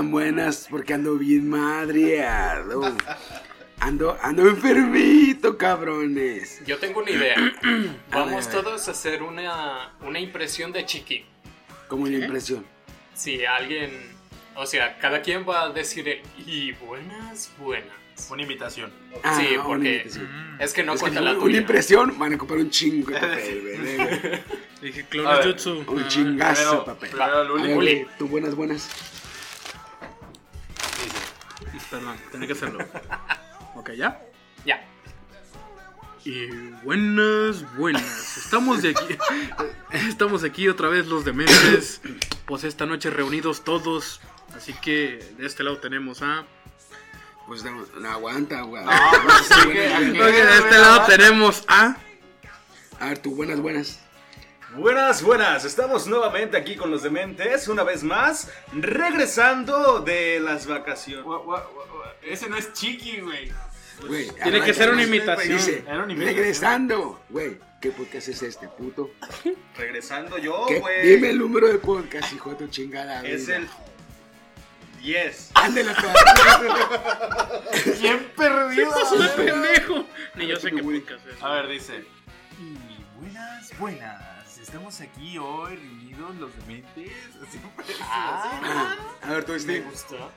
Tan buenas porque ando bien madreado. Ando, ando enfermito, cabrones. Yo tengo una idea. Vamos A ver, a ver. todos a hacer una, una impresión de Chiqui. Como la impresión. Si alguien, o sea, cada quien va a decir el, y buenas, buenas. Una invitación. Ah, sí, una porque es que no Es que cuenta una, la una tuya. impresión, van a comprar un chingo de papel. Dije, A clones ver, jutsu. Un chingazo de papel. primero Luli. güey, tú buenas, buenas. Perdón, tenía que hacerlo. Ok, ¿ya? Ya. Y buenas, buenas. Estamos de aquí. Estamos aquí otra vez los dementes. Pues esta noche reunidos todos. Así que de este lado tenemos a. Pues no, no aguanta, güey. sí de este lado tenemos a. A ver, tú buenas, buenas. Buenas, buenas, estamos nuevamente aquí con los dementes, una vez más, regresando de las vacaciones. Gua- gua- gua- gua- Ese no es Chiqui, güey. Güey, Tiene arranca, que ser una güey. imitación. Dice, Era una imitación. regresando. Güey, ¿qué podcast es este, puto? Regresando yo, ¿Qué? güey. Dime el número de podcast, hijo de tu chingada. Es vida. el 10. Ándale, Bien perdido. ¡Soy pendejo! Ni yo sé qué podcast es. A ver, dice. Y buenas, buenas. Estamos aquí hoy reunidos los dementes. Siempre Ah, A ver, tú, me Steve. gustó.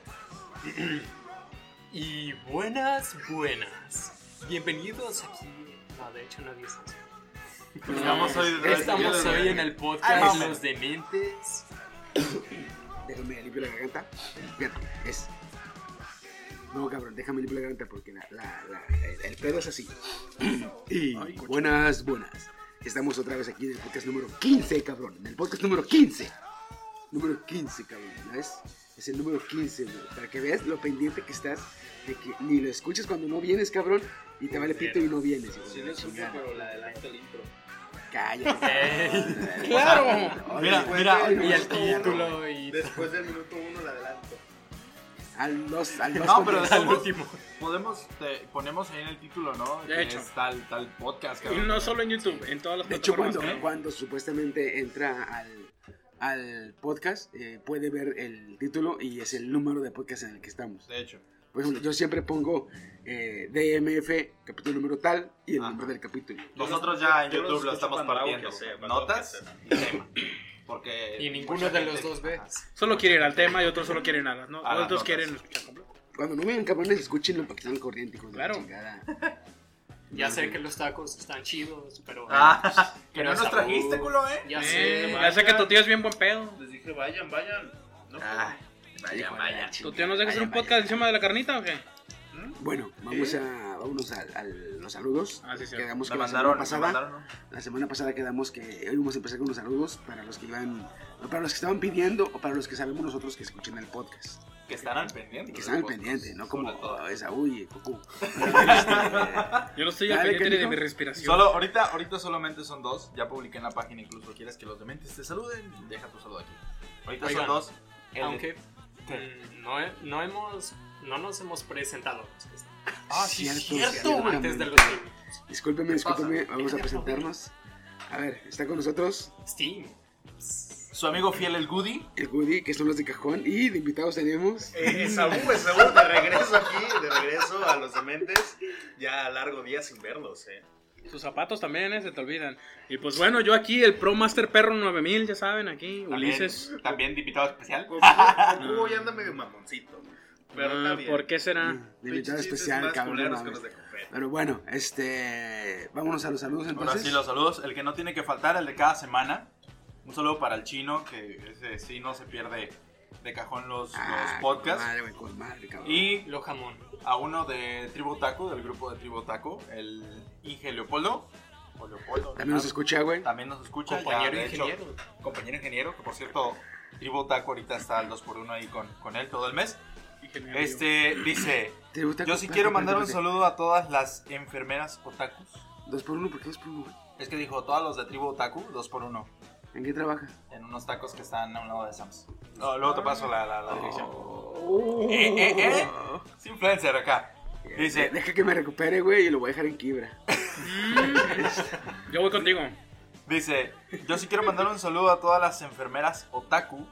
y buenas, buenas. Bienvenidos aquí. No, de hecho nadie así. Estamos hoy Estamos hoy en el podcast. Los Dementes. Déjame limpio la garganta. Fíjate, es. No, cabrón, déjame limpio la garganta porque la, la, la- el, el pedo es así. Y buenas, buenas. Estamos otra vez aquí en el podcast número 15, cabrón. En el podcast número 15. Número 15, cabrón. ¿no es? Es el número 15, güey. Para que veas lo pendiente que estás de que ni lo escuches cuando no vienes, cabrón. Y te vale pito y no vienes. hijo de la chingada. la adelanto el intro. Cállate. Ey. ¡Claro! Mira, mira, Y el título y... Después del minuto 1 la adelanto. Al dos, al dos. No, pero Al último. Podemos, te- ponemos ahí en el título, ¿no? De Que hecho. es tal, tal podcast, Y no solo en YouTube, en todas las De hecho, plataformas. cuando, ¿no? cuando supuestamente entra al, al podcast, eh, puede ver el título y es el número de podcast en el que estamos. De hecho. Por ejemplo, yo siempre pongo eh, DMF, capítulo número tal, y el Ajá. nombre del capítulo. Nosotros ya en yo los YouTube lo estamos cuando partiendo. sea, cuando Notas y tema. Porque. Y ninguno de los dos ve. Ajá. Solo quiere ir al tema y otros solo quieren nada, ¿no? A Otros notas. quieren escuchar completo. Cuando no vean cabrones, escúchenlo para que estén al corriente, Claro. chingada. Ya sé que los tacos están chidos, pero... Ah, que Pero no nos trajiste, culo, ¿eh? Ya Eh, sé. ya sé que tu tío es bien buen pedo. Les dije, vayan, vayan. No, Ah, vaya, Hijo de la vaya. ¿Tu tío nos deja hacer un podcast encima de la carnita o qué? Bueno, vamos a vámonos a, a los saludos. Ah, sí, sí. Quedamos que la mandaron, semana pasada, mandaron, ¿no? la semana pasada quedamos que hoy vamos a empezar con los saludos para los que iban, o para los que estaban pidiendo o para los que sabemos nosotros que escuchen el podcast. Que están al pendiente. Que están al pendiente, no como oh, esa uy, cucú. Yo no estoy al pendiente de mi respiración. Solo, ahorita, ahorita solamente son dos. Ya publiqué en la página, incluso quieres que los dementes te saluden. Deja tu saludo aquí. Ahorita Oigan, son dos. El- Aunque mm, no, no hemos... No nos hemos presentado. Ah, sí, Cierto, cierto. cierto. Antes de los minutos. Discúlpeme, ¿Qué discúlpeme, vamos a presentarnos. A ver, está con nosotros Steam. Su amigo fiel, el Goody. el Goody, que son los de cajón, y de invitados tenemos. Eh, Esaú, de regreso aquí, de regreso a los dementes. Ya largo día sin verlos, eh. Sus zapatos también, ¿eh? Se te olvidan. Y pues bueno, yo aquí, el Pro Master Perro 9000, ya saben, aquí, Ulises. También, de invitado especial. Goku, hoy anda medio mamoncito. Pero Ah, está bien. ¿Por qué será? De invitado especial, cabrón. Pero bueno, este. Vámonos a los saludos Ahora entonces. sí, los saludos. El que no tiene que faltar, el de cada semana. Un saludo para el chino, que ese sí no se pierde de cajón los, Ah, los podcasts. Con madre, güey, con madre, cabrón. Y Lo jamón. a uno de Tribu Taco, del grupo de Tribu Taco, el Inge Leopoldo. O Leopoldo. También nos ¿no? escucha, güey. También nos escucha. ya, Compañero hecho, ingeniero. compañero ingeniero, que por cierto, Tribu Taco ahorita está al 2x1 ahí con, con él todo el mes. Ingeniero. Este dice: Yo sí quiero mandar un saludo a todas las enfermeras otakus. Dos por uno, ¿por qué dos por uno? Es que dijo todos los de Tribu Otaku, 2x1. ¿En qué trabaja? En unos tacos que están a un lado de Sam's. No, luego te paso la, la, la dirección. Oh. Eh, eh, eh. Es influencer acá. Dice, Deja que me recupere, güey, y lo voy a dejar en quiebra. Yo voy contigo. dice, yo sí quiero mandar un saludo a todas las enfermeras otaku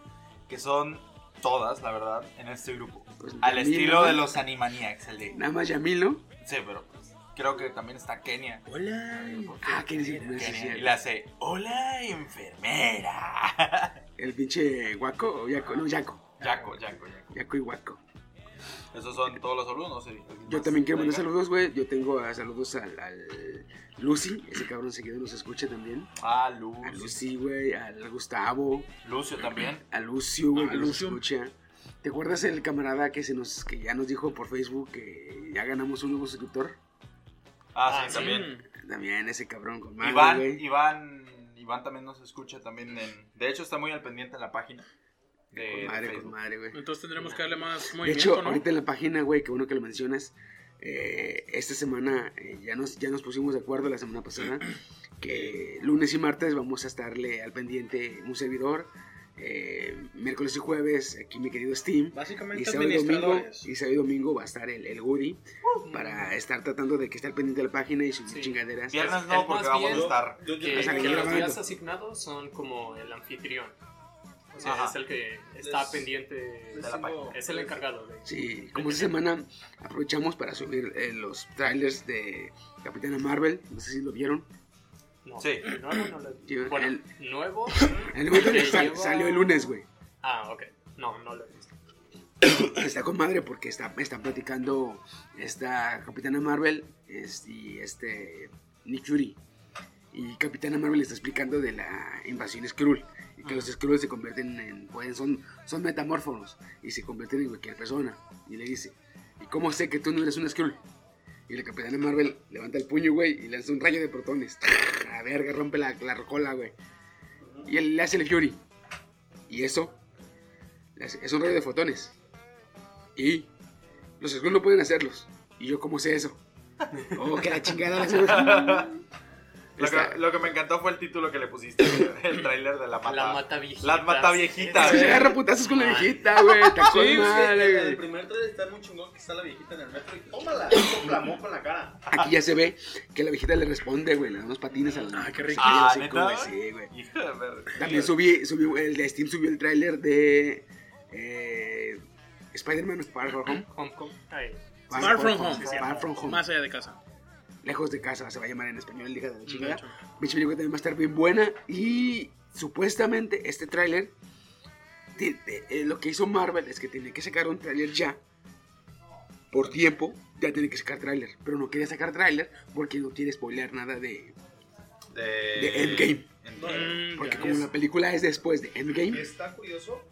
que son todas, la verdad, en este grupo. Pues, Al Yamil, estilo ¿no? de los Animaniacs, el de... Nada más Yamil, ¿no? Sí, pero pues, creo que también está Kenia. Hola. Ah, ¿quién es el primer? Sí, Kenia, sí, y le hace, hola, enfermera. El pinche Guaco o Yaco. No, Yaco. Yaco, Yaco, Yaco. Yaco y Guaco. Esos son todos los saludos, no sé. ¿alguien Yo también quiero mandar saludos, güey. Yo tengo ah, saludos al, al Lucy, ese cabrón seguido nos escucha también. Ah, A Lucio. Lucy, güey, al Gustavo, Lucio también. a Lucio, güey, Ah, que nos Lucio. escucha. ¿Te acuerdas el camarada que se nos que ya nos dijo por Facebook que ya ganamos un nuevo suscriptor? Ah, Ah, sí, también. También ese cabrón con madre, Iván. Iván, Iván también nos escucha también en... De hecho, está muy al pendiente en la página de, Con de madre, con madre, güey. Entonces tendremos que darle más De movimiento, hecho, ¿no? ahorita en la página, güey, que bueno que lo mencionas, eh, esta semana eh, ya, nos, ya nos pusimos de acuerdo la semana pasada que lunes y martes vamos a estarle al pendiente un servidor. Eh, miércoles y jueves, aquí mi querido Steam. Y Básicamente sábado, y domingo, administradores. y sábado y domingo va a estar el, el Guri para estar tratando de que esté al pendiente de la página y subir Sí. chingaderas. Viernes Es no, porque vamos a estar... Que, Vas a que seguir los días asignados son como el anfitrión. O sea, Ajá. es el que está Les- pendiente, les de la tengo- es el encargado de... Sí, como esta semana aprovechamos para subir eh, los trailers de Capitana Marvel, no sé si lo vieron. No, Sí. el nuevo no lo Sí, Bueno, el- nuevo... El sal- lleva- salió el lunes, güey. Ah, ok. No, no lo he visto. Está con madre porque está, están platicando esta Capitana Marvel es- y este Nick Fury. Y Capitana Marvel está explicando de la invasión Skrull. Y que los Skrulls se convierten en. Pueden, son, son metamórfonos. Y se convierten en cualquier persona. Y le dice: ¿Y cómo sé que tú no eres un Skrull? Y la Capitana Marvel levanta el puño, güey, y lanza un rayo de protones. A verga, rompe la, la rocola, güey. Y él le hace el Fury. Y eso hace- es un rayo de fotones. Y los Skrulls no pueden hacerlos. ¿Y yo cómo sé eso? Oh, que la chingada. Lo que, lo que me encantó fue el título que le pusiste, el tráiler de la mata. La mata viejita. La mata viejita. Se agarra putazos con la viejita, güey. Con Sí, madre, el primer trailer está muy chingón que está la viejita en el metro y tómala, clamó con la cara. Aquí ya se ve que la viejita le responde, güey. Le da unos patines a la Ah, qué rico. Ah, Sí, güey, También subí, subí, el de Steam subió el tráiler de eh, Spider-Man Far From Home. Kong. Ay, Far From Home. Far From Home. Más allá de casa. Lejos de casa se va a llamar en español, hija de la chingada. Pinche película también va a estar bien buena. Y supuestamente este tráiler, eh, eh, lo que hizo Marvel es que tenía que sacar un tráiler ya. Por tiempo, ya tiene que sacar tráiler. Pero no quería sacar tráiler porque no quiere spoiler nada de... De, De Endgame. Endgame. Mm, Porque ya. como la película es después de Endgame, Está curioso,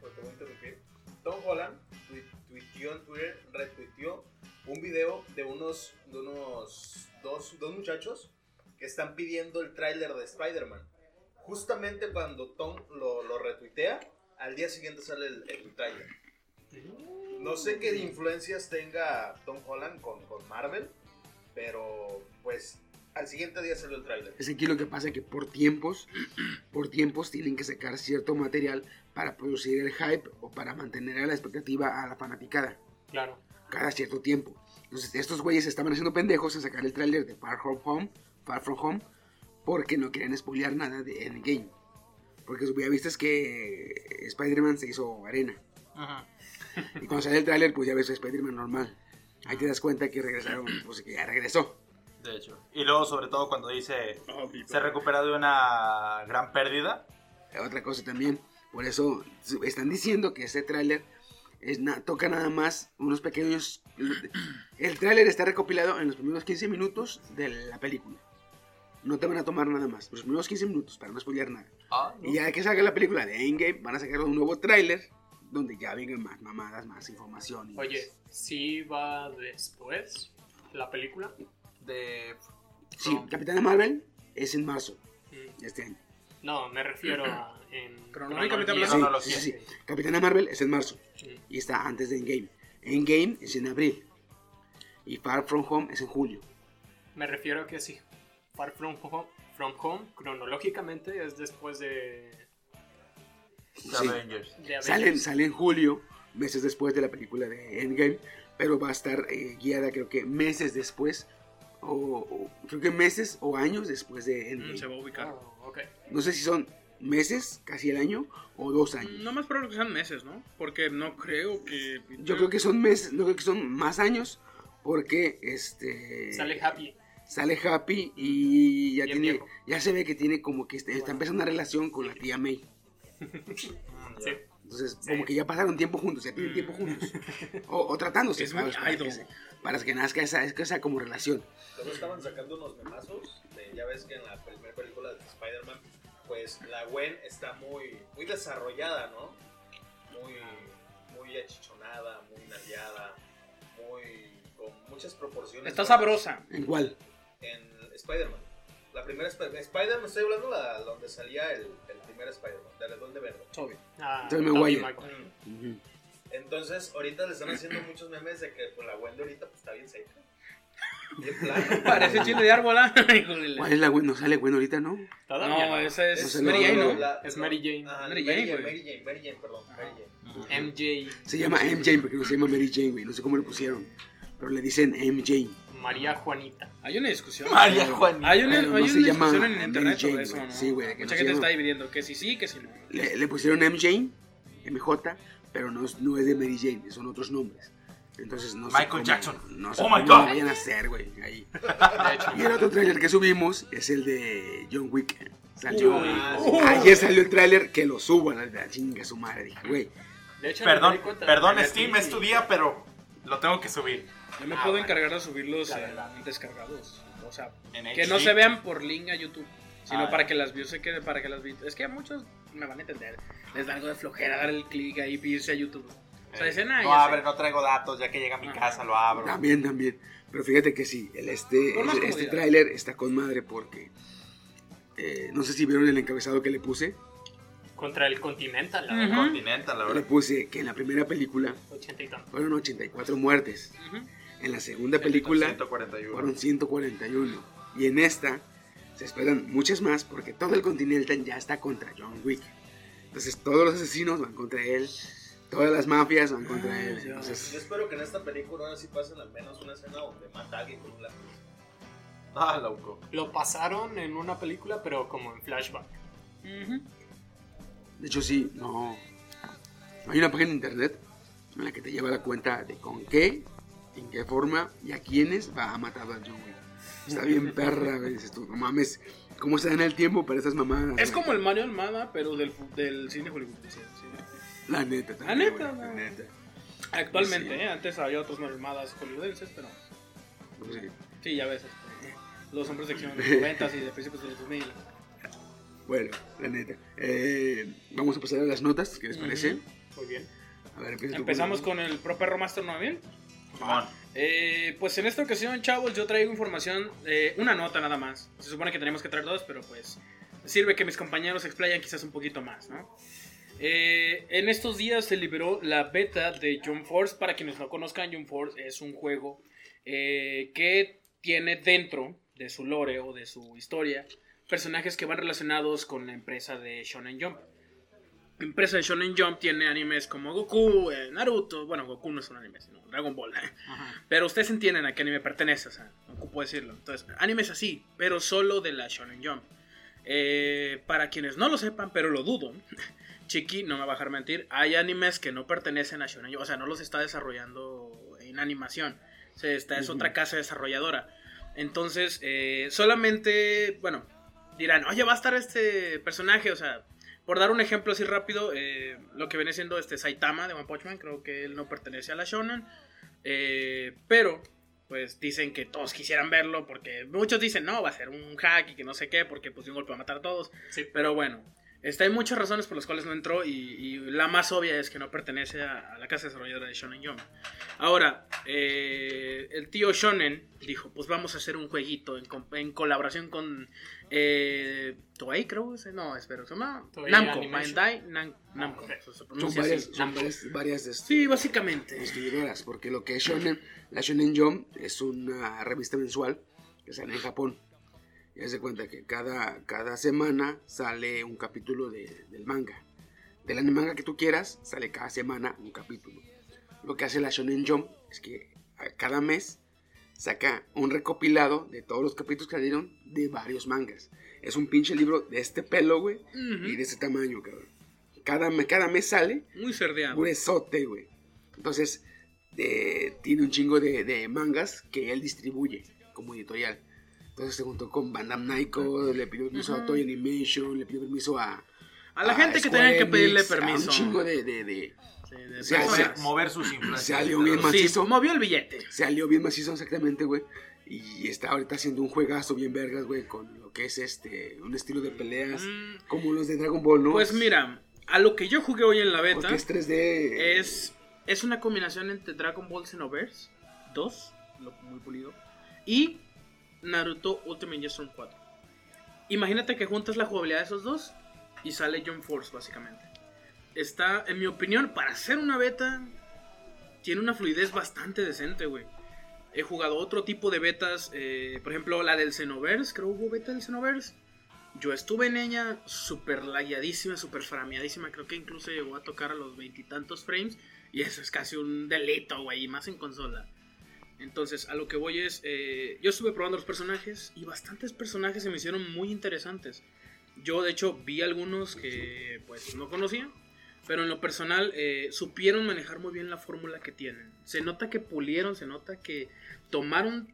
porque te voy a interrumpir. Tom Holland tui- tuiteó en Twitter, retuiteó un video de unos, de unos dos, dos muchachos que están pidiendo el tráiler de Spider-Man. Justamente cuando Tom lo, lo retuitea, al día siguiente sale el, el tráiler. No sé qué influencias tenga Tom Holland con, con Marvel, pero pues al siguiente día salió el tráiler. es aquí lo que pasa que por tiempos, por tiempos tienen que sacar cierto material para producir el hype o para mantener a la expectativa a la fanaticada. claro. Cada cierto tiempo. Entonces, estos güeyes estaban haciendo pendejos en sacar el tráiler de Far From Home, Far From Home, porque no querían spoilear nada de Endgame. Porque ya viste que Spider-Man se hizo arena. Ajá. Y cuando sale el tráiler, pues ya ves a Spider-Man normal. Ahí te das cuenta que regresaron, pues que ya regresó. De hecho. Y luego, sobre todo, cuando dice Oh, se recupera de una gran pérdida. Otra cosa también, por eso están diciendo que este tráiler es na- toca nada más unos pequeños... El tráiler está recopilado en los primeros 15 minutos de la película. No te van a tomar nada más, los primeros 15 minutos para no spoilear nada. Ah, Y ya que salga la película de Endgame, van a sacar un nuevo tráiler donde ya vengan más mamadas, más información. y Oye, ¿sí va después la película? De. Sí, Capitana Marvel es en marzo Mm, este año. No, me refiero a... En Cronológicamente hablando. sí, sí, sí. Capitana Marvel es en marzo. Sí. y está antes de Endgame. Endgame es en abril y Far From Home es en julio. Me refiero a que sí. Far From Home, From Home cronológicamente es después de... de Sí. Avengers. de Avengers. Sale, sale en julio, meses después de la película de Endgame, pero va a estar eh, guiada creo que meses después, o, o creo que meses o años después de Mm, Endgame. se va a ubicar. Oh. No sé si son meses, casi el año, o dos años. No más probable que sean meses, ¿no? Porque no creo que. Yo creo que son meses, no creo que son más años, porque este Sale happy. sale Happy y ya Bien tiene, viejo. ya se ve que tiene como que este- está empezando una relación con la tía May. Sí. Entonces, como que ya pasaron tiempo juntos, ya tienen tiempo juntos. O, o tratándose. Es para, idol. que se- para que nazca esa, es que esa como relación. Luego estaban sacando unos memazos. de- ya ves que en la primera película de Spider-Man, pues la Gwen está muy, muy desarrollada, ¿no? Muy, muy achichonada, muy nalgueada, muy. con muchas proporciones. Está sabrosa. ¿En cuál? En Spider-Man. La primera Sp- Spider-Man, estoy hablando la, donde salía el, el primer Spider-Man, del Duende Verde. Toby. Ah, Maguire. Ujú. Entonces, ahorita le están haciendo muchos memes de que pues, la Gwen de ahorita pues, está bien seca. Parece chile de árbol, ¿ah? ¿Cuál es la buena? ¿No sale bueno ahorita, no? Todavía No, esa es sé, Mary Jane, no, Es Mary Jane. Ajá, Mary Mary Jane, güey. Mary Jane, Mary Jane, perdón, Mary Jane. MJ. Se llama MJ porque no se llama Mary Jane, güey. No sé cómo le pusieron. Pero le dicen MJ. María Juanita. Hay una discusión. María Juanita. Hay una, no hay se una llama discusión en Mary internet sobre Jane, eso, güey. ¿no? Sí, güey, Mucha no gente está dividiendo que sí, sí, que sí, no. Le, le pusieron MJ, MJ, pero no, es- no es de Mary Jane, son otros nombres. Entonces no sé Michael cómo- Jackson. No sé Oh my cómo lo God. vayan a hacer, güey. ahí. De hecho, Y el otro tráiler que subimos es el de John Wick. Salió. Uy. Ayer salió el tráiler que lo subo a la, la chinga su madre. Dije, güey, de hecho, me Perdón, perdón Steam, es tu día, pero lo tengo que subir. Yo me Ah, puedo bueno. encargar de subirlos eh, descargados. O sea, En que HD. no se vean por link a YouTube, sino Ah, para que las views se queden, para que las vi- Es que a muchos me van a entender. Les da algo de flojera dar el clic ahí y irse a YouTube. O sea, Eh, no ya abre, sé. no traigo datos, ya que llega a mi Ajá. casa lo abro. también, también. Pero fíjate que sí, el este, este tráiler está con madre porque. eh, no sé si vieron el encabezado que le puse. Contra el Continental, la verdad. Continental, la Le verdad. puse que en la primera película Ochenta y tanto. fueron 84 muertes. Ujú. En la segunda película 141. fueron 141. Y en esta se esperan muchas más porque todo el Continental ya está contra John Wick. Entonces todos los asesinos van contra él. Todas las mafias van contra él. Dios. Yo Entonces, espero que en esta película ahora sí pasen al menos una escena donde mata a alguien con un lápiz. Ah, loco. Lo pasaron en una película, pero como en flashback. De hecho sí, no. Hay una página en internet en la que te lleva la cuenta de con qué, en qué forma y a quiénes va a matar a John Wick. Está bien perra, dices tú, no mames, ¿cómo se dan el tiempo para esas mamadas? Es como el Mario Almada, pero del, del cine hollywoodense. sí. La neta, La también, neta, güey, la no. neta. Actualmente, Sí. ¿eh? Antes había otros Mario Almadas hollywoodenses, pero No sé. sí, ya ves. este, los hombres de acción de los 90 y de principios de los 2000. Bueno, la neta. Eh, vamos a pasar a las notas, ¿qué les parece? Ujú. Muy bien. A ver, empieza tú Empezamos con... con el Pro Perro Master 9000. Simón. Eh, pues en esta ocasión, chavos, yo traigo información, eh, una nota nada más. Se supone que tenemos que traer dos, pero pues sirve que mis compañeros explayan quizás un poquito más, ¿no? Eh, en estos días se liberó la beta de Jump Force. Para quienes no conozcan, Jump Force es un juego eh, que tiene dentro de su lore o de su historia personajes que van relacionados con la empresa de Shonen Jump. La empresa de Shonen Jump tiene animes como Goku, eh, Naruto. Bueno, Goku no es un anime, sino Dragon Ball. Pero ustedes entienden a qué anime pertenece, o sea, no ocupo decirlo. Entonces, animes así, pero solo de la Shonen Jump. Para quienes no lo sepan, pero lo dudo, Chiqui no me va a dejar mentir, hay animes que no pertenecen a Shonen o sea, no los está desarrollando en animación. O sea, esta es otra casa desarrolladora. Entonces, eh, solamente, bueno, dirán, oye, va a estar este personaje, o sea, por dar un ejemplo así rápido, eh, lo que viene siendo este Saitama de One Punch Man, creo que él no pertenece a la Shonen. Eh, pero, pues dicen que todos quisieran verlo porque muchos dicen, no, va a ser un hack y que no sé qué, porque pues de un golpe va a matar a todos. Sí. Pero bueno, este, hay muchas razones por las cuales no entró y, y la más obvia es que no pertenece a, a la casa desarrolladora de Shonen Jump. Ahora, eh, el tío Shonen dijo, pues vamos a hacer un jueguito en, colaboración con eh, Toei, creo, no, espero, se llama Toei Namco. Bandai Nam- Namco, se- se Son varias, así. son varias, varias este, Sí, básicamente. distribuidoras, porque lo que es Shonen, la Shonen Jump es una revista mensual que sale en Japón. Y cuenta que cada, cada semana sale un capítulo de- del manga. Del anime manga que tú quieras, sale cada semana un capítulo. Lo que hace la Shonen Jump es que cada mes saca un recopilado de todos los capítulos que dieron de varios mangas. Es un pinche libro de este pelo, güey, y de este tamaño, cabrón. Cada, cada mes sale Muy cerdeado. gruesote, güey. Entonces, eh, tiene un chingo de, de mangas que él distribuye como editorial. Entonces se juntó con Bandam Namco, le pidió permiso a Ujú. Toy Animation, le pidió permiso a... A la a gente que tenía que pedirle Enix, a permiso. Un chingo de... de, de- Sí, de O sea, Mover, sus influencias. Salió bien. Sí, macizo. movió el billete. se alió bien macizo exactamente, güey. Y está ahorita haciendo un juegazo bien vergas, güey, con lo que es este, un estilo de peleas, Mm, como los de Dragon Ball, ¿no? Pues mira, a lo que yo jugué hoy en la beta Porque es 3D. es, es una combinación entre Dragon Ball Xenoverse 2, lo muy pulido, y Naruto Ultimate Ninja Storm 4. Imagínate que juntas la jugabilidad de esos dos y sale Jump Force, básicamente. Está, en mi opinión, para hacer una beta, tiene una fluidez bastante decente, güey. He jugado otro tipo de betas, eh, por ejemplo, la del Xenoverse, creo hubo beta del Xenoverse. Yo estuve en ella súper lagueadísima, súper frameadísima, creo que incluso llegó a tocar a los veintitantos frames. Y eso es casi un delito, güey, más en consola. Entonces, a lo que voy es, eh, yo estuve probando los personajes y bastantes personajes se me hicieron muy interesantes. Yo, de hecho, vi algunos que pues no conocía, pero en lo personal eh, supieron manejar muy bien la fórmula que tienen. Se nota que pulieron, se nota que tomaron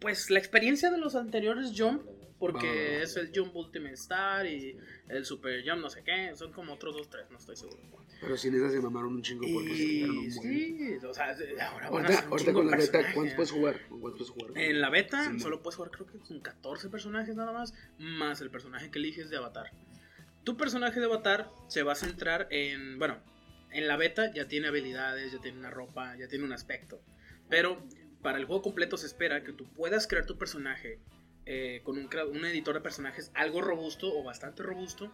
pues la experiencia de los anteriores Jump, porque es el Jump Ultimate Star y el Super Jump no sé qué, son como otros dos, tres, no estoy seguro. Pero sin esas se mamaron un chingo porque se Y un buen. sí, o sea, ahora van a Ahorita, con la beta. ¿cuántos puedes jugar? ¿Con ¿Cuántos puedes jugar? En la beta Sí, solo puedes jugar creo que con 14 personajes nada más, más el personaje que eliges de avatar. Tu personaje de avatar se va a centrar en, bueno, en la beta ya tiene habilidades, ya tiene una ropa, ya tiene un aspecto. Pero para el juego completo se espera que tú puedas crear tu personaje eh, con un, un editor de personajes algo robusto o bastante robusto.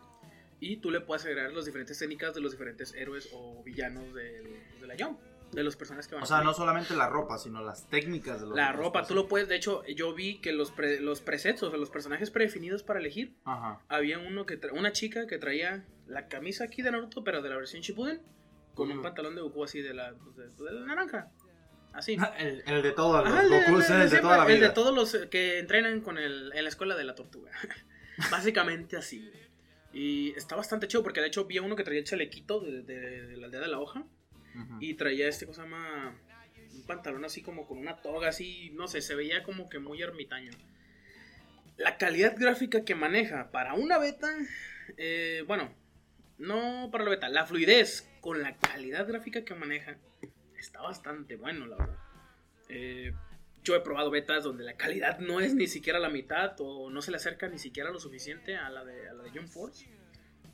Y tú le puedas agregar las diferentes técnicas de los diferentes héroes o villanos del- de la Jump, de los personajes que van O sea, no solamente la ropa, sino las técnicas de los La de ropa, tú lo puedes. De hecho, yo vi que los, pre- los presets, o sea, los personajes predefinidos para elegir, Ajá. había uno que tra- una chica que traía la camisa aquí de Naruto, pero de la versión Shippuden, con un pantalón de Goku así de la, de, de la naranja. Así. El, el de todos los Ajá, el de- Gokus, el de- el de toda la siempre, el vida. de todos los que entrenan con el, en la escuela de la tortuga. Básicamente así. Y está bastante chido porque de hecho vi a uno que traía el chalequito de, de- de la aldea de la hoja. Y traía este, cosa llama? Un pantalón así como con una toga así, no sé, se veía como que muy ermitaño. La calidad gráfica que maneja para una beta, eh, bueno, no para la beta, la fluidez con la calidad gráfica que maneja está bastante bueno, la verdad. Eh, yo he probado betas donde la calidad no es ni siquiera la mitad o no se le acerca ni siquiera lo suficiente a la de, a la de Jump Force.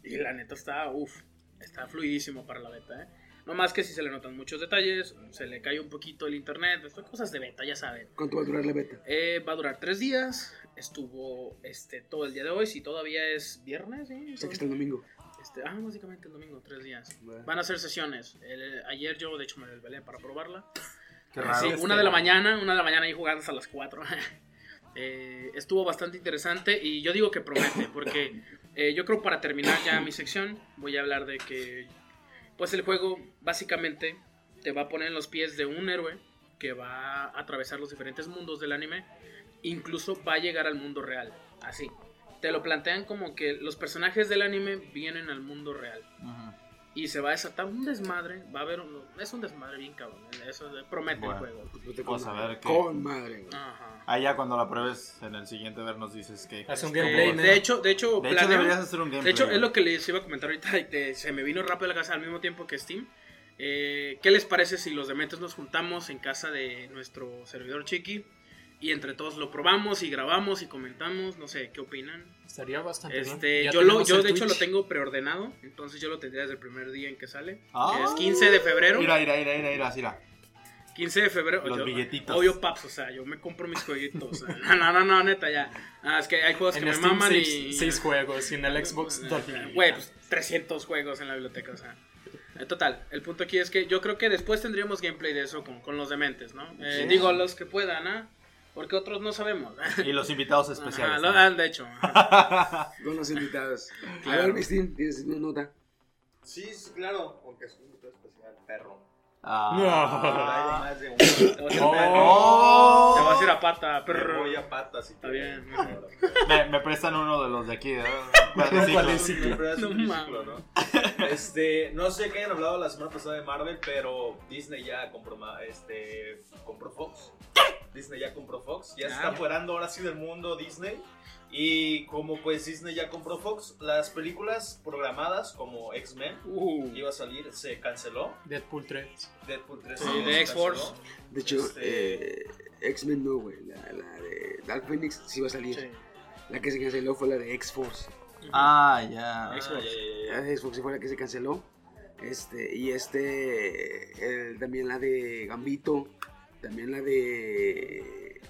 Y la neta está, uff, está fluidísimo para la beta, ¿eh? No más que si se le notan muchos detalles, se le cae un poquito el internet, cosas de beta, ya saben. ¿Cuánto va a durar la beta? Eh, va a durar tres días, estuvo este, todo el día de hoy, si todavía es viernes, ¿sí? O sea que está el domingo. Este, ah, básicamente el domingo, tres días. Bueno. Van a ser sesiones. El- ayer yo, de hecho, me desvelé para probarla. Qué Eh, raro. sí, una de la mañana, una de la mañana y jugando hasta las 4. Eh, estuvo bastante interesante y yo digo que promete, porque eh, yo creo para terminar ya mi sección, voy a hablar de que, pues el juego básicamente te va a poner en los pies de un héroe que va a atravesar los diferentes mundos del anime, incluso va a llegar al mundo real, así. Te lo plantean como que los personajes del anime vienen al mundo real Ujú. y se va a desatar un desmadre, va a haber un, es un desmadre bien cabrón, eso promete Bueno. el juego. Pues Vamos con a madre. ver qué- Con madre, güey. Ajá. Ah, ya cuando la pruebes en el siguiente ver nos dices que... Haz un Eh, gameplay, ¿no? de hecho, de hecho, De hecho, planeo- deberías hacer un de gameplay. hecho, es lo que les iba a comentar ahorita y te- se me vino rápido a la casa al mismo tiempo que Steam. Eh, ¿Qué les parece si los dementes nos juntamos en casa de nuestro servidor Chiqui y entre todos lo probamos y grabamos y comentamos? No sé, ¿qué opinan? Estaría bastante Este, bien. Yo lo, yo de hecho lo tengo preordenado, entonces yo lo tendría desde el primer día en que sale. Ah. que es 15 de febrero. Mira, mira, mira, mira, mira, mira. 15 de febrero. Los yo- billetitos. Obvio, paps, o sea, yo me compro mis jueguitos. o sea, no, no, no, no, neta, ya. Ah, es que hay juegos que En me Steam, maman seis, y. seis juegos. Y en el Xbox, dos. Güey, pues 300 juegos en la biblioteca, o sea. Eh, Total, el punto aquí es que yo creo que después tendríamos gameplay de eso con, con los dementes, ¿no? Eh, Sí. Digo, los que puedan, ¿ah? Porque otros no sabemos. Y los invitados Ajá, especiales. lo- ¿no? ah, de hecho. ajá. Con los invitados. A ver, Mistín, tienes una nota. Sí, sí, claro, aunque es un invitado especial, perro. Ah. Hay más de uno. Te vas a ir a- Oh. Te vas a ir a pata, Me perro. voy a patas. Está bien. Me, me prestan uno de los de aquí, ¿eh? No No. ¿no? Este, no sé qué hayan hablado la semana pasada de Marvel, pero Disney ya compró, este, compró Fox. Disney ya compró Fox, ya se está apoderando ahora sí del mundo Disney. Y como pues Disney ya compró Fox, las películas programadas como X-Men Uh, iba a salir, se canceló. Deadpool 3. Deadpool 3 Sí, de. X-Force. De hecho, Este- eh, X-Men no, güey. La, la de Dark Phoenix sí va a salir. sí. La que se canceló fue la de X-Force. Ah, ya. Ah, Xbox. ya, fue la que se canceló. Este, y este, el- también la de Gambito. También la de...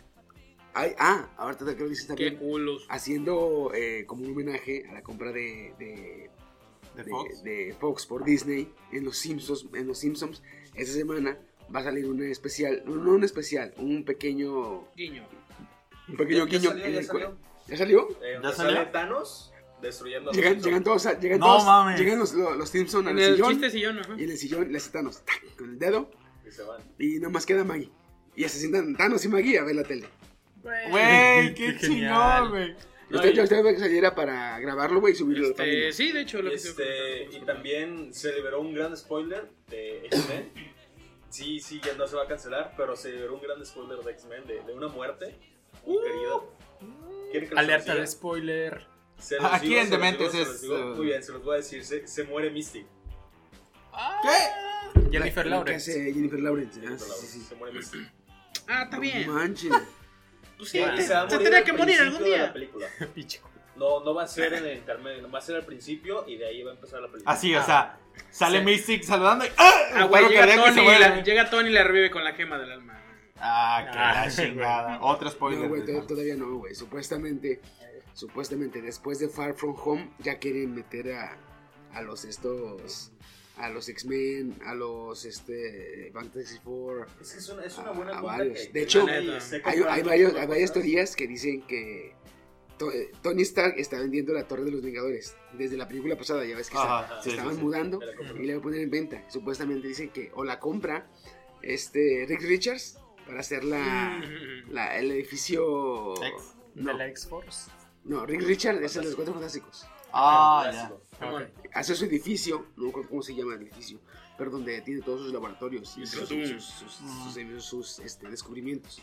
Ay, ah, ahorita que lo dices Qué también. culos. Haciendo eh, como un homenaje a la compra de, de, ¿De de- Fox? de Fox por Disney en los Simpsons. En los Simpsons, esta semana va a salir un especial, no, no un especial, un pequeño, Guiño. un pequeño Ya- ya guiño. salió, en ya el cual- salió. ¿Ya salió? Eh, ¿Ya salió? Thanos destruyendo a los Llegan, llegan todos, a- llegan No todos, mames. llegan los, los, los Simpsons En al el sillón chiste sillón, ajá. y en el sillón le hace Thanos ¡tac! con el dedo Y se van. y nomás queda Maggie. Y se sientan Thanos y Maggie a ver la tele. Güey, qué Qué chingón, genial. güey. Yo estoy que saliera para grabarlo, güey, y subirlo a la Este, página. sí, de hecho, lo que se- Este, y también se liberó un gran spoiler de X-Men. Sí, sí, ya no se va a cancelar, pero se liberó un gran spoiler de X-Men de, de una muerte muy querida. ¿Quieren que los Alerta de spoiler. Se los Aquí digo, en Dementes digo, se los es, digo. uh, Muy bien, se los voy a decir. Se, se muere Mystic. ¿Qué? Jennifer La- Lawrence. hace Jennifer Lawrence. ah, Jennifer Lawrence, sí, sí. Se muere Mystic. Ah, está bien. No manches. Pues sí, se tenía que morir algún principio de la día. No, no va a ser en el intermedio, va a ser al principio y de ahí va a empezar la película. Así, o sea, sale Sí. Mystic saludando y ¡Ah! Ah, güey, que llega que Tony, la, llega Tony y la revive con la gema del alma. Ah, que Ah, la chingada. Otro spoiler. No, güey, todavía no, güey. Supuestamente, supuestamente después de Far From Home ya quieren meter a, a los estos, a los X-Men, a los este Fantasy Four. Es que es una, es una buena A varios. que- De hecho, hay- Hay, varios, varias teorías que dicen que To- eh, Tony Stark está vendiendo la Torre de los Vengadores desde la película pasada. Ya ves que se- Ajá, se sí, estaban sí, mudando la y le va a poner en venta. Supuestamente dicen que o la compra este Rick Richards para hacer la, la- el edificio. Ex. No, De la X-Force. no, Rick Richards es el de los Cuatro Fantásticos. Ah, ya. Clásico. Simón. Hace su edificio, no recuerdo cómo se llama el edificio, pero donde tiene todos sus laboratorios y sus, sus- sus- sus- sus, este, descubrimientos.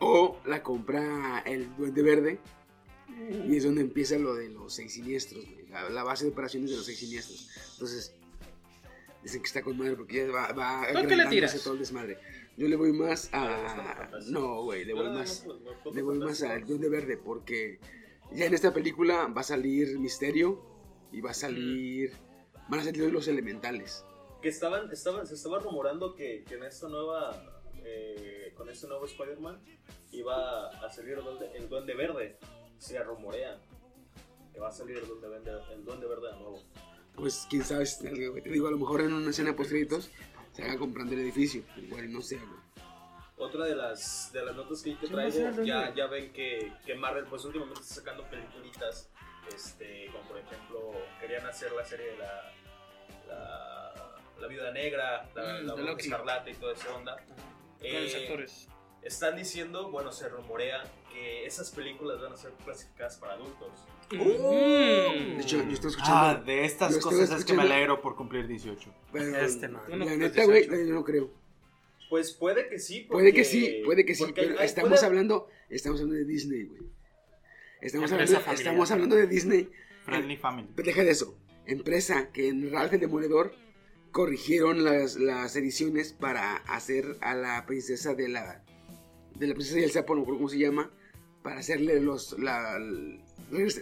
O la compra el Duende Verde y es donde empieza lo de los seis siniestros, la, la base de operaciones de los seis siniestros. Entonces, dicen que está con madre porque ya va, va ¿Tú qué le agrandándose todo el desmadre. Yo le voy más Ah, a... Fantásticos. No, güey, le voy más... Le voy más al. Duende Verde porque ya en esta película va a salir Misterio y va a salir... Van a salir los elementales. Que estaban, estaban, se estaba rumorando que, que en esta nueva, eh, con este nuevo Spider-Man iba a salir el duende, el Duende Verde. Se rumorea que va a salir el Duende Verde, el Duende Verde de nuevo. Pues quién sabe, te digo, a lo mejor en una escena post créditos se haga comprando el edificio. Igual no sé, güey. Otra de las, de las notas que yo te ¿Quién va a ser traigo, ya, ya ven que, que Marvel pues últimamente está sacando peliculitas, este, como por ejemplo, querían hacer la serie de la, la, la Viuda Negra, la, Mm, la. Escarlata y toda esa onda. Con los Eh, actores. Están diciendo, bueno, se rumorea que esas películas van a ser clasificadas para adultos. Mm. De hecho, yo estoy escuchando. Ah, de estas cosas es que me alegro por cumplir 18. pero, Este man. La neta, güey, 18. yo no creo. Pues puede que sí. Puede que porque- sí, puede que sí, porque pero hay- estamos puede- hablando, estamos hablando de Disney, güey. Estamos hablando, familiar. estamos hablando de Disney. Friendly Family. Pero deja de eso. Empresa que en Ralph el Demoledor corrigieron las, las ediciones para hacer a la princesa de la de la princesa y el sapo, no recuerdo cómo se llama, para hacerle los la,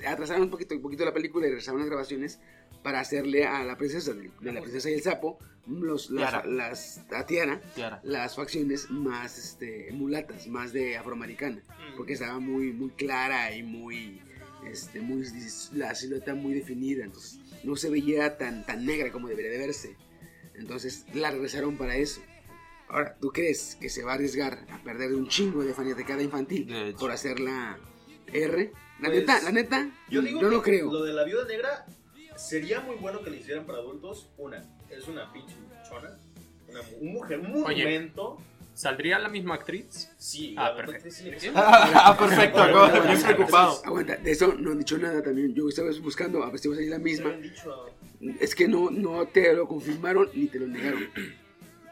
atrasaron un poquito, un poquito la película y regresaron las grabaciones para hacerle a la princesa de, de la princesa y el sapo los las, las a Tiara Tiara. las facciones más este, mulatas, más de afroamericana, porque estaba muy, muy clara y muy, este, muy, la silueta muy definida, entonces no se veía tan, tan negra como debería de verse. Entonces la regresaron para eso. Ahora, ¿tú crees que se va a arriesgar a perder un chingo de fanaticada infantil De por hacer la R? La Pues, neta, la neta, Yo digo no creo. Lo de la viuda negra sería muy bueno que le hicieran para adultos. Una, es una pinche chona. una mu- un mujer, un Oye. monumento. ¿Saldría la misma actriz? Sí, Ah, la perfecto. ser- ah, perfecto, Bueno, acabo- bueno, bien preocupado. Aguanta, de eso no han dicho nada también. Yo estaba buscando a ver si va a salir la Se misma. habían dicho, Es que no, no te lo confirmaron ni te lo negaron.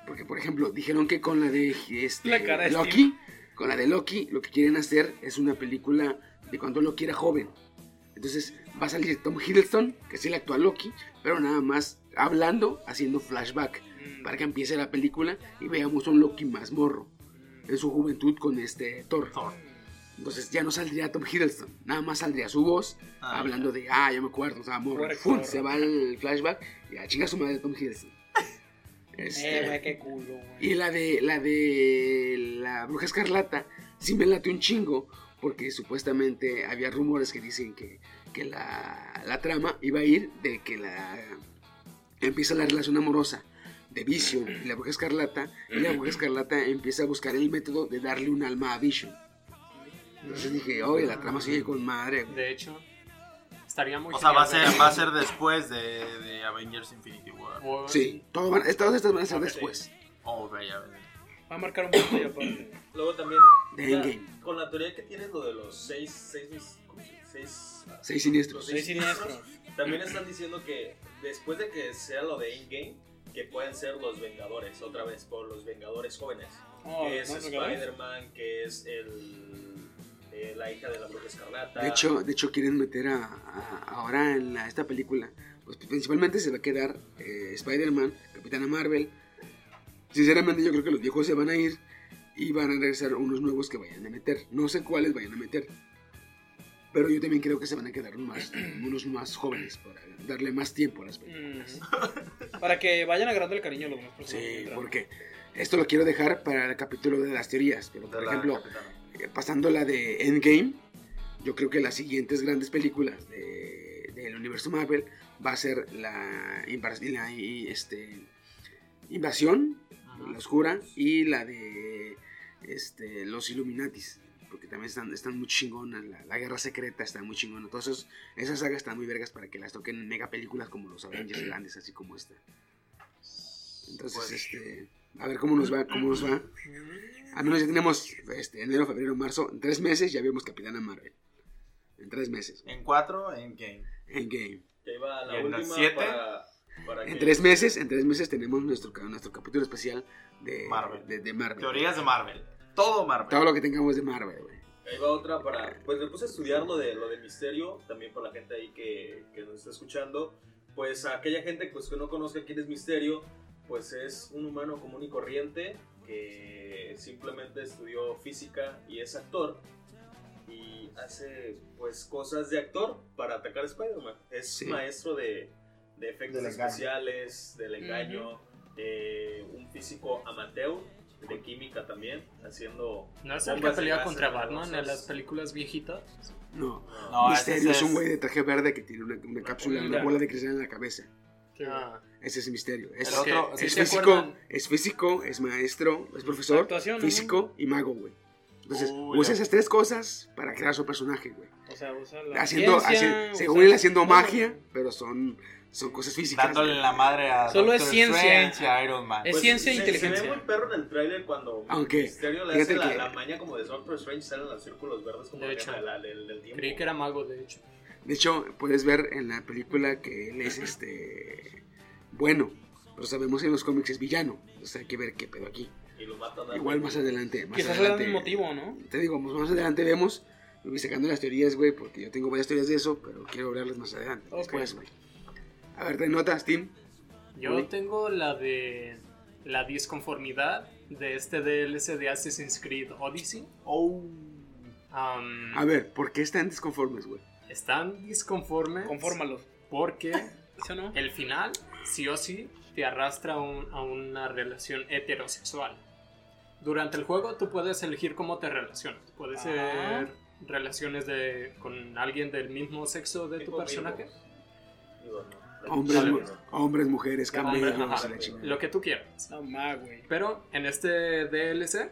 Porque, por ejemplo, dijeron que con la de este, La cara de Loki, con la de Loki, lo que quieren hacer es una película de cuando Loki era joven. Entonces va a salir Tom Hiddleston, que es el actual Loki, pero nada más hablando, haciendo flashback, Mm. para que empiece la película y veamos un Loki más morro, en su juventud con este Thor. Thor. Entonces ya no saldría Tom Hiddleston, nada más saldría su voz Ah, hablando de, ah, ya me acuerdo, o sea, morro. Se va el flashback y a chinga su madre Tom Hiddleston. Este, Eh, qué culo, güey. y la de la de la bruja escarlata sí me late un chingo porque supuestamente había rumores que dicen que, que la, la trama iba a ir de que la empieza la relación amorosa de Vision y la bruja escarlata y la bruja escarlata empieza a buscar el método de darle un alma a Vision. Entonces dije, oye, la trama sigue con madre. güey". De hecho, estaría muy O sea, va a ser, va a ser después de, de Avengers Infinity War. Sí, todo van- todas estas van a ser después Oh, vaya, vaya. Va a marcar un punto y aparte. Luego también, de con la teoría que tienes lo de los seis, seis, Seis los siniestros. Seis siniestros. También están diciendo que después de que sea lo de Endgame, que pueden ser los Vengadores, otra vez, por los Vengadores jóvenes. Oh, que es. Spider-Man, que es el, eh, la hija de la bruja escarlata. De hecho, de hecho quieren meter a, a- ahora en la- esta película, pues principalmente se va a quedar eh, Spider-Man, Capitana Marvel. Sinceramente yo creo que los viejos se van a ir y van a regresar unos nuevos que vayan a meter. No sé cuáles vayan a meter. Pero yo también creo que se van a quedar más, unos más jóvenes para darle más tiempo a las películas. Mm. Para que vayan agarrando el cariño a los que Sí, porque esto lo quiero dejar para el capítulo de las teorías. Pero por De ejemplo, Capitana. eh, pasando la de Endgame, yo creo que las siguientes grandes películas de- del universo Marvel va a ser la, este, Invasión, Ujú. la Oscura, y la de este, los Illuminatis. Porque también están, están muy chingonas. La, la Guerra Secreta está muy chingona. Todas esos- esas sagas están muy vergas para que las toquen en mega películas como los Avengers grandes, así como esta. Entonces, Pues- este, a ver cómo nos va, cómo nos va. Al menos ya tenemos este, enero, febrero, marzo. En tres meses ya vimos Capitana Marvel. En tres meses. En 4, en game. Endgame. Que iba la ¿Y en última siete? para, para En que- tres meses, en tres meses tenemos nuestro, nuestro capítulo especial de Marvel. De, de Marvel. Teorías de Marvel. Todo Marvel. Todo lo que tengamos de Marvel, güey. Ahí va otra para. Pues me puse a estudiar lo de, lo de misterio, también para la gente ahí que, que nos está escuchando. Pues a aquella gente pues, que no conozca quién es misterio, pues es un humano común y corriente que simplemente estudió física y es actor. Y hace pues cosas de actor para atacar a Spider-Man. Es Sí. maestro de, de efectos Del engaño. especiales, del engaño, eh, un físico amateur de química también, haciendo ¿No es el que contra Batman en las películas viejitas? No. No, Misterio es un güey de traje verde que tiene una, una cápsula, una bola de cristal en la cabeza. Ah, Ese es el misterio. Es, El Es que, otro- ¿sí es se físico, acuerdan? es físico, es maestro, es profesor, físico y mago, güey. Entonces, Uy, usa esas tres cosas para crear su personaje, güey. O sea, usa la Haciendo, ciencia, haci- según él haciendo magia, pero son, son cosas físicas. Dándole la madre a Solo es Doctor ciencia. Strange y a Iron Man. Es ciencia e inteligencia. Se ve muy perro en el trailer cuando Aunque, Misterio le fíjate hace la, que- la maña como de Doctor Strange, salen los círculos verdes como De hecho. de la- del, del tiempo. creí que era mago, de hecho. De hecho, puedes ver en la película que él es este bueno, pero sabemos que en los cómics es villano. Entonces hay que ver qué pedo aquí. Y lo matan a Igual más adelante. Más Quizás le dan adelante, un motivo, ¿no? Te digo, pues más adelante vemos. Me voy sacando las teorías, güey, porque yo tengo varias teorías de eso, pero quiero hablarles más adelante. Ok. Después, güey. A ver, ¿te notas, Tim? Yo Uy. tengo la de la disconformidad de este DLC de Assassin's Creed Odyssey. Oh. Am, A ver, ¿por qué están desconformes, güey? están disconformes Confórmalos. porque ¿Sí o no? el final, sí o sí, te arrastra a, un- a una relación heterosexual. Durante el juego tú puedes elegir cómo te relacionas. Puede Ah. ser relaciones de, con alguien del mismo sexo de tu personaje. Digo, no. Hombres, Vale. mu- hombres mujeres, chingada. lo que tú quieras. No más, güey. Pero en este DLC,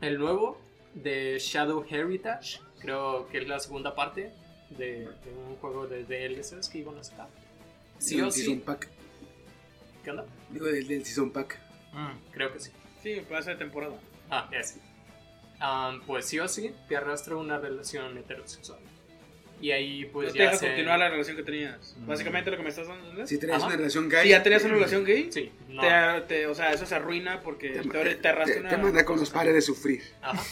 el nuevo de Shadow Heritage, creo que es la segunda parte de, de un juego de DLCs que iban a sacar. Sí Del o Season sí. Pack. ¿Qué onda? Digo, del, del Season Pack. Mm, creo que sí. Sí, pasa de temporada. Ah, ese. Am, pues sí o sí, te arrastra una relación heterosexual. Y ahí pues no te ya deja se... continuar la relación que tenías. Mm. Básicamente lo que me estás dando. ¿entendés? Si tenías Ajá. una relación gay. Si ya tenías una relación gay, Sí, no. te, te- o sea, eso se arruina porque Te, te, te, arrastra te- una. te manda con los pares de sufrir. Ajá.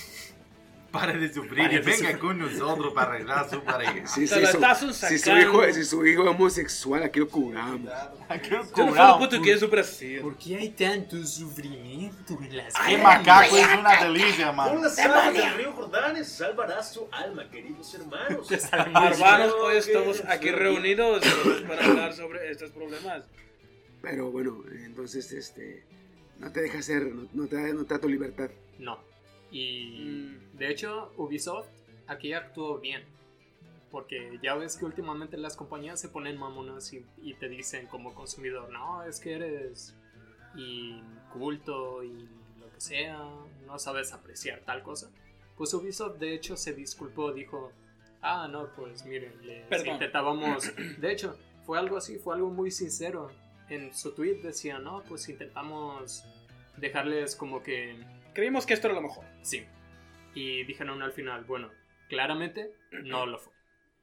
Pare de sufrir y venga con nosotros para arreglar su pareja. Si lo su, estás si su hijo, si su hijo es homosexual, aquí lo curamos. Yo no fue lo puto que es súper así. ¿Por qué hay tanto sufrimiento en las Qué macaco es una delicia, man. Con las aguas del río Jordán salvarás tu alma, queridos hermanos. Hermanos, hoy estamos aquí reunidos para hablar sobre estos problemas. Pero bueno, entonces, este. No te deja hacer, no, no te, da- no te da tu libertad. No. Y Mm. de hecho, Ubisoft aquí actuó bien. Porque ya ves que últimamente las compañías se ponen mamonas y, y te dicen como consumidor, no, es que eres inculto y lo que sea, no sabes apreciar tal cosa. Pues Ubisoft de hecho se disculpó, dijo, ah, no, pues miren, les Perdón. intentábamos... De hecho, fue algo así, fue algo muy sincero. En su tweet decía, no, pues intentamos dejarles como que Creímos que esto era lo mejor. Sí. Y dijeron al final, bueno, claramente no lo fue.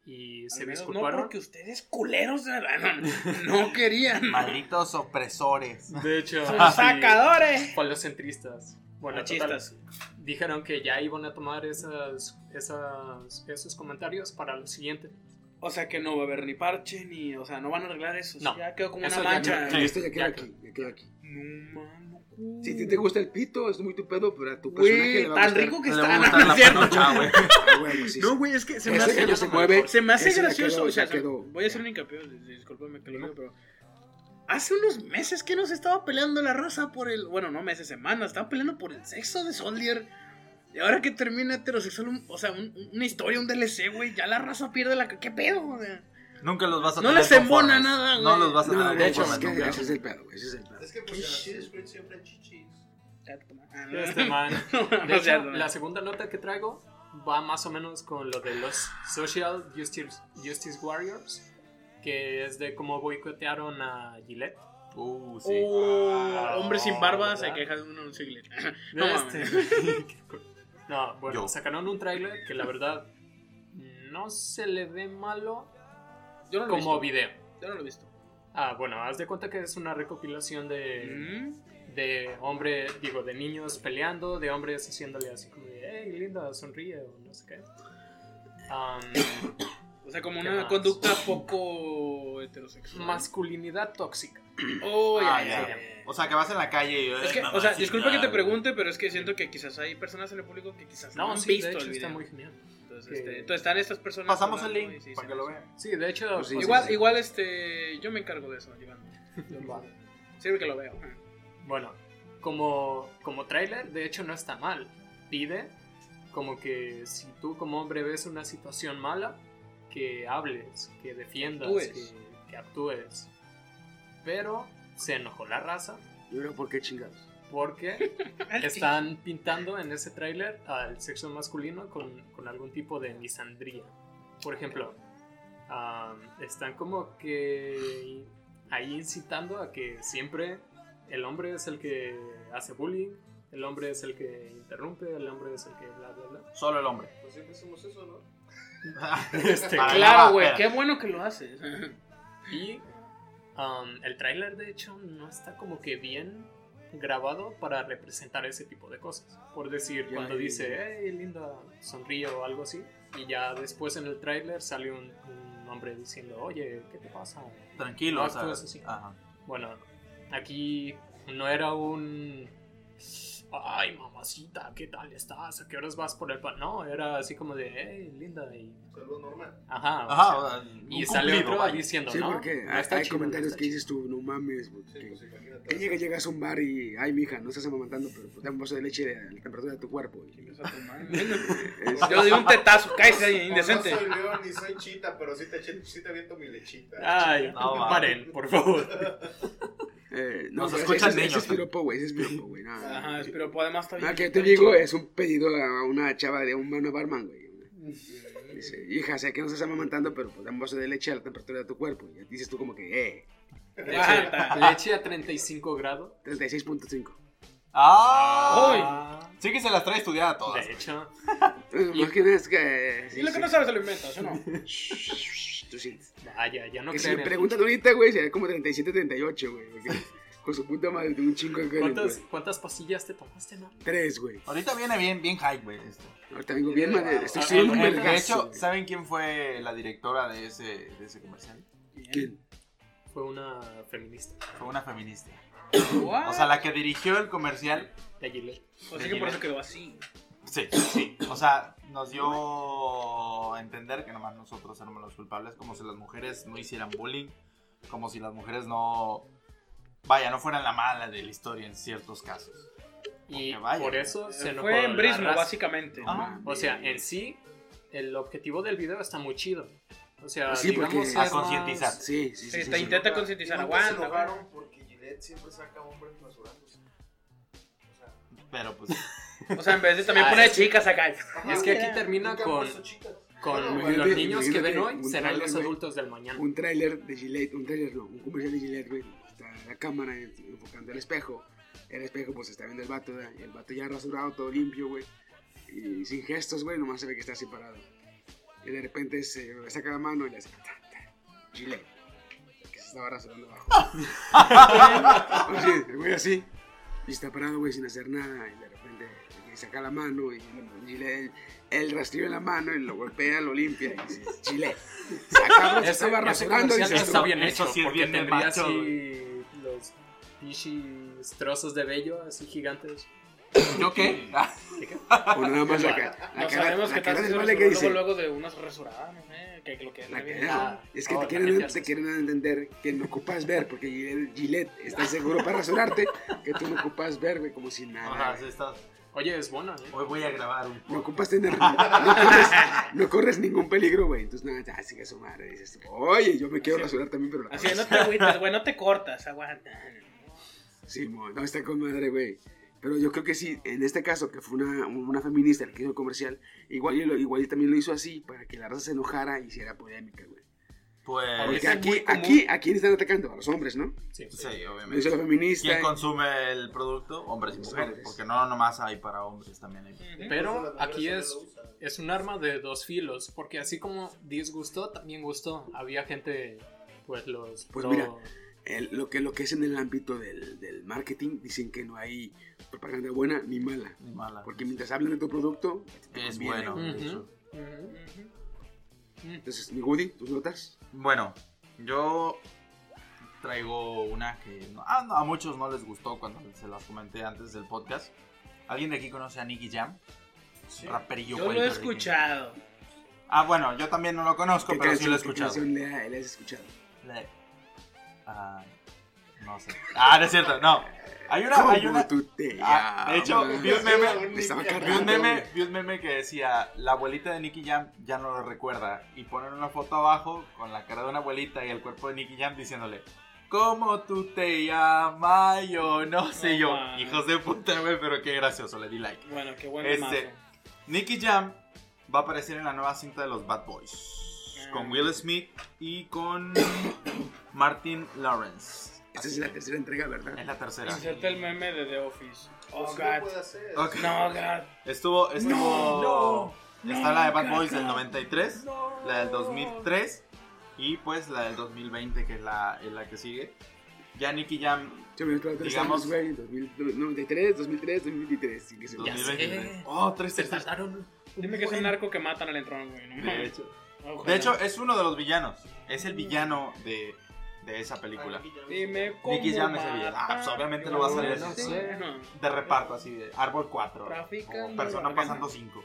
Y se disculparon. No porque ustedes culeros no, no querían. Malditos opresores. De hecho, sí, sacadores. falocentristas. Bueno, total, dijeron que ya iban a tomar esas, esas, esos comentarios para lo siguiente. O sea que no va a haber ni parche ni. O sea, no van a arreglar eso. No. Ya quedó como Eso una ya mancha. no- Esto ya queda ya aquí, ya queda aquí. No, Si te gusta el pito, es muy tu pedo, pero a tu personaje Güey, le va a tan gustar. rico que está. ¿no? güey. Ah, bueno, sí, No, sí. güey, es que se me hace, que no se mueve. se me hace gracioso. quedó, o sea, quedó. voy a hacer un hincapié, discúlpame que lo diga, pero. Hace unos meses que nos estaba peleando la raza por el. Bueno, no meses, semanas. Estaba peleando por el sexo de Soldier. Y ahora que termina heterosexual, un- o sea, un- una historia, un DLC, güey, ya la raza pierde la. ¿Qué pedo? O sea, Nunca los vas a No tener les embona nada, güey. No los vas a No, tener de hecho, es que nunca. ese es el pedo, güey, ese es el pedo. Es que pues en Assassin's Creed siempre hay chichis. Ah, no. Este man. No, De no hecho, no. la segunda nota que traigo va más o menos con lo de los Social Justice, Justice Warriors, que es de cómo boicotearon a Gillette. Uh, sí. Ah, hombre sin barba se ¿verdad? queja de un anuncio inglés. No, Este- no, bueno, Yo. sacaron un tráiler que la verdad no se le ve malo Yo no lo he como visto. video. Yo no lo he visto. Ah, bueno, haz de cuenta que es una recopilación de, Mm. de hombre, digo, de niños peleando, de hombres haciéndole así como de, hey, linda, sonríe o no sé qué. Am, O sea, como ¿Qué una más? conducta poco heterosexual. masculinidad tóxica. Oh, ya, Ah, ya, ya. ya. O sea, que vas en la calle y... Es que, "Ay, o sea, mamacita". disculpa que te pregunte, pero es que siento que quizás hay personas en el público que quizás no, No, han sí, visto de hecho el video. está muy genial. Entonces, este, entonces están estas personas. Pasamos el link sí, para que lo vean. Sí, de hecho, Pues sí, pues, Igual, sí. igual, este, yo me encargo de eso, Iván. Yo lo- Sirve que lo veo. Bueno, como, como tráiler, de hecho no está mal. Pide como que si tú como hombre ves una situación mala, que hables, que defiendas, Actúes. que, que actúes. Pero se enojó la raza Yo creo, ¿por qué chingados? porque están pintando en ese tráiler al sexo masculino con, con algún tipo de misandría. Por ejemplo, están como que ahí incitando a que siempre el hombre es el que hace bullying, el hombre es el que interrumpe, el hombre es el que bla bla bla. Solo el hombre. Pues siempre hacemos eso, ¿no? Este, Claro, güey, qué bueno que lo haces. Y um, el tráiler de hecho no está como que bien grabado para representar ese tipo de cosas. Por decir, cuando dice, hey, linda, sonríe o algo así. Y ya después en el tráiler sale un, un hombre diciendo, oye, ¿qué te pasa? Tranquilo, o sea. Bueno, aquí no era un... Ay, mamacita, ¿qué tal estás? ¿A qué horas vas por el pan? No, era así como de, hey, linda. Y... Saludo normal. Ajá. Ajá, o sea, y sale otro vaya. diciendo, Sí, no, porque no hay, está hay chido, no comentarios está que chido". dices tú, no mames, Sí, porque pues imagínate. que llega, llegas a un bar y, ay, mija, no estás amamantando, pero pues, dame un vaso de leche a la temperatura de tu cuerpo. Y- es- Yo di un tetazo, cállese ahí, No, indecente. No soy león ni soy chita, pero sí te, sí te aviento mi lechita. Ay, No, paren, por favor. eh, Nos pero escuchan ese niños es piropo, güey, ese es piropo, güey. no, Ajá, no, pero además bien. Ah, que yo te digo es un pedido a una chava de un barman, güey. Dice, hija, sé que no estás amamantando, pero pues dame un vaso de leche a la temperatura de tu cuerpo. Y dices tú como que, eh, Aguanta. Leche a 35 grados. 36.5. ¡Ah! Sí que se las trae estudiadas todas. De hecho, Eh, Más que es que. Y lo que no sabes se lo inventas, ¿o no? Tú sientes. vaya, ya no que si me preguntan ahorita, güey, sería como 37, 38, güey. Su puta madre, tengo un chingo de ¿Cuántas, güey. ¿Cuántas pastillas te tomaste, no? Tres, güey. Ahorita viene bien, bien hype, güey. esto. Ahorita vengo bien, madre. Estoy Ah, un el- De hecho, güey. ¿saben quién fue la directora de ese, de ese comercial? ¿Quién? Fue una feminista Fue una feminista. What? O sea, la que dirigió el comercial. de Gillette. O sea que por eso quedó así. Sí, sí. O sea, nos dio a entender que nomás nosotros éramos los culpables, como si las mujeres no hicieran bullying, como si las mujeres no. Vaya, no fueran la mala de la historia en ciertos casos. Y vaya, por eso se enojó Fue en Brismo, básicamente. Ajá. O sea, en sí, el objetivo del video está muy chido. O sea, Sí, porque- digamos, A concientizar. Sí, sí, sí. Sí, sí, te sí. intenta concientizar. Se Aguanta, porque Gillette siempre saca hombres rasurándose. O sea, Pero pues. O sea, en vez de también Ah, poner es que- chicas acá. Es que aquí termina con, con Imagínate- los niños que ven hoy serán trailer, los adultos del mañana. Un tráiler de Gillette, un tráiler no, un comercial de Gillette, güey. La cámara enfocando el espejo. El espejo, pues está viendo el vato, ¿verdad? El vato ya rasurado, todo limpio, güey. Y sin gestos, güey, nomás se ve que está así parado. Y de repente se le saca la mano y le hace. Gillette. Que se estaba rasurando abajo. Así, el güey así. Y está parado, güey, sin hacer nada. Y de repente le saca la mano y Gillette, el rastrillo en la mano y lo golpea, lo limpia y dice, cabrón, se Ese, estaba rasurando y se está bien hecho porque bien tendría así los pichis trozos de vello así gigantes. ¿Yo qué? O nada más la, cara, sabemos la cara del que dice. luego, luego de unas rasuradas, no sé, que lo que La le cara- Ah, es que oh, te, quieren, te entender que no ocupas ver, porque Gillette, Gillette está seguro para rasurarte, que tú no ocupas ver, güey, como si nada. Ajá, sí está. Oye, es buena, ¿eh? Hoy voy a grabar un. No ocupas tener. No corres, no corres ningún peligro, güey. Entonces, nada, ya sigue su madre. Dices, oye, yo me quiero rasurar también, pero la Así, no te agüites, güey, no te cortas, aguanta. Sí, mo, no está con madre, güey. Pero yo creo que sí, en este caso, que fue una, una feminista la que hizo el comercial, igual, y lo- igual y también lo hizo así para que la raza se enojara y hiciera polémica, güey. Pues. Porque aquí, aquí, ¿a quién están atacando? A los hombres, ¿no? Sí. Sí, hizo obviamente. la feminista. ¿Quién consume el producto? Hombres y mujeres. Mujeres. Porque no nomás hay para hombres, también hay. Pero aquí es, es un arma de dos filos, porque así como disgustó, también gustó. Había gente, pues los... Pues mira, el- lo, que, lo que es en el ámbito del, del marketing, dicen que no hay propaganda buena ni mala. Ni mala. Porque mientras hablan de tu producto, te Es conviene, bueno. eso. ujú. Entonces, mi Woody, tus notas. Bueno, yo traigo una que no- ah, no, a muchos no les gustó cuando se las comenté antes del podcast. ¿Alguien de aquí conoce a Nicky Jam? Raperillo Yo lo he escuchado. Ah, bueno, yo también no lo conozco, pero sí lo he qué escuchado. canción le, ha- le has escuchado? Le- Ah, no sé. Ah, no es cierto, no. Hay una, ¿Cómo hay una. tú te Ah, de hecho, vi un meme. Vi un, meme, vi un meme que decía, la abuelita de Nicky Jam ya no lo recuerda. Y ponen una foto abajo con la cara de una abuelita y el cuerpo de Nicky Jam diciéndole, ¿cómo tú te llamas? Yo no sé yo. Hijos de puta, güey, pero qué gracioso, le di like. Bueno, qué buen Este. Nicky Jam va a aparecer en la nueva cinta de los Bad Boys. Ah. Con Will Smith y con Martin Lawrence. Esta es la tercera entrega, ¿verdad? Es la tercera. Inserta el meme de The Office. Oh, Pues God. puede hacer. No, God. Estuvo, estuvo. está la de Bad Boys del 93, la del 2003 y pues la del 2020 que es la, es la que sigue. Ya Nicky Jam Yo me acuerdo tres Digamos- güey. 2093, 2003, 2023. Sí, que se Ya 2023. sé. Oh, tres Se tardaron. Dime que es un narco que matan al entrón, güey. No De hecho, Ojalá. de hecho, es uno de los villanos. Es el villano de, de esa película. Nicky Jam es el villano. Ah, pues, obviamente no va a salir No así. sé. De reparto, así de árbol 4. Traficando O persona pasando 5.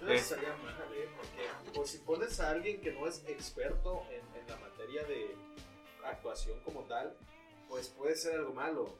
Entonces estaría mal, ¿eh? Porque pues, si pones a alguien que no es experto en, en la materia de actuación como tal, pues puede ser algo malo.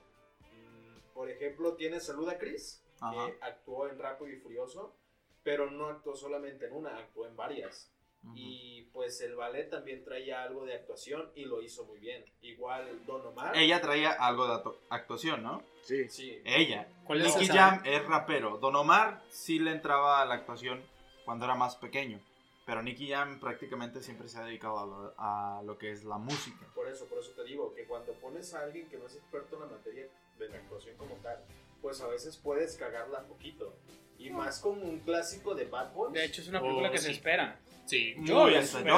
Mm, Por ejemplo, tienes a Ludacris, Ajá. que actuó en Rápido y Furioso, pero no actuó solamente en una, actuó en varias. Y pues el ballet también traía algo de actuación y lo hizo muy bien. Igual Don Omar. Ella traía algo de actu- actuación, ¿no? Sí. Sí. Ella. ¿Cuál es Nicky? Jam es rapero. Don Omar sí le entraba a la actuación cuando era más pequeño. Pero Nicky Jam prácticamente siempre se ha dedicado a lo, a lo que es la música. Por eso, por eso te digo que cuando pones a alguien que no es experto en la materia de la actuación como tal pues a veces puedes cagarla un poquito. Y más como un clásico de Bad Boys. De hecho, es una Oh, película que se espera. Sí. Yo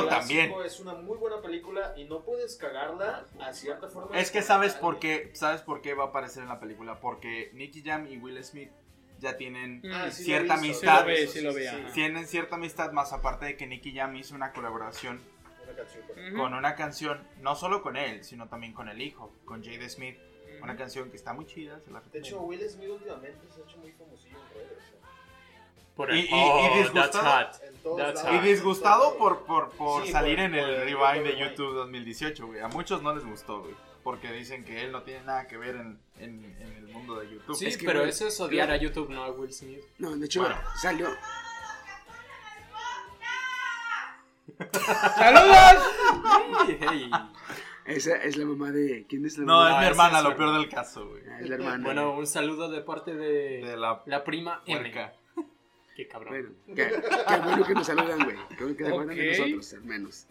también. Es una muy buena película y no puedes cagarla a cierta forma. Es que sabes por qué, sabes por qué va a aparecer en la película, porque Nicky Jam y Will Smith ya tienen Ah, sí cierta amistad. Sí lo ve, sí lo ve, tienen cierta amistad más aparte de que Nicky Jam hizo una colaboración Una canción con- una canción, no solo con él, sino también con el hijo, con Jade Smith, una canción que está muy chida, se la De hecho. Will Smith últimamente se ha hecho muy famosillo en redes. ¿No? Por Y- ahí. y- y oh, that's disgustado. hot. That's lados. Y disgustado por, por, por Sí, salir por- en el rewind de. YouTube 2018, güey. A muchos no les gustó, güey. Porque dicen que él no tiene nada que ver en, en, en el mundo de YouTube. Sí, Es que, pero güey, eso es odiar claro. a YouTube, no a Will Smith. No, de hecho, Bueno. salió. ¡Saludos! Hey, hey. Esa es la mamá de. ¿Quién es la No, mamá? es mi esa hermana, es lo peor hermana. del caso, güey. Ah, es la hermana. Bueno, un saludo de parte de, De la la prima M. Qué cabrón. Bueno, qué, qué bueno que nos saludan, güey. Qué bueno que se acuerdan de nosotros, al menos.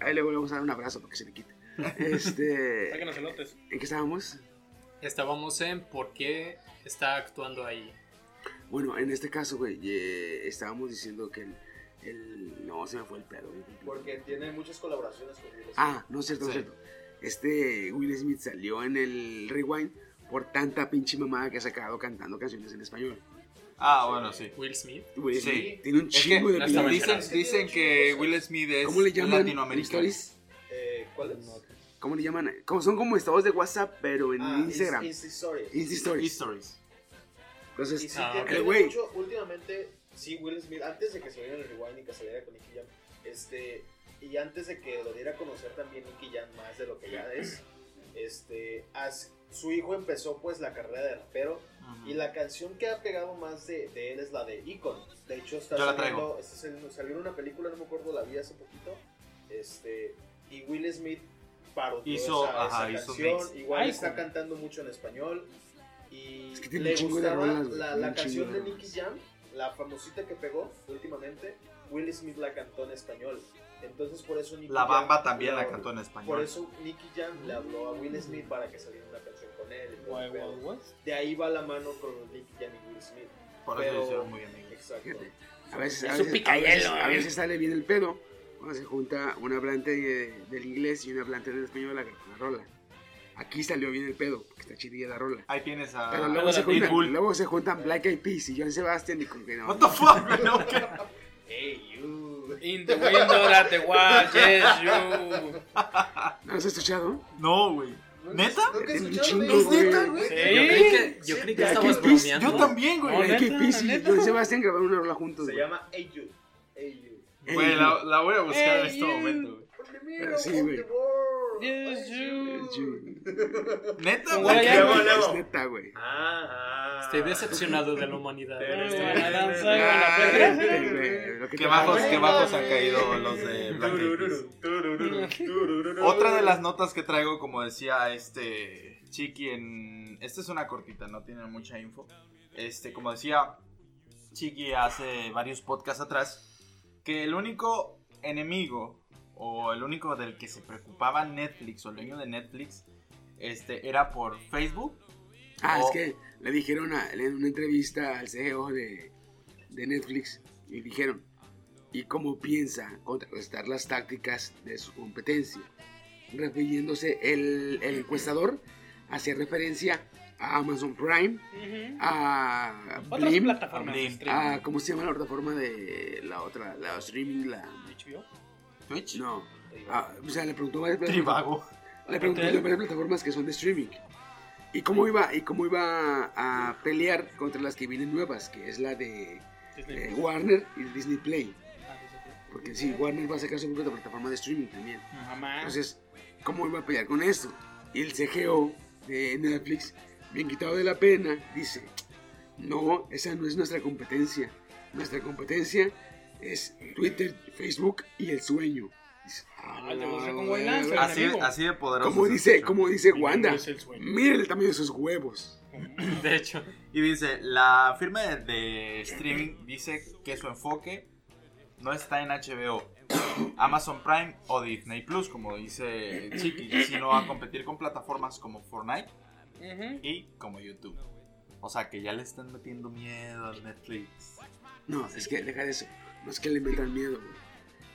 Ahí le vamos a dar un abrazo para que se le quite. Este. Elotes. ¿En qué estábamos? Estábamos en por qué está actuando ahí. Bueno, en este caso, güey, eh, estábamos diciendo que el, el- No, se me fue el pedo. güey. Porque tiene muchas colaboraciones con Will Smith. Ah, no es cierto, no es cierto. Este Will Smith salió en el Rewind por tanta pinche mamada que ha sacado cantando canciones en español. Ah, bueno, sí. Will Smith. Will Sí. Smith tiene un Es que chingo de no dicen, dicen que Will Smith es ¿Cómo le llaman? latinoamericano. Eh, ¿Cuál es? ¿Cómo le llaman? Como, son como estados de WhatsApp, pero en Ah, Instagram. Insta Stories. Insta Stories. Stories. Entonces, Y sí, Ah, tiene- ok. tiene Güey. mucho, últimamente, sí, Will Smith, antes de que saliera en el Rewind y que saliera con Nicky Jam, este, y antes de que lo diera a conocer también Nicky Jam más de lo que ya es, este, as- su hijo empezó pues la carrera de rapero y la canción que ha pegado más de, de él es la de Icon. De hecho, está Yo la saliendo, está saliendo, salió una película, no me acuerdo, la vi hace poquito, este, y Will Smith parodió Hizo- esa, ajá, esa hizo canción, mix. igual Icon. está cantando mucho en español y Es que le gustaba rolas, la, la canción de de Nicky. Jam, la famosita que pegó últimamente, Will Smith la cantó en español. Entonces por eso Nicky La Jam Bamba también la cantó en Por español. eso Nicky Jam le habló a Will Smith para que saliera una él. y todo el Wild West. De ahí va la mano con Nicky Jam y Will Smith. Por eso pero- hicieron muy amigos. Exacto. a veces, Es a veces, a veces, a ¿eh? veces sale bien el pedo cuando se junta un hablante de- del inglés y un hablante del español a la rola. Aquí salió bien el pedo, porque está chidilla la rola. Ahí tienes a Pero luego, se la juntan, Pitbull. luego se juntan Black Eyed Peas y John Sebastian y con que no. What the fuck, no, ¿qué? Hey, you. In the window at the wall, yes, you. ¿No lo has escuchado? No, güey. ¿Neta? ¿Nunca has Es. ¿Neta, güey? Sí. Yo creí que, yo creí que estabas bromeando. Yo también, güey. No, neta. John Sebastian grabaron una rola juntos. Se llama Hey You. Hey You. Ey, Güey, la, la voy a buscar en este momento, güey. Sí, güey. Yes, you. ¿Neta, güey? Es neta, güey. Ah, ah. Estoy decepcionado de la humanidad. Ah, este, Qué bajos, qué bajos han caído los de Black. Otra de las notas que traigo, como decía este Chiqui en... Esta es una cortita, no tiene mucha info. Este, como decía Chiqui hace varios podcasts atrás, que el único enemigo o el único del que se preocupaba Netflix o el dueño de Netflix este, era por Facebook. Ah, O- es que le dijeron a- en una entrevista al CEO de, de Netflix y dijeron, ¿y cómo piensa contrarrestar las tácticas de su competencia? Refiriéndose, el, el encuestador hacía referencia a Amazon Prime, Ujú. a Otras Blim, plataformas a, ¿cómo se llama la plataforma de la otra, la streaming, la... HBO. Twitch. No, ah, o sea, le preguntó varias plataformas. Trivago. Le a varias plataformas que son de streaming. ¿Y cómo iba, y cómo iba a pelear contra las que vienen nuevas? Que es la de eh. Warner y Disney Play. Ah. Porque sí, Warner va a sacar su propia plataforma de streaming también. Entonces, ¿cómo iba a pelear con esto? Y el CGO de Netflix, bien quitado de la pena, dice, no, esa no es nuestra competencia. Nuestra competencia es Twitter, Facebook y el sueño. Dice, Ah, "Ah, con güey, buen lance". Así, así de poderoso. como dice, como dice Wanda, miren el tamaño de sus huevos. De hecho, Y dice, la firma de, de streaming dice que su enfoque no está en HBO, Amazon Prime o Disney Plus, como dice Chiqui, sino a competir con plataformas como Fortnite y como YouTube. O sea, que ya le están metiendo miedo al Netflix. No, es que deja de eso. No es que le metan miedo, güey.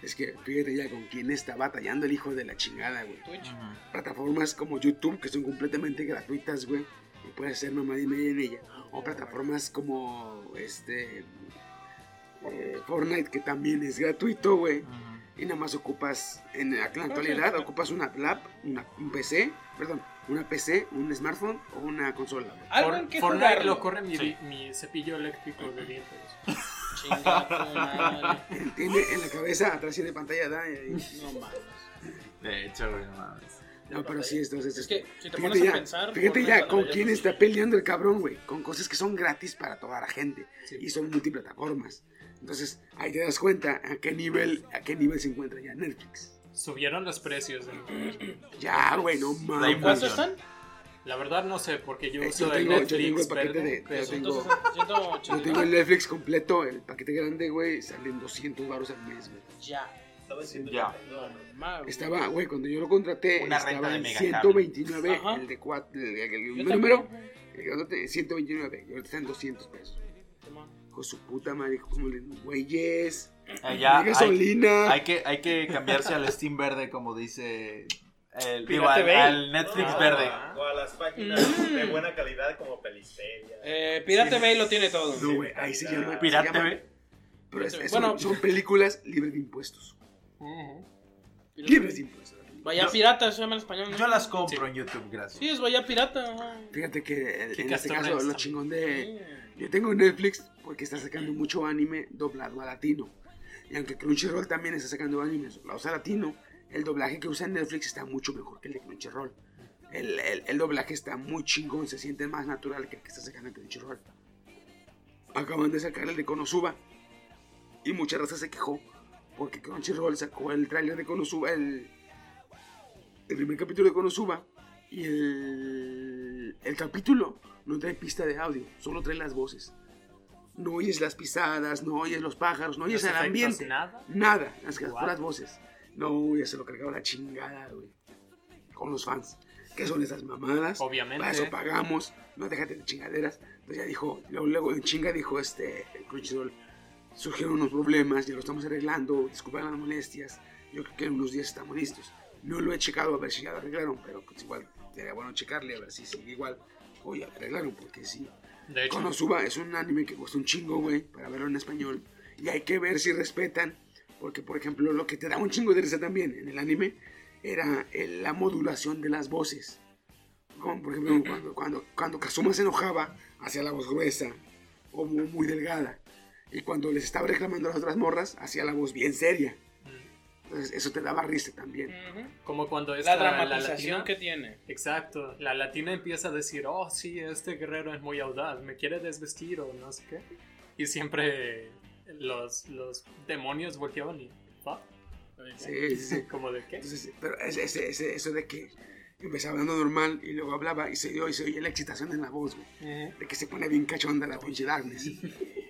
Es que fíjate ya con quién está batallando el hijo de la chingada, güey. Twitch. Plataformas como YouTube, que son completamente gratuitas, güey. Y puedes hacer mamá y media en ella. O plataformas como este. eh, Fortnite, que también es gratuito, güey. Y nada más ocupas, en la actualidad, ocupas una lap, una, un PC, perdón, una PC, un smartphone o una consola. güey. Algo en que Fortnite jugarlo. lo corre mi, Sí. mi cepillo eléctrico de dientes. Chinga Tiene en la cabeza, atrás tiene pantalla, da, y- No mames. De hecho, güey, no mames. No, pero sí, entonces. Es que si te Fíjate pones a ya, pensar. fíjate ya con quién está peleando el cabrón, güey. Con cosas que son gratis para toda la gente. Sí. Y son multiplataformas. Entonces, ahí te das cuenta a qué nivel, a qué nivel se encuentra ya Netflix. Subieron los precios. de- Ya, güey, no mames. ¿Cuántos inflación. están? La verdad no sé, porque yo Eh, uso yo el tengo- yo Netflix tengo el paquete verde, de- yo tengo- 180. Yo tengo el Netflix completo, el paquete grande, güey, salen 200 baros al mes, güey. Ya. Estaba diciendo Ya. Estaba, güey, cuando yo lo contraté, Una renta estaba de en megacable. 129, Ajá. el de 4, el, el- el Yo número, el grandote, 129, y ahorita están 200 pesos. Con su puta madre, como le güeyes, Eh, de hay, gasolina. hay que, hay que cambiarse al Steam verde, como dice. El, digo, Pirate al, Bay. al Netflix No, verde. O a las páginas Mm. de buena calidad como Pelispedia. Eh, Pirate Bay lo tiene todo. No, güey, ahí se llama. Pirate se llama- Bay. Pero es- es- Bueno. son, películas libres de impuestos. Libres de impuestos. Bahía Yo- Pirata, se llama en español. ¿no? Yo las compro en YouTube, gracias. Sí, es Bahía Pirata. Fíjate que en este caso, lo chingón de. Sí. Yo tengo Netflix porque está sacando mucho anime doblado a latino. Y aunque Crunchyroll también está sacando animes doblados a latino, el doblaje que usa Netflix está mucho mejor que el de Crunchyroll. El, el- el doblaje está muy chingón, se siente más natural que el que está sacando Crunchyroll. Acaban de sacar el de Konosuba y mucha raza se quejó porque Crunchyroll sacó el tráiler de Konosuba, el, el primer capítulo de Konosuba y el, el capítulo no trae pista de audio, solo trae las voces. No oyes las pisadas, no oyes los pájaros, no oyes Los el ambiente. Nada. Nada, las puras voces. No, ya se lo cargaba la chingada, güey. Con los fans. ¿Qué son esas mamadas? Obviamente. Para eso pagamos. No déjate de chingaderas. Entonces ya dijo, luego, luego en chinga dijo este Crunchyroll. Surgieron unos problemas, ya lo estamos arreglando. Disculpen las molestias. Yo creo que en unos días estamos listos. No lo he checado a ver si ya lo arreglaron, pero pues igual sería bueno checarle a ver si sigue igual. O ya lo arreglaron, porque sí. De hecho, Konosuba es un anime que cuesta un chingo, güey, para verlo en español. Y hay que ver si respetan. Porque, por ejemplo, lo que te da un chingo de risa también en el anime era el- la modulación de las voces. Como, por ejemplo, cuando, cuando, cuando Kazuma se enojaba, hacía la voz gruesa o muy, muy delgada. Y cuando les estaba reclamando a las otras morras, hacía la voz bien seria. Entonces, eso te daba risa también. Ujú. como cuando La esta, dramatización latina, que tiene. Exacto, la latina empieza a decir, oh sí, este guerrero es muy audaz, me quiere desvestir o no sé qué. Y siempre los, los demonios volteaban y. Sí, sí, sí. Como de qué. Entonces, pero ese, ese- eso de que empezaba hablando normal y luego hablaba y se, dio, y se oye la excitación en la voz, güey. Ujú. de que se pone bien cachonda la pinche Darkness.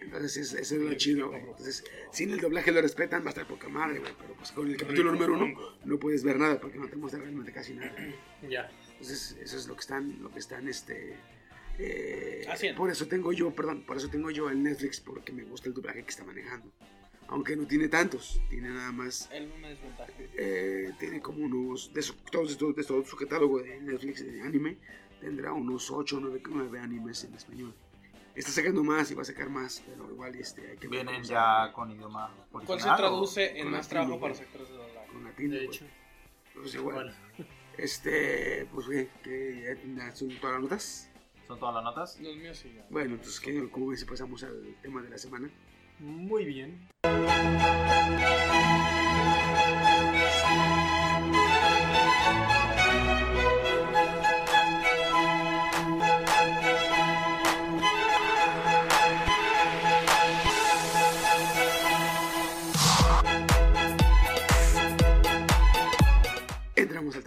Entonces, es- eso es lo chido, güey. Entonces, si en el doblaje lo respetan, va a estar poca madre, güey. Pero pues con el capítulo número uno no puedes ver nada porque no te muestra realmente casi nada. Ya. Entonces, eso es lo que están, lo que están, este... eh, Haciendo. por eso tengo yo, perdón, por eso tengo yo el Netflix porque me gusta el doblaje que está manejando. Aunque no tiene tantos, tiene nada más una desventaja. eh, tiene como unos, de su, todo, de todo- de todo su catálogo de Netflix de anime, tendrá unos 8 o 9, 9 animes en español. Está sacando más y va a sacar más, pero igual este, hay que ver Vienen ya con idioma ¿Cuál original. se traduce en más trabajo para güey. sectores de doblaje? con latino, De güey. hecho. Pues igual, Bueno, este, pues güey, que ya son todas las notas. ¿Son todas las notas? Los míos sí ya. Bueno, entonces, ¿qué, ¿cómo ves si pasamos al tema de la semana? muy bien.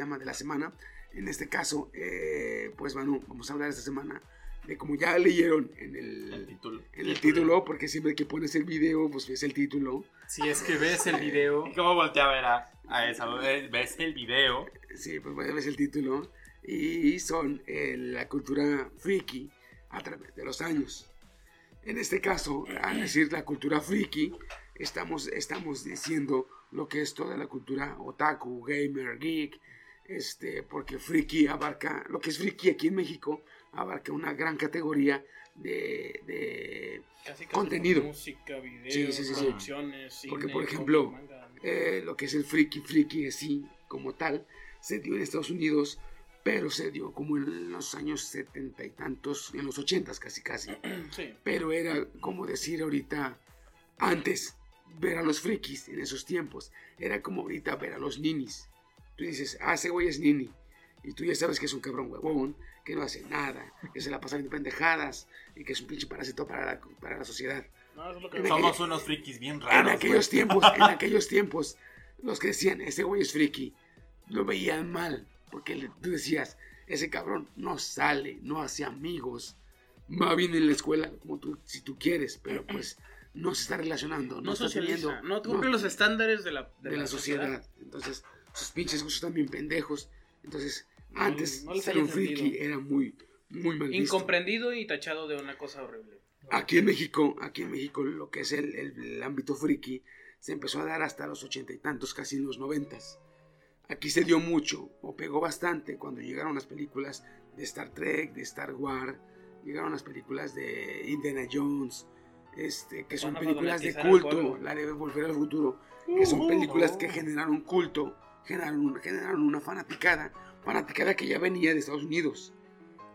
Tema de la semana. En este caso, eh, pues bueno, vamos a hablar esta semana de como ya leyeron en el, El título. en el título, porque siempre que pones el video, pues ves el título. Si es que ves el video, ¿Y cómo voltea a ver a, a esa? Eh, ¿Ves el video? Sí, pues bueno, ves el título. Y son eh, la cultura friki a través de los años. En este caso, al decir la cultura friki, estamos, estamos diciendo lo que es toda la cultura otaku, gamer, geek, este, porque friki abarca, lo que es friki aquí en México, abarca una gran categoría de, de Casi, casi Contenido. Música, videos, Sí, sí, sí, sí. producciones, cine, Porque, por ejemplo, manga. eh, lo que es el friki friki así como tal se dio en Estados Unidos pero se dio como en los años setenta y tantos en los ochentas casi casi pero era como decir ahorita antes ver a los frikis en esos tiempos era como ahorita ver a los ninis tú dices ah ese güey es nini y tú ya sabes que es un cabrón huevón que no hace nada que se la pasa viendo pendejadas y que es un pinche parásito para la, para la sociedad No, eso es lo que En Somos unos frikis bien en raros. aquellos güey. tiempos, en aquellos tiempos, los que decían, ese güey es friki, lo veían mal, porque le- tú decías, ese cabrón no sale, no hace amigos, va bien en la escuela, como tú, si tú quieres, pero pues no se está relacionando, no, no está socializa, teniendo, no cumple los estándares de la, de la sociedad. Entonces, sus pinches gustos también pendejos. Entonces, No, antes no ser un friki era muy, muy mal visto. Incomprendido y tachado de una cosa horrible. Aquí en México, aquí en México, lo que es el, el- el ámbito friki se empezó a dar hasta los ochenta y tantos, casi en los noventas. Aquí se dio mucho, o pegó bastante, cuando llegaron las películas de Star Trek, de Star Wars, llegaron las películas de Indiana Jones, este, que son películas de culto, la de Volver al Futuro, que son películas que generaron culto, generaron, generaron una fanaticada, fanaticada que ya venía de Estados Unidos.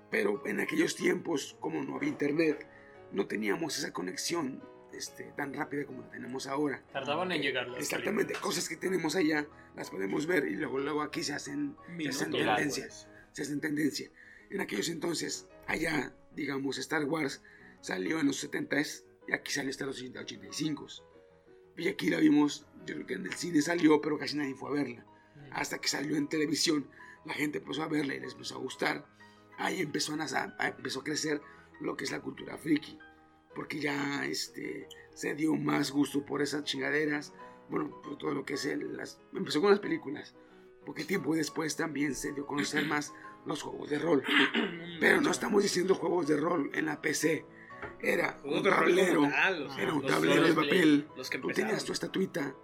Pero en aquellos tiempos, como no había internet, no teníamos esa conexión este, tan rápida como la tenemos ahora. Tardaban en llegar las Exactamente, películas. cosas que tenemos allá las podemos ver y luego, luego aquí se hacen, se hacen tendencias. Se hacen tendencia. En aquellos entonces, allá, digamos, Star Wars salió en los 70s y aquí salió hasta los 85 Y aquí la vimos, yo creo que en el cine salió, pero casi nadie fue a verla. Hasta que salió en televisión, la gente empezó a verla y les empezó a gustar. Ahí empezó a, nacer- a- empezó a crecer lo que es la cultura friki. Porque ya este, se dio más gusto por esas chingaderas. Bueno, por todo lo que es el, las... Empezó con las películas. Porque tiempo después también se dio a conocer más los juegos de rol. Pero no estamos diciendo juegos de rol en la PC. Era un tablero. Era un tablero de papel. los que Tú tenías tu estatuita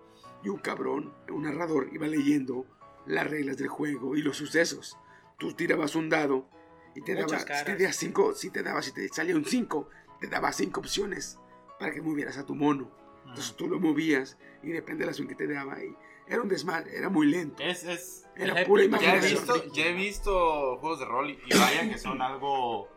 y un cabrón, un narrador, iba leyendo las reglas del juego y los sucesos. Tú tirabas un dado y te daba, si te daba cinco, si te daba, si te salía un 5, te daba cinco opciones para que movieras a tu mono. Entonces tú lo movías y depende de la opción que te daba. Y era un desmadre, era muy lento. Es, es, Era pura épico- ya, he imaginación. visto, ya he visto juegos de rol y, vaya que son algo...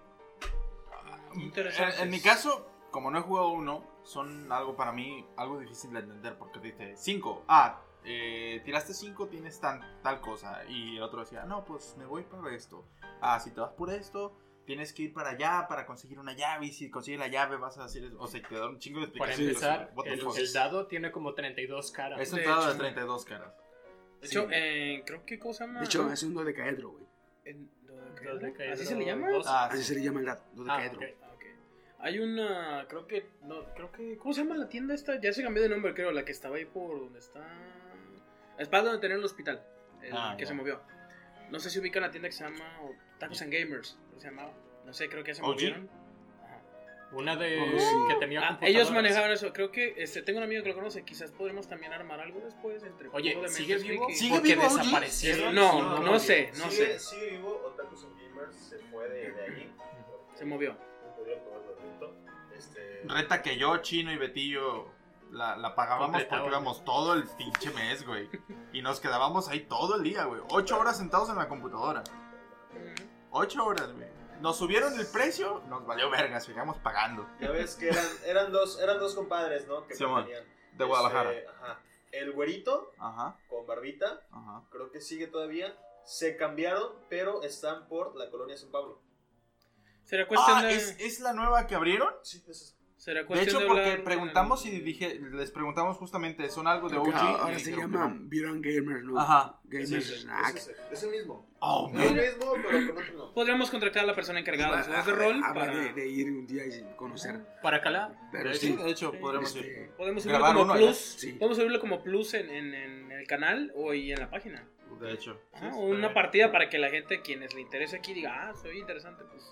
Interesantes. En, en mi caso, como no he jugado uno, son algo para mí, algo difícil de entender porque dice 5, ah, eh, tiraste 5, tienes tan, tal cosa. Y el otro decía, no, pues me voy para esto. Ah, si te vas por esto, tienes que ir para allá para conseguir una llave. Y si consigues la llave, vas a hacer eso. O sea, te da un chingo de Para explicaciones. empezar, What the el, el dado tiene como 32 caras. Es un De dado de hecho. 32 caras. De hecho, Sí. eh, creo que, ¿cómo se llama? De hecho, es un dodecaedro, güey. ¿Así se le llama? Ah, Así sí. se le llama el dodecaedro. Ah, ok. Hay una, creo que, no, creo que, ¿cómo se llama la tienda esta? Ya se cambió de nombre, creo, la que estaba ahí por donde está... Es para donde tenía el hospital, el Ah, que se movió. No sé si ubican la tienda que se llama o Tacos and Gamers, ¿cómo se llamaba? No sé, creo que ya se movieron. Una de Oh, sí. que tenía Ah, ellos manejaban eso, creo que este, tengo un amigo que lo conoce, quizás podremos también armar algo después entre Oye, de ¿sigue vivo? ¿Sigue Porque vivo, desaparecieron. No, no, no, sé, no sigue, sé. Sigue vivo, Otakus and Gamers se fue de, de allí. Se movió. Este, Reta que yo, Chino y Betillo la, la pagábamos porque íbamos todo el pinche mes, güey. Y nos quedábamos ahí todo el día, güey. Ocho horas sentados en la computadora. Ocho horas, güey. Nos subieron el precio, nos valió verga, seguíamos pagando. ya ves que eran, eran, dos, eran dos compadres, ¿no? Que Sí, tenían. De Guadalajara. Este, ajá. El güerito Ajá, con barbita, ajá. creo que sigue todavía. Se cambiaron, pero están por la colonia San Pablo. Será cuestión Ah, de... ¿es, ¿es la nueva que abrieron? Sí, es. Será De hecho, porque hablar con preguntamos el- y dije, les preguntamos justamente, ¿son algo de OG? ahora se creo que llama no. Viran Gamer, ¿no? Ajá. Gamers Es ese, Snack. es ese, es el mismo. Oh, Es el mismo, pero con otro nombre. Podríamos contratar a la persona encargada de de rol habrá para... de, de ir un día y conocer. Para calar. Pero De sí, Sí, de hecho, Sí. podremos ir. este, Podemos subirlo Grabar como plus. Sí. Podemos subirlo como plus en, en- en el canal o y en la página. De hecho. Ajá, o una partida para que la gente, quienes le interese aquí, diga, ah, soy interesante, pues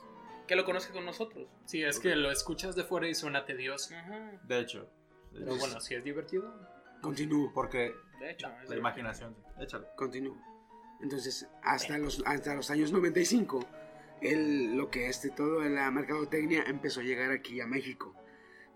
que lo conozca con nosotros. Sí, es que lo escuchas de fuera y suena tedioso. Ajá. De hecho. Pero bueno, si es divertido. Continúo, Porque De hecho, es la imaginación. Échalo. continúo. Entonces, hasta los, hasta los años 95, el, lo que este, todo la mercadotecnia empezó a llegar aquí a México.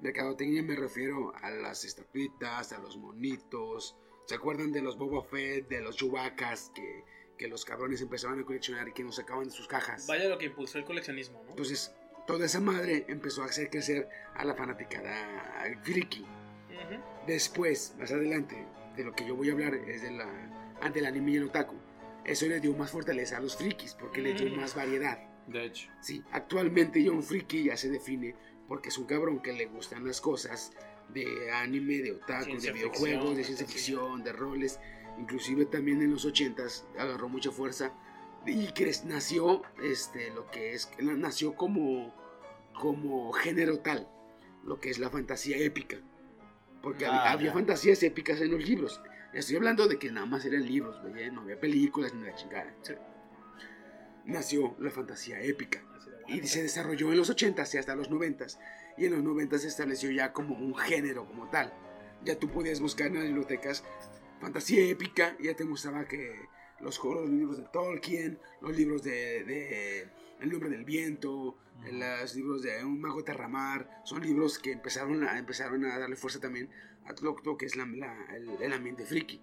Mercadotecnia me refiero a las estampitas, a los monitos. ¿Se acuerdan de los Boba Fett, de los Chewbaccas que, que los cabrones empezaban a coleccionar y que nos sacaban de sus cajas? Vaya lo que impulsó el coleccionismo, ¿no? Entonces, toda esa madre empezó a hacer crecer a la fanaticada friki. Ujú. Después, más adelante, de lo que yo voy a hablar es de la, ante el anime y el otaku. Eso le dio más fortaleza a los frikis porque le dio Mm. más variedad. De hecho. Sí, actualmente ya un friki ya se define porque es un cabrón que le gustan las cosas de anime, de otaku, Ciencia de videojuegos, ficción, de ciencia ficción, de roles. Inclusive también en los 80s agarró mucha fuerza y que nació este lo que es nació como como género tal, lo que es la fantasía épica. Porque Ah, había, ya. fantasías épicas en los libros. Estoy hablando de que nada más eran libros, ¿verdad? no había películas ni la chingada. Nació la fantasía épica y se desarrolló en los 80s y hasta los 90s. Y en los 90s se estableció ya como un género como tal. Ya tú podías buscar en las bibliotecas fantasía épica ya te mostraba que los, libros de Tolkien, los libros de, de El nombre del viento, los libros de Un mago terramar, son libros que empezaron a, empezaron a darle fuerza también a todo que es la- la- el, el ambiente friki.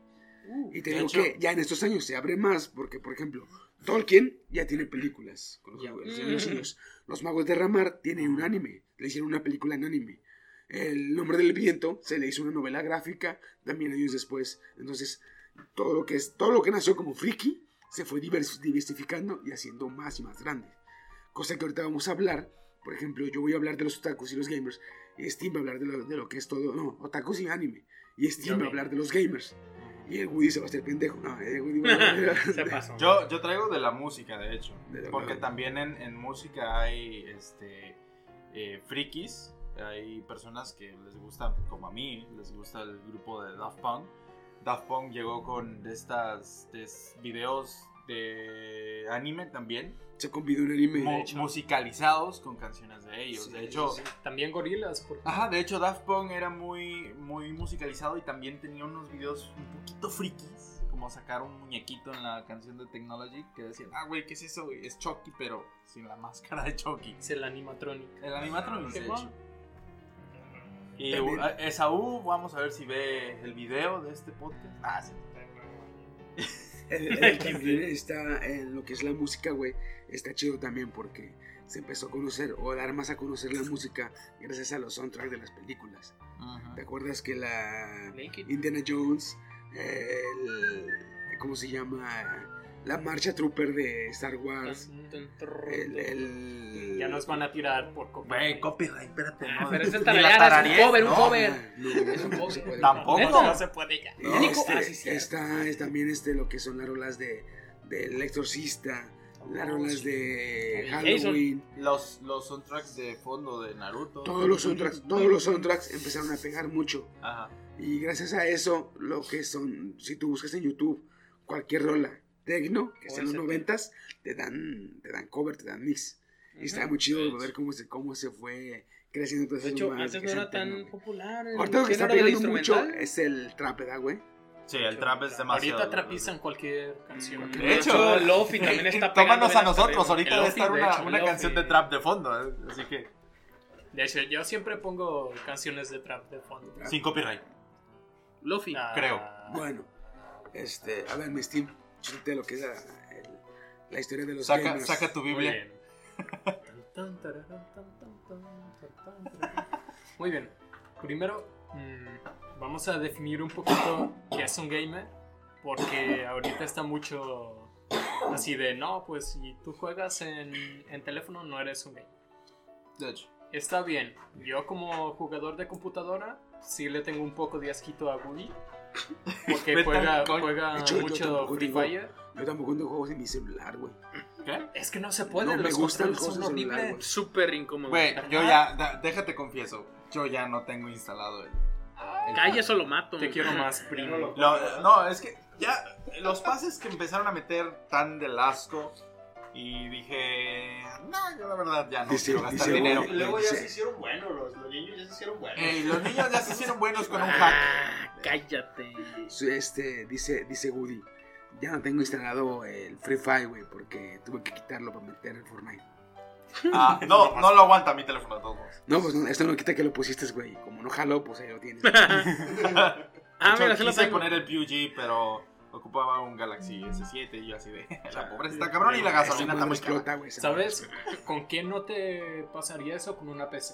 y te digo hecho- que ya en estos años se abre más porque, por ejemplo, Tolkien ya tiene películas con los, de los. Los Magos de Ramar tienen un anime, le hicieron una película en anime. El nombre del viento se le hizo una novela gráfica también años después. Entonces, todo lo que es todo lo que nació como friki se fue divers- diversificando y haciendo más y más grande. Cosa que ahorita vamos a hablar. Por ejemplo, yo voy a hablar de los otakus y los gamers. Y Steam va a hablar de lo, de lo que es todo. No, otakus y anime. Y Steam va a hablar de los gamers. Y el Woody se va a hacer pendejo. No, el Woody va a Se pasó. Yo, yo traigo de la música, de hecho. De Porque también en, en música hay este eh, frikis. Hay personas que les gusta, como a mí, les gusta el grupo de Daft Punk. Daft Punk llegó con estas videos de anime también, Se convidó un anime. mu- hecho. musicalizados con canciones de ellos. Sí, de hecho, sí, También gorilas. Porque... Ajá, de hecho Daft Punk era muy, muy musicalizado y también tenía unos videos un poquito frikis, como sacar un muñequito en la canción de Technology que decían, ah, güey, ¿qué es eso? güey? Es Chucky, pero sin la máscara de Chucky. Es el animatronic. El animatronic, de hecho. Y También- Esaú, vamos a ver si ve el video de este podcast. Ah, sí. El- el- también está en lo que es la música, güey. Está chido también porque se empezó a conocer o a dar más a conocer la música gracias a los soundtracks de las películas. Ajá. ¿Te acuerdas que la Naked. Indiana Jones, el, ¿cómo se llama? La marcha trooper de Star Wars. El, el- Ya nos van a tirar por copia. Güey, copyright, espérate. Ah, no, pero es es un cover, un cover. No, Es un no poco. se puede. Tampoco. No se puede ya. Este, ah, sí, cierto. está es también este lo que son las rolas de del exorcista, las rolas de. Halloween, Los, los soundtracks de fondo de Naruto. todos los soundtracks, todos los soundtracks empezaron a pegar mucho Ajá. y gracias a eso lo que son, si tú buscas en YouTube cualquier rola tecno que sea en los noventas te dan te dan cover, te dan mix y está muy chido ver cómo se cómo se fue creciendo todo De hecho, más antes que no sea era tan tecno, popular. El Ahorita lo que está pegando mucho es el trap, ¿verdad, güey? Sí, el trap es demasiado. Ahorita trapizan cualquier canción. De hecho, el Lofi también está pegando Tómanos a nosotros, ahorita debe estar de una, hecho, una canción de trap de fondo, ¿eh? así que De hecho, yo siempre pongo canciones de trap de fondo. sin copyright. Lofi. Ah, creo. Bueno, este, a ver, mi Steam, chútate lo que es la, el- la historia de los Saca, gamers. saca tu Muy Biblia. Muy bien. Primero, mm, vamos a definir un poquito qué es un gamer. Porque ahorita está mucho así de, no, pues si tú juegas en, en teléfono no eres un gamer. De hecho. Está bien. Yo como jugador de computadora sí le tengo un poco de asquito a Woody. Porque juega, juega yo mucho tampoco Free tengo- Fire. Yo tampoco tengo juegos en mi celular, güey. ¿Qué? Es que no se puede, No me los gustan controles cosas son horribles. Súper incómodo. Güey, yo ya, da- déjate confieso, yo ya no tengo instalado el. el- Calle, eso lo mato. Te quiero más, primo. Lo- no, es que ya los pases que empezaron a meter tan del asco Y dije, no, yo la verdad ya no Dice- quiero gastar dinero. güey, Luego ya Sí. se hicieron buenos, los, los niños ya se hicieron buenos. Ey, los niños ya se hicieron buenos con un hack. Ah, cállate. Su- Este, dice, dice Woody, ya no tengo instalado el Free Fire, güey, porque tuve que quitarlo para meter el Fortnite. Ah, no, no lo aguanta mi teléfono de todos. No, pues no, esto no quita que lo pusiste, güey. Como no jaló, pues ahí lo tienes. Ah, mira, se lo quise tengo. poner el PUG, pero ocupaba un Galaxy S7 y yo así de... La pobreza está cabrón y la gasolina está muy cara. ¿Sabes con quién no te pasaría eso? Con una PC.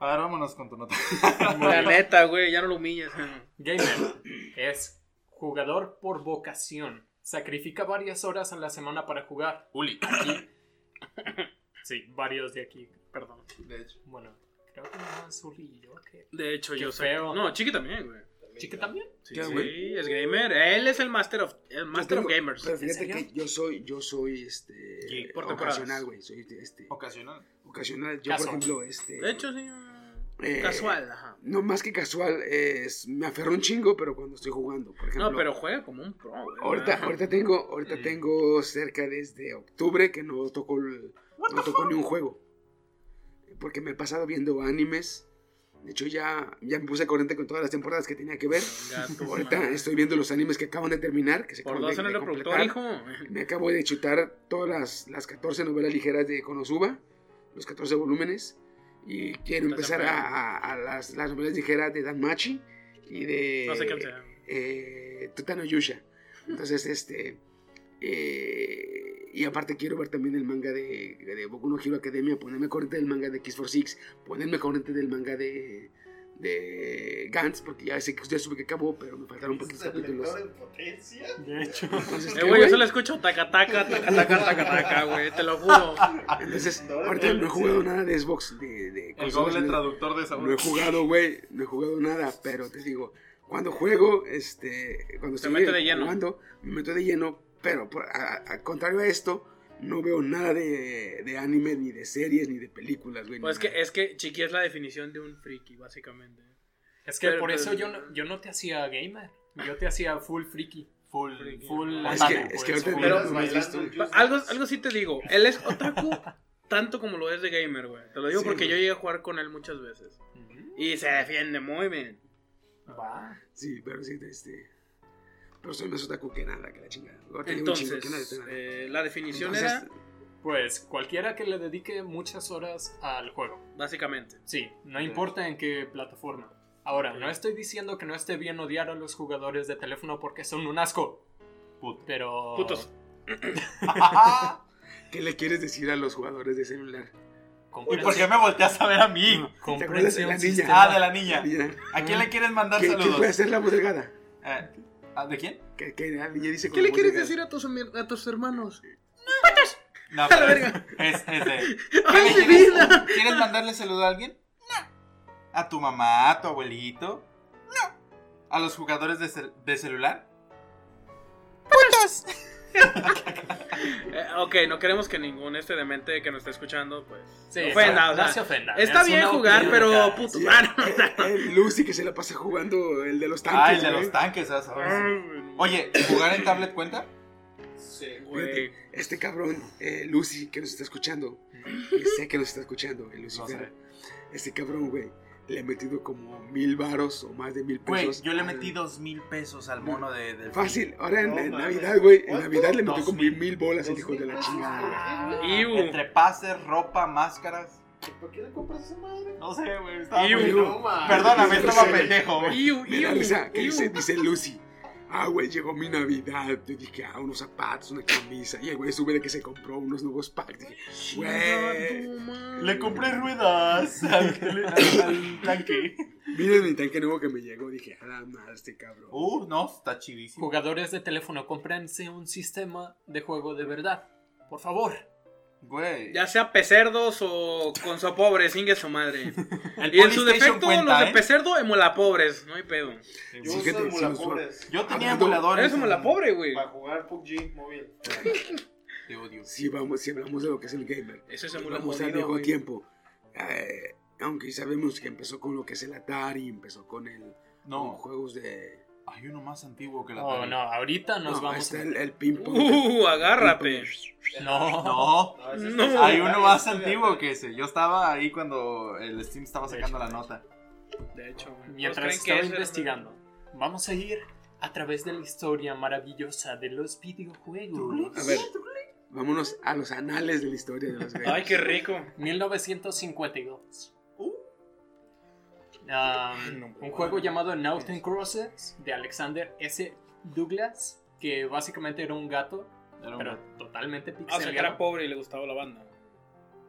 A ver, vámonos con tu nota. La neta, güey, ya no lo humillas. Gamer es jugador por vocación. Sacrifica varias horas a la semana para jugar. Uli. Aquí. Sí, varios de aquí. Perdón. De hecho. Bueno, creo que más Uli y yo. que- De hecho, yo soy. No, Chiqui también, güey. ¿Chica también? Sí, ¿Qué, sí, güey? es gamer. Él es el master of, el master of tengo- gamers. Pero fíjate que yo soy, yo soy, este, Geek por temporadas. ocasional, güey. Soy, este, Ocasional. ocasional. Yo, Casual. por ejemplo, este... De hecho, sí. eh, Casual, ajá. No más que casual, es, me aferro un chingo, pero cuando estoy jugando, por ejemplo. No, pero juega como un pro, güey. Ahorita, ahorita tengo, ahorita Mm. tengo cerca desde octubre que no toco, el- no toco ni un juego. Porque me he pasado viendo animes. De hecho, ya, ya me puse corriente con todas las temporadas que tenía que ver. Gato, Ahorita estoy viendo los animes que acaban de terminar. Que se Por dos de- en el reproductor, hijo. Me acabo de chutar todas las, las 14 novelas ligeras de Konosuba, los 14 volúmenes. Y quiero empezar a, a- a las, las novelas ligeras de Dan Machi y de No sé sea. eh, Tutano Yusha. Entonces, este. eh, y aparte quiero ver también el manga de, de Boku no Hero Academia, ponerme corriente del manga de Kiss for Six, ponerme corriente del manga de, de Gantz, porque ya sé que ya supe que acabó, pero me faltaron poquitos capítulos. en potencia? De hecho. Entonces, Eh, ¿qué, güey, yo solo escucho taca taca, taca taca, taca taca, güey, te lo juro. Entonces, No, ahorita no he jugado nada de Xbox, de, de El Google traductor de esa No he jugado, güey, no he jugado nada, pero te digo, cuando juego, este, cuando estoy mete de lleno. jugando, me meto de lleno, pero por- a- a- al contrario a esto, no veo nada de, de anime, ni de series, ni de películas, güey. Pues es nada. que, es que Chiqui es la definición de un friki, básicamente. Es que Pero- por eso pero- yo no, yo no te hacía gamer. Yo te hacía full freaky. Full. Full Es que- es que pues, ahorita Pero. Algo, algo sí te digo, él es otaku tanto como lo es de gamer, güey. Te lo digo Sí, porque güey. yo llegué a jugar con él muchas veces. Y se defiende muy bien. Va. Sí, pero sí, este... Pero soy más otaku que nada, que la chingada. Chingo Entonces, que nada, que nada. eh, la definición Entonces, era, Pues cualquiera que le dedique muchas horas al juego. básicamente. Sí, no importa en qué plataforma. Ahora, no estoy diciendo que no esté bien odiar a los jugadores de teléfono porque son un asco. Puto. Pero. Putos. ¿Qué le quieres decir a los jugadores de celular? ¿Y por qué me volteas a ver a mí? ¿Te acuerdas de la niña? Ah, de la niña. ¿A quién le quieres mandar ¿qué- ¿Quién saludos? puede ser la voz delgada? Eh, ¿ah, ¿De quién? Dice ¿Qué le quieres decir a tus, ami- a tus hermanos? No, pero es, es, es de. ¡Ay, ¿Le mi ¿quieres, vida! ¿Quieres mandarle saludo a alguien? No. ¿A tu mamá, a tu abuelito? No. ¿A los jugadores de, cel- de celular? Eh, ok, no queremos que ningún este demente que nos esté escuchando, pues, Sí, ofenda. no, o sea, no se ofenda. Está Es bien jugar, pero puto. Sí, ah, no, eh, eh, Lucy que se la pasa jugando el de los tanques. Ah, el de güey. los tanques, ¿sabes? no. Oye, ¿jugar en tablet cuenta? Sí. Güey. Este cabrón, eh, Lucy, que nos está escuchando, sé que nos está escuchando, el Lucifer. Este cabrón, güey, le ha metido como mil varos o más de mil Güey, pesos. yo le al- metí dos mil pesos al mono de, del Fácil, ahora en, No en mames. Navidad, güey, en. Navidad le metió Dos como mil. mil bolas el Dos hijo de la chingada, güey. Iu. Entre pases, ropa, máscaras. ¿Por qué le compras esa madre? No sé, güey. estaba muy-. Perdóname, estaba pendejo, güey. Iu, Me da iu, risa que iu. dice, dice Lucy. Ah, güey, llegó mi Navidad. Yo dije, ah, unos zapatos, una camisa. Y el güey sube de que se compró unos nuevos packs. Dije, güey. Le compré ruedas al, al- al tanque. miren mi tanque nuevo que me llegó. Dije, a la madre, este cabrón. Uh, no, está chidísimo. Jugadores de teléfono, cómprense un sistema de juego de verdad. Por favor. Güey. Ya sea pecerdos o con su pobre, singue su madre. El Y en su defecto, cuenta, los de ¿eh? pecerdo, emula pobres, no hay pedo. Yo emulapobres tenía Hablando- emuladores. Eres emula pobre, güey. para jugar PUBG móvil. Te odio. Si, vamos, si hablamos de lo que es el gamer, Eso es emula vamos al viejo güey. tiempo. Eh, aunque sabemos que empezó con lo que es el Atari, empezó con el con No. juegos de Hay uno más antiguo que la Oh, Atari. no, ahorita nos No, vamos. está el, el ping pong. Uh, agárrate. No, No, No. hay uno más antiguo que ese. Yo estaba ahí cuando el Steam estaba sacando hecho, la nota. De hecho, güey. mientras ¿Todos creen que estaba era- investigando, vamos a ir a través de la historia maravillosa de los videojuegos. A ver, vámonos a los anales de la historia de los games. Ay, qué rico. 1952. Um, un juego llamado Northern Crosses de Alexander S. Douglas, que básicamente era un gato, Era un- pero totalmente Ah, o sea, que era pixelado. pobre y le gustaba la banda.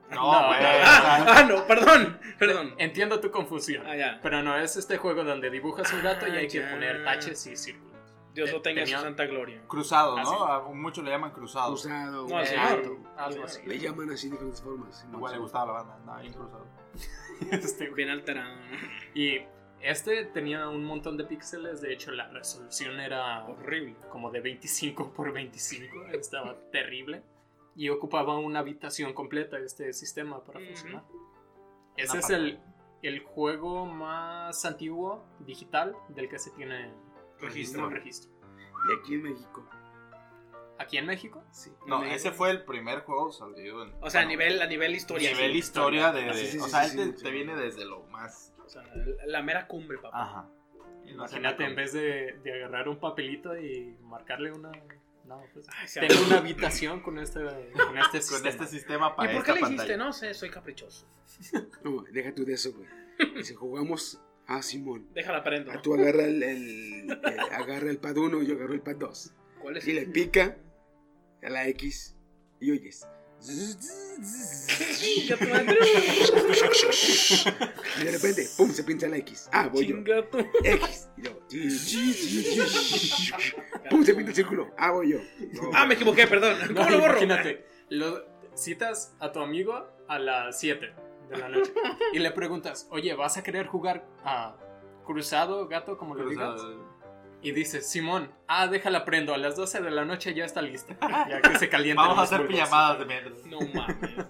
No, No, Ah, ah, no, perdón. Perdón. Entiendo tu confusión. Ah. Pero no, es este juego donde dibujas un gato y Ah, hay que ya. poner taches y círculos. Dios lo tenga en su santa gloria. Cruzado, Ah, ¿no? sí. A muchos le llaman cruzado. Cruzado. No, señor. Algo, así. Le llaman así de diferentes formas. Igual le gustaba la banda, andaba bien cruzado. Este, Bien alterado. y este tenía un montón de píxeles, de hecho la resolución era Horrible. como de 25 por 25, estaba terrible. Y ocupaba una habitación completa este sistema para funcionar. Ese Una es el, el juego más antiguo digital del que se tiene Registro. registro. Y aquí en México. Aquí en México, Sí. No, ese fue el primer juego salido en. O sea, a nivel, a nivel historia. nivel sí. historia de. de- Sí, sí, o sí, sea, sí, él te, sí. te viene desde lo más. O sea, la mera cumbre, papá. Ajá. Imagínate en vez de, de agarrar un papelito y marcarle una... No, pues, Ay, tengo abrió. una habitación con este, con este Con sistema. este sistema para ¿Y por qué le hiciste? No sé, soy caprichoso. No, deja tú de eso, güey. Y si jugamos a Simón. Déjala prendo. A tú agarra el, el- eh, agarra el pad 1 y yo agarro el pad 2. ¿Cuál es? Y le pica a la X y oyes. Y de repente, pum, se pinta la X. Ah, voy yo. Chinga tu- X. Y yo. Pum, se pinta el círculo. Ah, voy yo. Ah, me equivoqué, perdón. No, ¿Cómo lo borro? Imagínate, lo, citas a tu amigo a las 7 de la noche y le preguntas, oye, ¿vas a querer jugar a cruzado, gato, como lo digas? Y dices, Simón, ah, déjala prendo, a las 12 de la noche ya está lista. Ya que se calienta. Vamos a hacer pijamadas de metro. No mames.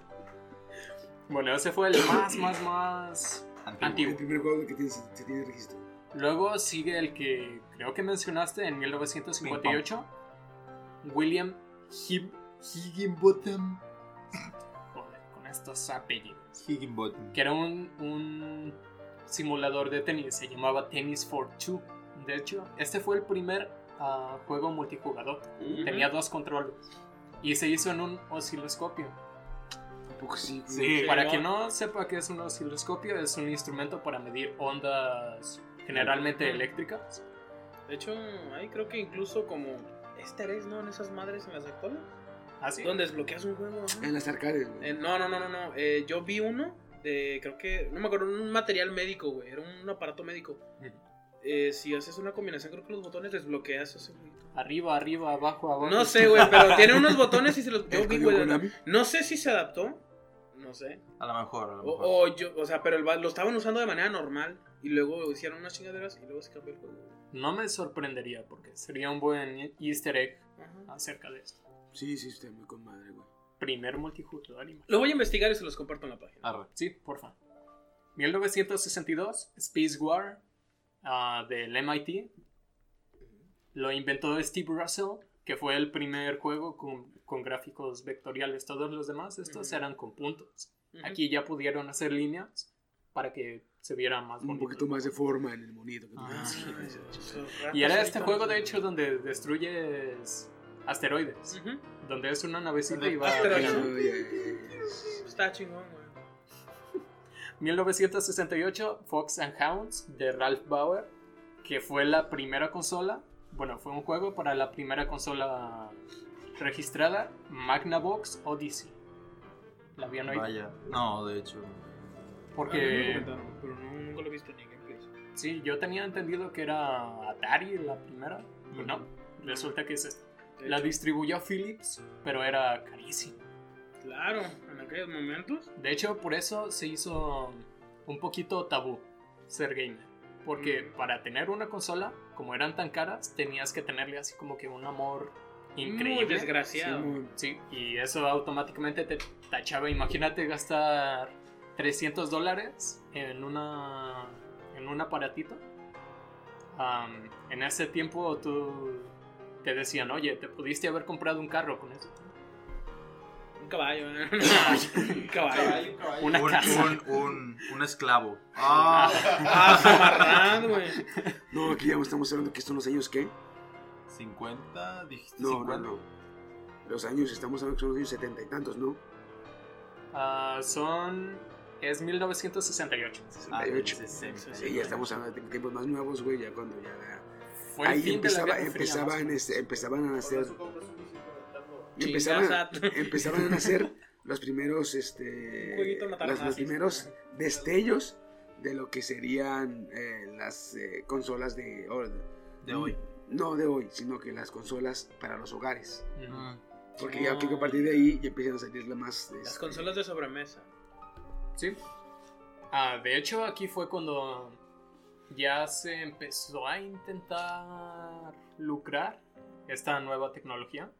Bueno, ese fue el más, más, más Antiguo. El antiguo. primer juego que tiene, se tiene registro. Luego sigue el que creo que mencionaste en 1958. William Hib Higginbotham. Joder, con estos apellidos. Higginbottom. Que era un, un simulador de tenis. Se llamaba Tennis for Two. De hecho, este fue el primer ah, juego multijugador. Tenía dos controles. Y se hizo en un osciloscopio. Sí. Sí. Para no. quien no sepa qué es un osciloscopio, es un instrumento para medir ondas generalmente eléctricas. De hecho, ahí creo que incluso como este eres, ¿no? En esas madres en las actuales. Así. Donde desbloqueas un juego. ¿no? En las arcades, güey. Eh, no, no, no, no, no. Eh, yo vi uno de, creo que, no me acuerdo, un material médico, güey. Era un aparato médico. Eh, si haces una combinación, creo que los botones desbloqueas ese. Arriba, arriba, abajo, abajo. No sé, güey, pero tiene unos botones y se los. Yo vi, güey. No sé si se adaptó. No sé. A lo mejor, a lo O, mejor. o yo, o sea, pero el lo estaban usando de manera normal. Y luego hicieron unas chingaderas y luego se cambió el juego. No me sorprendería porque sería un buen easter egg Ajá. acerca de esto. Sí, sí, está muy con madre, güey. Primer multijugador. y- Lo voy a investigar y se los comparto en la página. Arre. Sí, porfa. 1962, Space War ah, del MIT. Lo inventó Steve Russell, que fue el primer juego con, con gráficos vectoriales. Todos los demás, estos Ujú. eran con puntos. Ujú. Aquí ya pudieron hacer líneas para que se viera más Un bonito. poquito más de forma en el monito. que tú Ah, ratos Y era este juego, de hecho, donde destruyes asteroides. Donde es una navecita y va... ay. Está chingón, güey. 1968, Fox and Hounds de Ralph Bauer, que fue la primera consola, bueno, fue un juego para la primera consola registrada, Magnavox Odyssey. ¿La habían oído? Vaya. No, de hecho. Ah, me Porque, pero no, nunca lo he visto ni sí, yo tenía entendido que era Atari la primera, pues no, resulta que es esta. La distribuyó Philips, pero era carísimo. Claro, en aquellos momentos. De hecho, por eso se hizo un poquito tabú ser gamer. Porque Mm. para tener una consola, como eran tan caras, tenías que tenerle así como que un amor increíble. Muy desgraciado. Sí, y eso automáticamente te tachaba. Imagínate gastar 300 dólares en una en un aparatito. am, en ese tiempo tú te decían, oye, te pudiste haber comprado un carro con eso. Un caballo, ¿eh? Un caballo. Caballo, caballo. Una un, casa. un, un, un esclavo. Ah, Ah, Samarrán, güey. No, aquí ya estamos hablando que estos son los años ¿qué? 50, dijiste No, 50. no, no. Los años, estamos hablando que son los años setenta y tantos, ¿no? Ah, son... es 1968. Ah, 68. 60. Sí, ya estamos hablando de tiempos más nuevos, güey, ya cuando ya... Fue ahí empezaba, la empezaban, este, empezaban a nacer... Empezaban, empezaban a nacer los primeros, este... Los, los primeros destellos de lo que serían eh, las eh, consolas de... o- De hoy. No de hoy, sino que las consolas para los hogares. Ujú. Mm. Porque ya creo que a partir de ahí ya empiezan a salir las más... Las este, consolas de sobremesa. Sí. Ah, de hecho, aquí fue cuando ya se empezó a intentar lucrar esta nueva tecnología.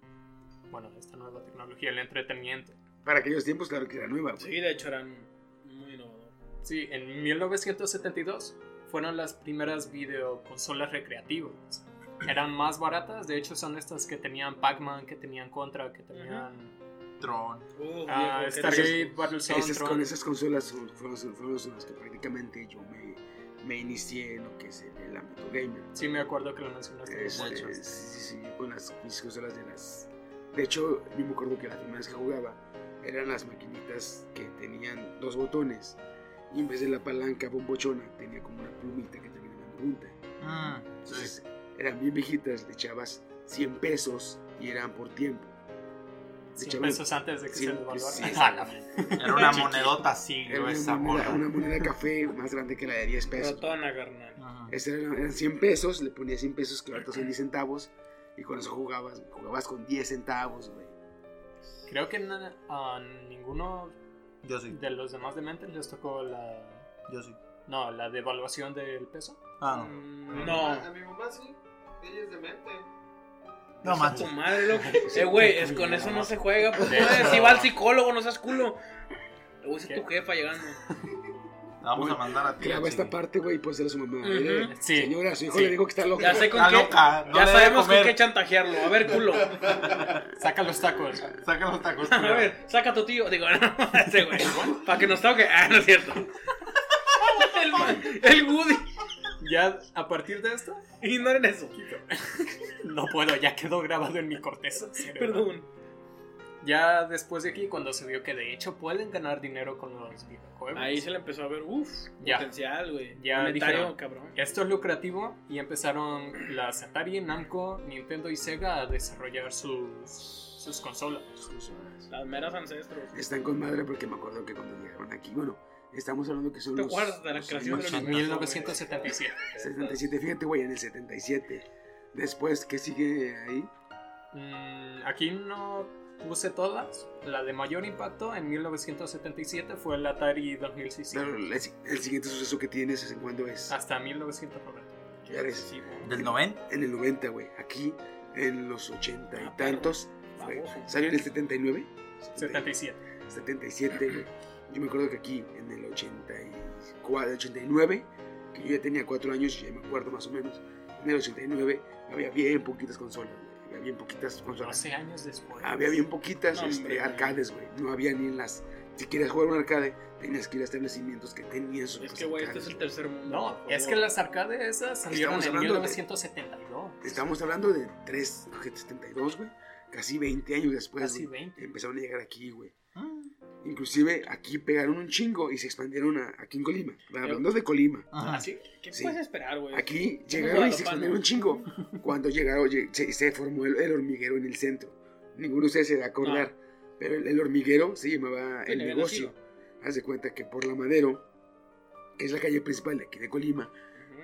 Bueno, esta nueva tecnología, el entretenimiento. Para aquellos tiempos, claro que era nueva. güey. Sí, de hecho eran muy innovadores. Sí, en 1972 fueron las primeras videoconsolas recreativas. Eran más baratas, de hecho son estas que tenían Pac-Man, que tenían Contra, que tenían Tron. Uf, ah, viejo, que Stargate, Battlezone, Esas, Tron. con esas consolas son- fueron, fueron las que prácticamente yo me, me inicié en lo que es el, el ámbito gamer. Sí, me acuerdo que lo mencionaste. Este, hecho. sí, sí, sí, con las mis consolas de las... De hecho, yo me acuerdo que las primeras que jugaba eran las maquinitas que tenían dos botones y en vez de la palanca bombochona tenía como una plumita que terminaba en punta. Sí. Entonces, eran bien viejitas, le echabas 100 pesos y eran por tiempo. Le 100 echaban- pesos antes de que Sí, se devaluara. sí, Era una monedota así, Era gruesa, una moneda, una moneda de café más grande que la de 10 pesos. Rotona, carnal. Ajá. Ese eran, eran 100 pesos, le ponías 100 pesos, que ahorita son 10 centavos, y con eso jugabas, jugabas con 10 centavos, güey. Creo que a ninguno Yo sí, de los demás dementes les tocó la. yo sí. No, la devaluación del peso. Ah, no. Mm, No. A mi mamá sí. Ella es demente. No manches. madre, loco. Eh, güey, es con eso no se juega. Pues, si va al psicólogo, no seas culo. Luego es ¿Qué? tu jefa llegando. Vamos a mandar a ti. Graba a esta parte, güey, y a su mamá. Mire, Sí. Señora, su hijo Sí. le dijo que está loco. Ya sé con Está qué. loca, no ya le sabemos con qué chantajearlo. A ver, culo. Saca los tacos. Saca los tacos. A ver, saca a tu tío. Digo, no, ese güey. Para que nos toque. Ah, no es cierto. El, el Woody. Ya a partir de esto, Ignoren eso. no puedo, ya quedó grabado en mi corteza. cerebral. Perdón. Ya después de aquí, cuando se vio que de hecho pueden ganar dinero con los videojuegos. Ahí se le empezó a ver, uff, potencial, güey. Ya dijeron. cabrón. Esto es lucrativo y empezaron las Atari, Namco, Nintendo y Sega a desarrollar sus, sus consolas. Las meras ancestros. Están con madre porque me acuerdo que cuando llegaron aquí, bueno, estamos hablando que son ¿Te los... acuerdas de la creación de En los 1977. 77, fíjate, güey, en el 77. Después, ¿qué sigue ahí? Mm, aquí no puse todas. La de mayor impacto en 1977 fue el Atari 2600. Pero el, el siguiente suceso que tienes, ¿en cuándo es? Hasta 1990. Ya ves. ¿Del 90? En el 90, güey. Aquí, en los 80 y Ah, tantos. fue- Baboso. ¿Salió en el 79? 77. 77, güey. Yo me acuerdo que aquí, en el 84, 89, que yo ya tenía 4 años, ya me acuerdo más o menos, en el 89 había bien poquitas consolas, güey. Había bien poquitas consolas. 12 años después. Había bien poquitas No, este, arcades, güey. No había ni en las... Si quieres jugar un arcade, tenías que ir a establecimientos que tenían sus Es que, güey, este es el tercer mundo. No, es que las arcades esas salieron Estamos en hablando de- 1972. Estamos hablando de 3, 72, güey. Casi 20 años después, Casi güey, 20. Empezaron a llegar aquí, güey. Inclusive aquí pegaron un chingo y se expandieron a- aquí en Colima. Hablando de Colima. Ajá. ¿Qué Sí. puedes esperar, güey? Aquí llegaron y se expandieron un chingo. Cuando llegaron, lle- se, se formó el, el hormiguero en el centro. Ninguno de ustedes se va a acordar. Pero el, el hormiguero se llamaba el negocio. Haz de cuenta que por la Madero, que es la calle principal de aquí de Colima,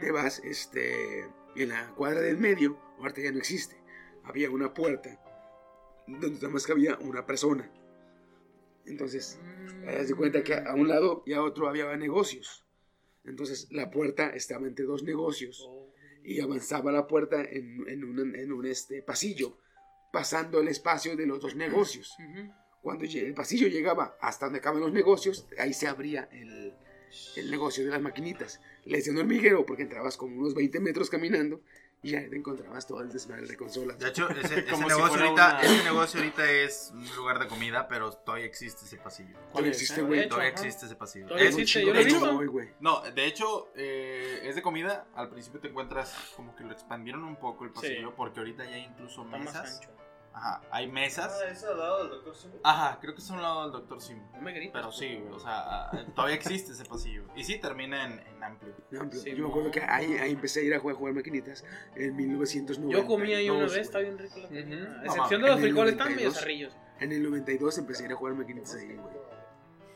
te vas este, en la cuadra del medio, ahorita ya no existe. Había una puerta donde nada más cabía una persona. Entonces, Mm. haz de cuenta que a un lado y a otro había negocios. Entonces, la puerta estaba entre dos negocios y avanzaba la puerta en, en un, en un, este, pasillo, pasando el espacio de los dos negocios. Cuando el pasillo llegaba hasta donde acaban los negocios, ahí se abría el, el negocio de las maquinitas. Le decían hormiguero porque entrabas como unos 20 metros caminando y ya te encontrabas todo el desmadre de consolas. De hecho, ese, ese Como si negocio ahorita, una- ese negocio ahorita es un lugar de comida, pero todavía existe ese pasillo. Todavía existe, güey. Todavía ajá. existe ese pasillo. Todavía Es- existe, yo lo he visto. no, de hecho, eh, es de comida. Al principio te encuentras como que lo expandieron un poco el pasillo, Sí. porque ahorita ya hay incluso mesas. Ajá, hay mesas. Ah, es al lado del doctor Simi. Ajá, creo que es a un lado del Dr. Sim. No me grites. Pero sí, güey, o sea, ah, todavía existe ese pasillo. Y sí, termina en, en amplio. No, pero Sí, yo me acuerdo que ahí, ahí empecé a ir a jugar, jugar maquinitas en 1990. Yo comí ahí una vez, está bien rico la Ujú. comida. A No, excepción de los En frijoles, están medio 92. zarrillos. En el 92 empecé a ir a jugar maquinitas ahí, güey.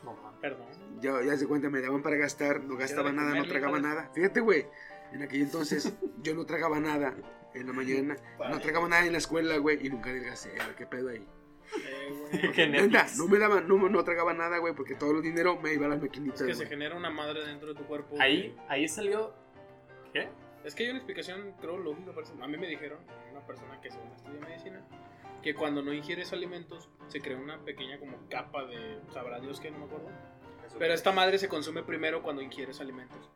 No, mames. Perdón. Ya, ya se cuenta, me daban para gastar, no gastaba nada, no tragaba nada. Fíjate, güey, en aquel entonces yo no tragaba nada en la mañana, no tragaba nada en la escuela, güey, y nunca adelgacé. A ver, ¿Qué pedo ahí? Eh, Neta, Netflix. no me daban, no, no tragaba nada, güey, porque todo el dinero me iba a las maquinitas. Es que se güey. genera una madre dentro de tu cuerpo. Ahí, ahí salió. ¿Qué? Es que hay una explicación, creo, lógica. A mí me dijeron, una persona que según estudia medicina, que cuando no ingieres alimentos se crea una pequeña como capa de, sabrá Dios que no me acuerdo. Pero esta madre se consume primero cuando ingieres alimentos.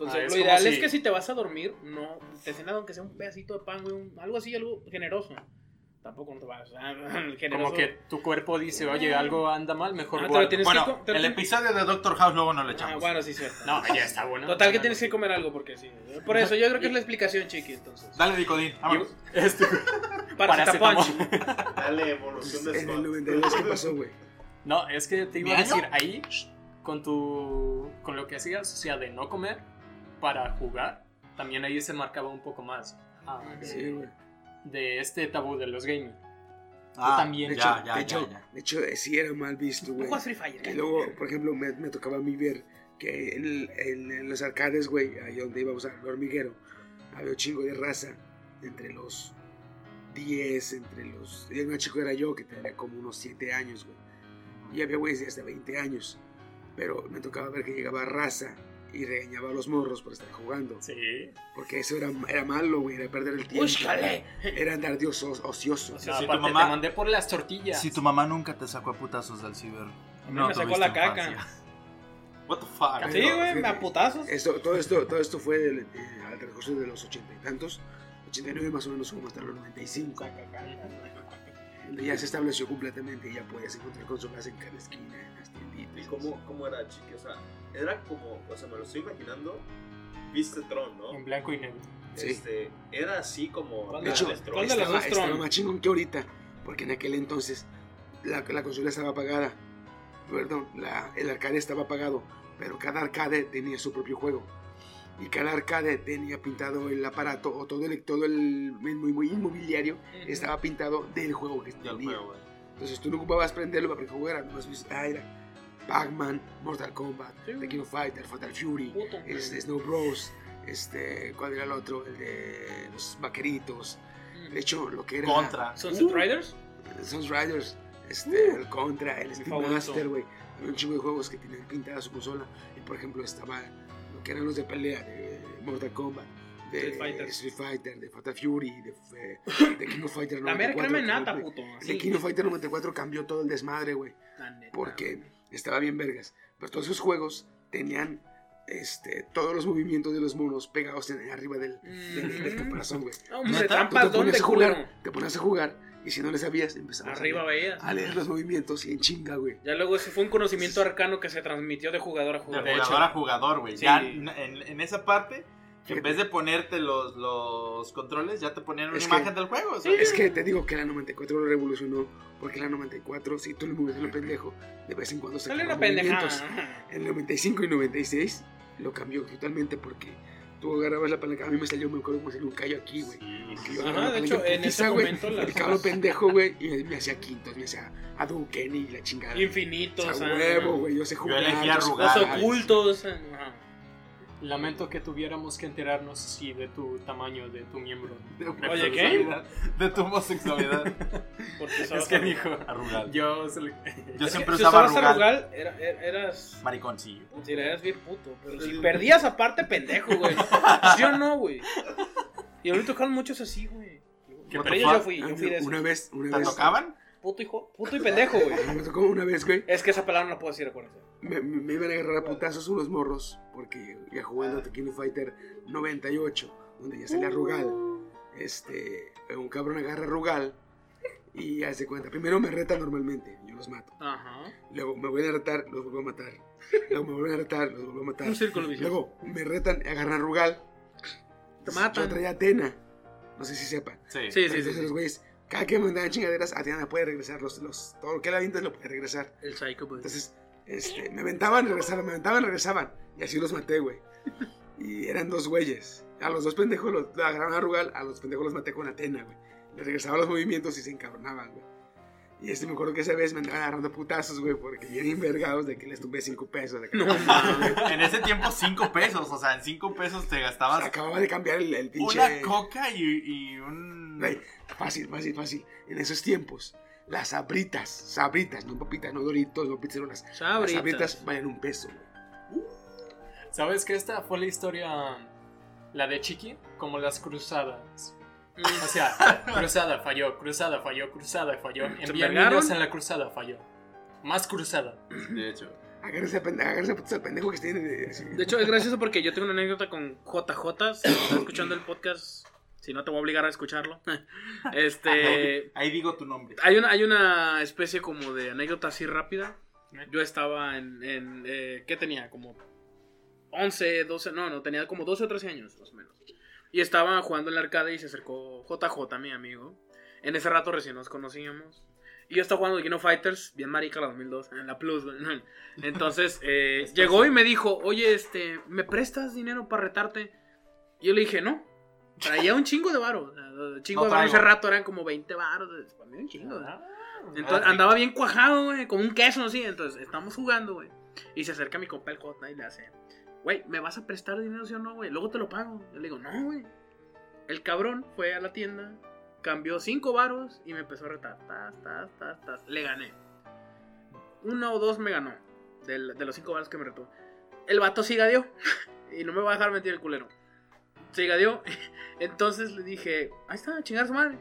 Entonces, Ah, lo ideal si- es que si te vas a dormir, no te cenas aunque sea un pedacito de pan, güey, un- algo así, algo generoso. Tampoco no te vas, generoso. Como que tu cuerpo dice, oye, algo anda mal, mejor Ah, te guarda". lo tienes Bueno, que co- te lo el episodio de Doctor House luego no le Ah, echamos. bueno, sí, cierto. No, ya está bueno. Total que tienes que comer algo porque sí. Por eso yo creo que es la explicación, chiqui, entonces. Dale, Dicodín. este- Paracetamol. Dale, evolución de En el Scott. 92, ¿qué pasó, güey? No, es que te iba a decir, ahí, con tu. con lo que hacías, o sea, de no comer para jugar, también ahí se marcaba un poco más. ah, de, Sí, güey. de este tabú de los gaming. Ah, también. De Ya, hecho, ya, de, ya, hecho, ya. de hecho, eh, sí era mal visto, ¿Tú güey. Free Fire? Y luego, por ejemplo, me, me tocaba a mí ver que en, el- en- en los arcades, güey, ahí donde íbamos al hormiguero, había un chingo de raza entre los 10, entre los... Y el más chico era yo, que tenía como unos 7 años, güey. Y había güeyes de hasta 20 años. Pero me tocaba ver que llegaba raza y regañaba a los morros por estar jugando. Sí. Porque eso era, era malo, güey, era perder el tiempo. ¡Búscale! Era andar de oso- ocioso. O No, sea, si tu mamá- te mandé por las tortillas. Si tu mamá nunca te sacó a putazos del ciber. A mí me sacó la caca. What the fuck? Sí, güey, a putazos. Esto, todo, esto, todo esto fue del- eh, al transcurso de los ochenta y tantos, 89 más o menos como hasta los 95, donde ya se estableció completamente y ya puedes encontrar consolas en cada esquina, en las tienditas. ¿Y cómo, cómo era, chiqui? O sea, era como, o sea, me lo estoy imaginando, viste Tron, ¿no? En blanco y negro. Sí. Este, era así como... ¿Cuál De hecho, ¿Cuál de Tron? estaba más chingón que ahorita, porque en aquel entonces la, la consola estaba apagada, perdón, la- el arcade estaba apagado, pero cada arcade tenía su propio juego. Y cada arcade tenía pintado el aparato o todo el, todo el, muy, inmobiliario estaba pintado del juego que tenía. güey. Entonces tú no ocupabas prenderlo para que jugara, nomás viste, ah, era Pac-Man, Mortal Kombat, Sí. The King of Fighter, Fatal Fury, Puto. este, Snow Bros, este, ¿cuál era el otro? El de los vaqueritos. De hecho, lo que era Contra. Sunset Uh, Riders. Sons Riders, este, el Contra, el favorito. Master, güey. Había un chingo de juegos que tenían pintada su consola. Y por ejemplo, estaba que eran los de pelea de Mortal Kombat, de Street Fighter. Street Fighter, de Fatal Fury, de, eh, de King of Fighter La mera 94, crema nata, puto. De. King of Fighter 94 cambió todo el desmadre, güey. Porque estaba bien vergas. Pero todos esos juegos tenían este, todos los movimientos de los monos pegados en, arriba del, del, del Mm. caparazón, güey. Trampas, te ¿dónde, ponías a jugar, te ponías a jugar y si no le sabías, empezabas a Arriba leer, veías. a leer los movimientos y en chinga, güey. Ya luego ese fue un conocimiento arcano que se transmitió de jugador a De jugador. jugador a jugador, güey. Sí. Ya en, en esa parte, en vez de ponerte los, los controles, ya te ponían una Es que- imagen del juego. sea, Es que te digo que la 94 lo revolucionó, porque la 94, si tú le mueves el pendejo, de vez en cuando pendejada. movimientos. En 95 y 96 lo cambió totalmente porque tú agarrabas la palanca. A mí me salió, me acuerdo, me salió un callo aquí, güey. Que yo Ajá, de hecho, en ese momento las- El cabrón pendejo, güey, y me hacía quintos, me hacía Hadouken y la chingada. Infinitos. O sea, ah, huevo, güey, yo sé jugar. elegía yo arrugar. Los ocultos. ajá. Lamento que tuviéramos que enterarnos sí, de tu tamaño, de tu miembro. Oye, ¿qué? De tu homosexualidad. Porque Es que dijo. Arrugal. Yo se le- Yo siempre si usaba arrugal. arrugal, era- era- eras. Mariconcillo. Si eras bien puto. Pero si perdías aparte, pendejo, güey. ¿Sí o no, güey? Y ahorita tocan muchos así, güey. ¿Qué Entre te ellos fa- yo fui, yo fui de. Una vez, una ¿Te vez. tocaban? Puto hijo, puto y pendejo, güey. Me tocó una vez, güey. Es que esa palabra no la puedo decir, acuérdense. Me, me- me iban a agarrar a putazos unos morros porque ya jugando Tekken Fighter 98, donde ya salía Rugal. Este, un cabrón agarra a Rugal y hace cuenta. Primero me reta normalmente, yo los mato. Ajá. Luego me vuelven a retar, los vuelvo a matar. Luego me vuelven a retar, los vuelvo a matar. Un círculo vicioso. Luego me retan, agarran a Rugal. Te matan. Yo traía Atena. No sé si sepan. Sí. Sí, sí, Entonces sí. los güeyes, cada que me mandaban chingaderas, Atena puede regresar. Los, los, todo lo que la avientas lo puede regresar. El psycho, pues. Entonces, este, me aventaban, regresaban, me aventaban, regresaban. Y así los maté, güey. Y eran dos güeyes. A los dos pendejos los agarraron a Rugal, a los pendejos los maté con Atena, güey. Les regresaba los movimientos y se encabronaban, güey. Y este me acuerdo que esa vez me andaban agarrando putazos, güey, porque bien envergados de que les tuve cinco pesos. De que No. En ese tiempo, 5 pesos. O sea, en 5 pesos te gastabas acababa de cambiar el, el pinche. una coca y, y un. Fácil, fácil, fácil. En esos tiempos, las sabritas, sabritas, no papitas, no doritos, no pizzeronas. Las Sabritas. sabritas valen un peso, güey. ¿Sabes que esta fue la historia, la de Chiqui? Como las cruzadas. O sea, cruzada falló, cruzada falló, cruzada falló. ¿Se Enviar pegaron? niños en la cruzada falló. Más cruzada. De hecho. Agárrense a pendejo que tiene. de- hecho, es gracioso porque yo tengo una anécdota con JJ. Si estás escuchando el podcast, si no te voy a obligar a escucharlo. Este. Ahí digo tu nombre. Hay una, hay una especie como de anécdota así rápida. Yo estaba en. en eh, ¿Qué tenía? Como 11, 12. No, no, tenía como 12 o 13 años, más o menos. Y estaba jugando en la arcade y se acercó JJ, mi amigo. En ese rato recién nos conocíamos. Y yo estaba jugando King of Fighters, bien marica la 2002, en la Plus. Entonces, eh, llegó y me dijo, oye, este, ¿me prestas dinero para retarte? Y yo le dije, no. Traía un chingo de varo. o sea, Chingo No de varo. Ese rato eran como 20 varos. Para mí un chingo. Ah, Entonces andaba bien cuajado, güey, como un queso así. Entonces estamos jugando, güey. Y se acerca mi compa el Hot y le hace, güey, ¿me vas a prestar dinero, sí o no, güey? Luego te lo pago. Yo le digo, no, güey. El cabrón fue a la tienda, cambió cinco varos y me empezó a retar. Tas, tas, tas, tas. Le gané. Uno o dos me ganó del- de los cinco varos que me retó. El vato sí dio y no me va a dejar mentir el culero. Se dio. Entonces le dije, ahí está, a chingar a su madre.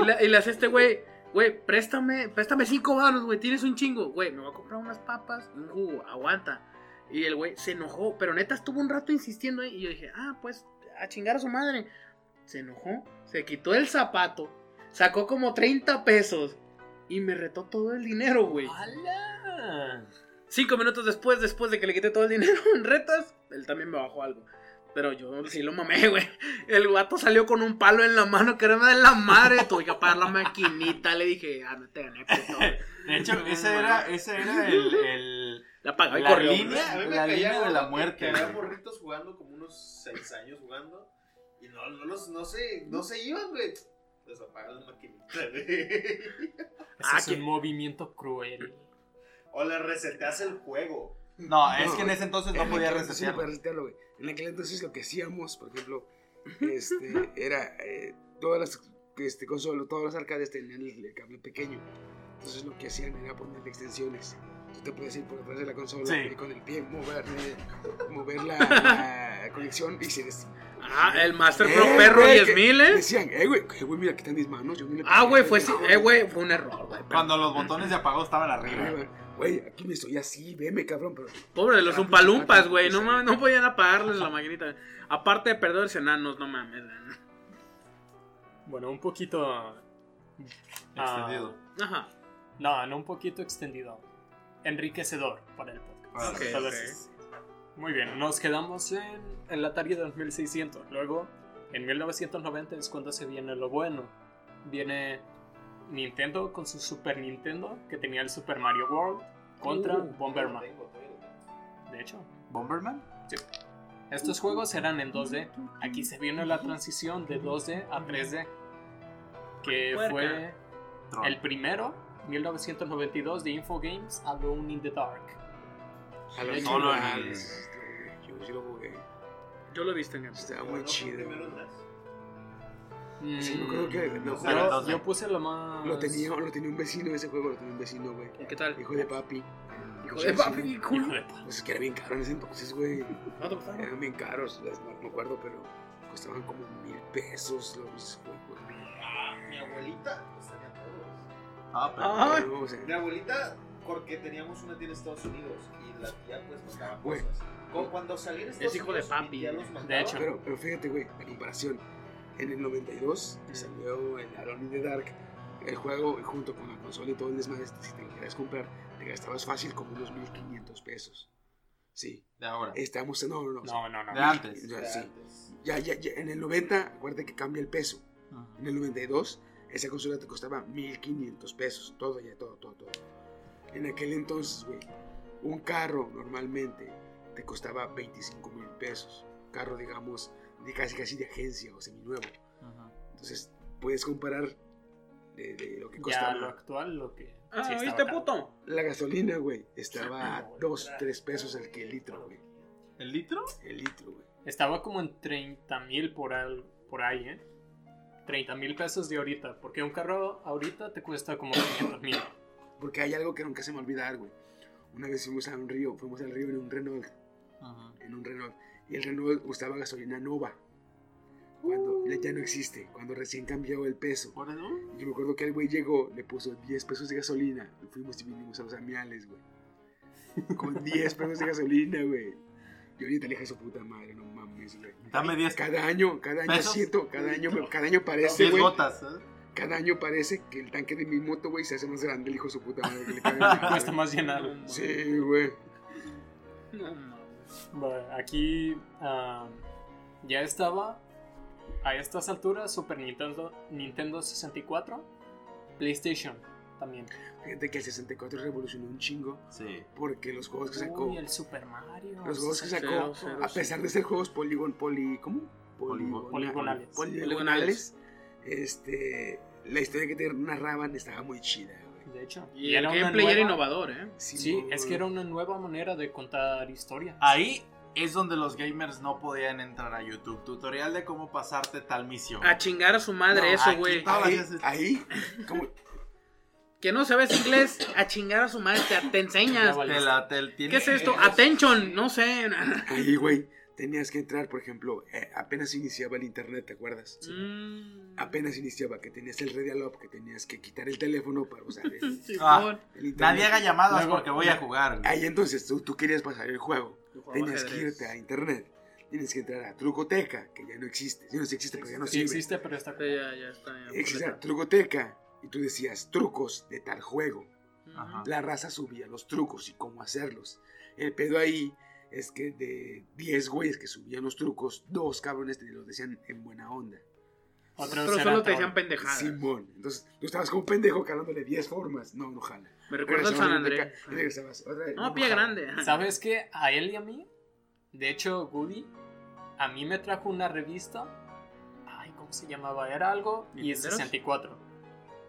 Y le, y le hace este güey, güey, préstame, préstame cinco varos, güey, tienes un chingo. Güey, me voy a comprar unas papas y un jugo, aguanta. Y el güey se enojó, pero neta estuvo un rato insistiendo ahí. Y yo dije, ah, pues a chingar a su madre. Se enojó, se quitó el zapato, sacó como 30 pesos y me retó todo el dinero, güey. ¡Hala! Cinco minutos después, después de que le quité todo el dinero en retas, él también me bajó algo. Pero yo sí lo mamé, güey. El guato salió con un palo en la mano que era de la madre. Tuve que apagar la maquinita. Le dije, ah, no te gané, puto. De hecho, ese era, ese era el, el- La y La corrió. línea- A mí me la caía línea de la muerte, Que había morritos jugando como unos 6 años jugando. Y no, no, los, no, se, no se iban, güey. Les apagan la maquinita, güey. Ese Ah, es que- un movimiento cruel. O le reseteas el juego. No, es que en ese entonces no En podía entonces sí, no resetearlo. resetearlo. En aquel entonces lo que hacíamos, por ejemplo, este, era eh, todas las este, consolas, todas las arcades tenían el, el cable pequeño. Entonces lo que hacían era ponerle extensiones. Tú te puedes ir por detrás de la consola Sí. y con el pie mover, eh, mover la, la conexión y se des... Ah, el Master Eh, Pro Perro güey, 10 que- mil, eh. Decían, eh, güey, eh, güey, mira que están mis manos. Yo le Ah, güey, fue, no, eh, güey, fue un error, güey. Cuando los botones de apagado estaban arriba. Güey, aquí me estoy así, veme, cabrón, pero... Pobre de los umpalumpas, güey. No, mames, no podían apagarles la maquinita. Aparte de perderse enanos, no mames. Bueno, un poquito. ah, Extendido. Ajá. No, no un poquito extendido. Enriquecedor para el podcast. Ok, Entonces, Muy bien, nos quedamos en el Atari 2600. Luego, en 1990 es cuando se viene lo bueno. Viene Nintendo con su Super Nintendo, que tenía el Super Mario World, contra Uh, Bomberman. Tengo. De hecho, ¿Bomberman? estos juegos eran en 2D. Aquí se viene la transición de 2D a 3D. Que Puerca. fue el primero, 1992, de Infogames, Alone in the Dark. A los Solo en ah, el- este, Yo sí lo jugué. Yo lo he visto en el. Estaba muy no chido. Las- Sí, me acuerdo que lo, Yo- Pero Yo, yo puse lo más. lo tenía, lo tenía un vecino ese juego, lo tenía un vecino, güey. ¿Y ¿Qué tal? Hijo de papi. Hijo de papi, Hijo culo. de pa- Pues es que era bien caro en ese entonces, güey. ¿Cuánto costaron? Eran bien caros, no me acuerdo, pero costaban como mil pesos los juegos. güey. Ah, mi abuelita los tenía todos. Ah, pero- Ay. Pero, o sea, Mi abuelita, porque teníamos una tía en Estados Unidos y la tía pues mandaba Güey. cosas. Cu- Cuando salí en Estados hijo de Unidos, papi. De hecho. pero, pero fíjate, güey, la comparación. En el 92 que salió el Alone in the Dark, el juego junto con la consola y todo el desmadre, si te lo querías comprar, te gastabas fácil como unos 1500 pesos. Sí, De ahora. estamos, no, no, no. No, no, no. De antes. Ya, de sí. antes. Ya, ya, ya, en el 90, acuérdate que cambia el peso. Ujú. En el 92, esa consola te costaba 1500 pesos. Todo, ya, todo, todo, todo. En aquel entonces, güey, un carro normalmente te costaba 25 mil pesos. Carro, digamos, de casi casi de agencia o seminuevo. Ujú. Entonces, puedes comparar de, de lo que Ya costaba. lo actual, lo que. Ah, sí ¿viste, caro. puto? La gasolina, güey, estaba a 2, 3 pesos el, que el litro, güey. ¿El litro? El litro, güey. Estaba como en 30 mil por, al- por ahí, ¿eh? 30 mil pesos de ahorita. Porque un carro ahorita te cuesta como 500 mil. Porque hay algo que nunca se me olvidar, güey. Una vez fuimos a un río, fuimos al río en un Renault. Ujú. en un Renault. Y el Renault usaba gasolina Nova. Cuando ya, ya no existe, cuando recién cambió el peso. ¿Por eso? Y yo me acuerdo que el güey llegó, le puso 10 pesos de gasolina. Y fuimos y vinimos a los amiales, güey. Con 10 pesos de gasolina, güey. Y ahorita le dije a su puta madre, no mames, güey. Dame 10 Cada año, cada año ¿Pesos? siento, cada año, cada año parece, 10 güey. gotas. ¿eh? Cada año parece que el tanque de mi moto, güey, se hace más grande, el hijo de su puta madre. Que le Cuesta más llenarlo. Sí, güey. No mames. Bueno, aquí ah, ya estaba a estas alturas Super Nintendo, Nintendo 64, PlayStation también. Fíjate que el 64 revolucionó un chingo. Sí. Porque los juegos que sacó. Uy, el Super Mario. Los juegos que sacó, Cero, cero, a pesar de ser juegos poligon, poli, ¿cómo? Poligo- poligonales. Poligonales. Este, la historia que te narraban estaba muy chida. De hecho. Y el gameplay era nueva- innovador, ¿eh? Sí, es que era una nueva manera de contar historias. Ahí es donde los gamers no podían entrar a YouTube. Tutorial de cómo pasarte tal misión. A chingar a su madre No, eso, güey. Ahí, ahí, como, Que no sabes inglés, a chingar a su madre, te, te enseñas. Te la- te- ¿Qué es esto? Attention, no sé. ahí, güey, tenías que entrar, por ejemplo, eh, apenas iniciaba el internet, ¿te acuerdas? Mm. Apenas iniciaba, que tenías el Radial que tenías que quitar el teléfono para usar el, Simón. Ah. el internet. Nadie haga llamadas Luego- porque voy a jugar. güey. Ahí entonces tú, tú querías pasar el juego. Tenías que irte a internet. Tienes que entrar a Trucoteca, que ya no existe. Sí, no sí existe, pero ya no Sí sirve. existe, pero está Sí, ya, ya está. ya, Existe completa. Trucoteca. Y tú decías trucos de tal juego. Ajá. La raza subía los trucos y cómo hacerlos. El pedo ahí es que de 10 güeyes que subían los trucos, dos cabrones te los decían en buena onda. Otros Pero eran solo te decían pendejadas. Simón. Entonces tú estabas como un pendejo calándole 10 formas. No, no jala. Me recuerda al San Andrés. regresabas. Otra vez, No, pie jala. grande. ¿Sabes qué? A él y a mí, de hecho, Goody, a mí me trajo una revista. Ay, ¿cómo se llamaba? Era algo y ¿Nintenderos? 64.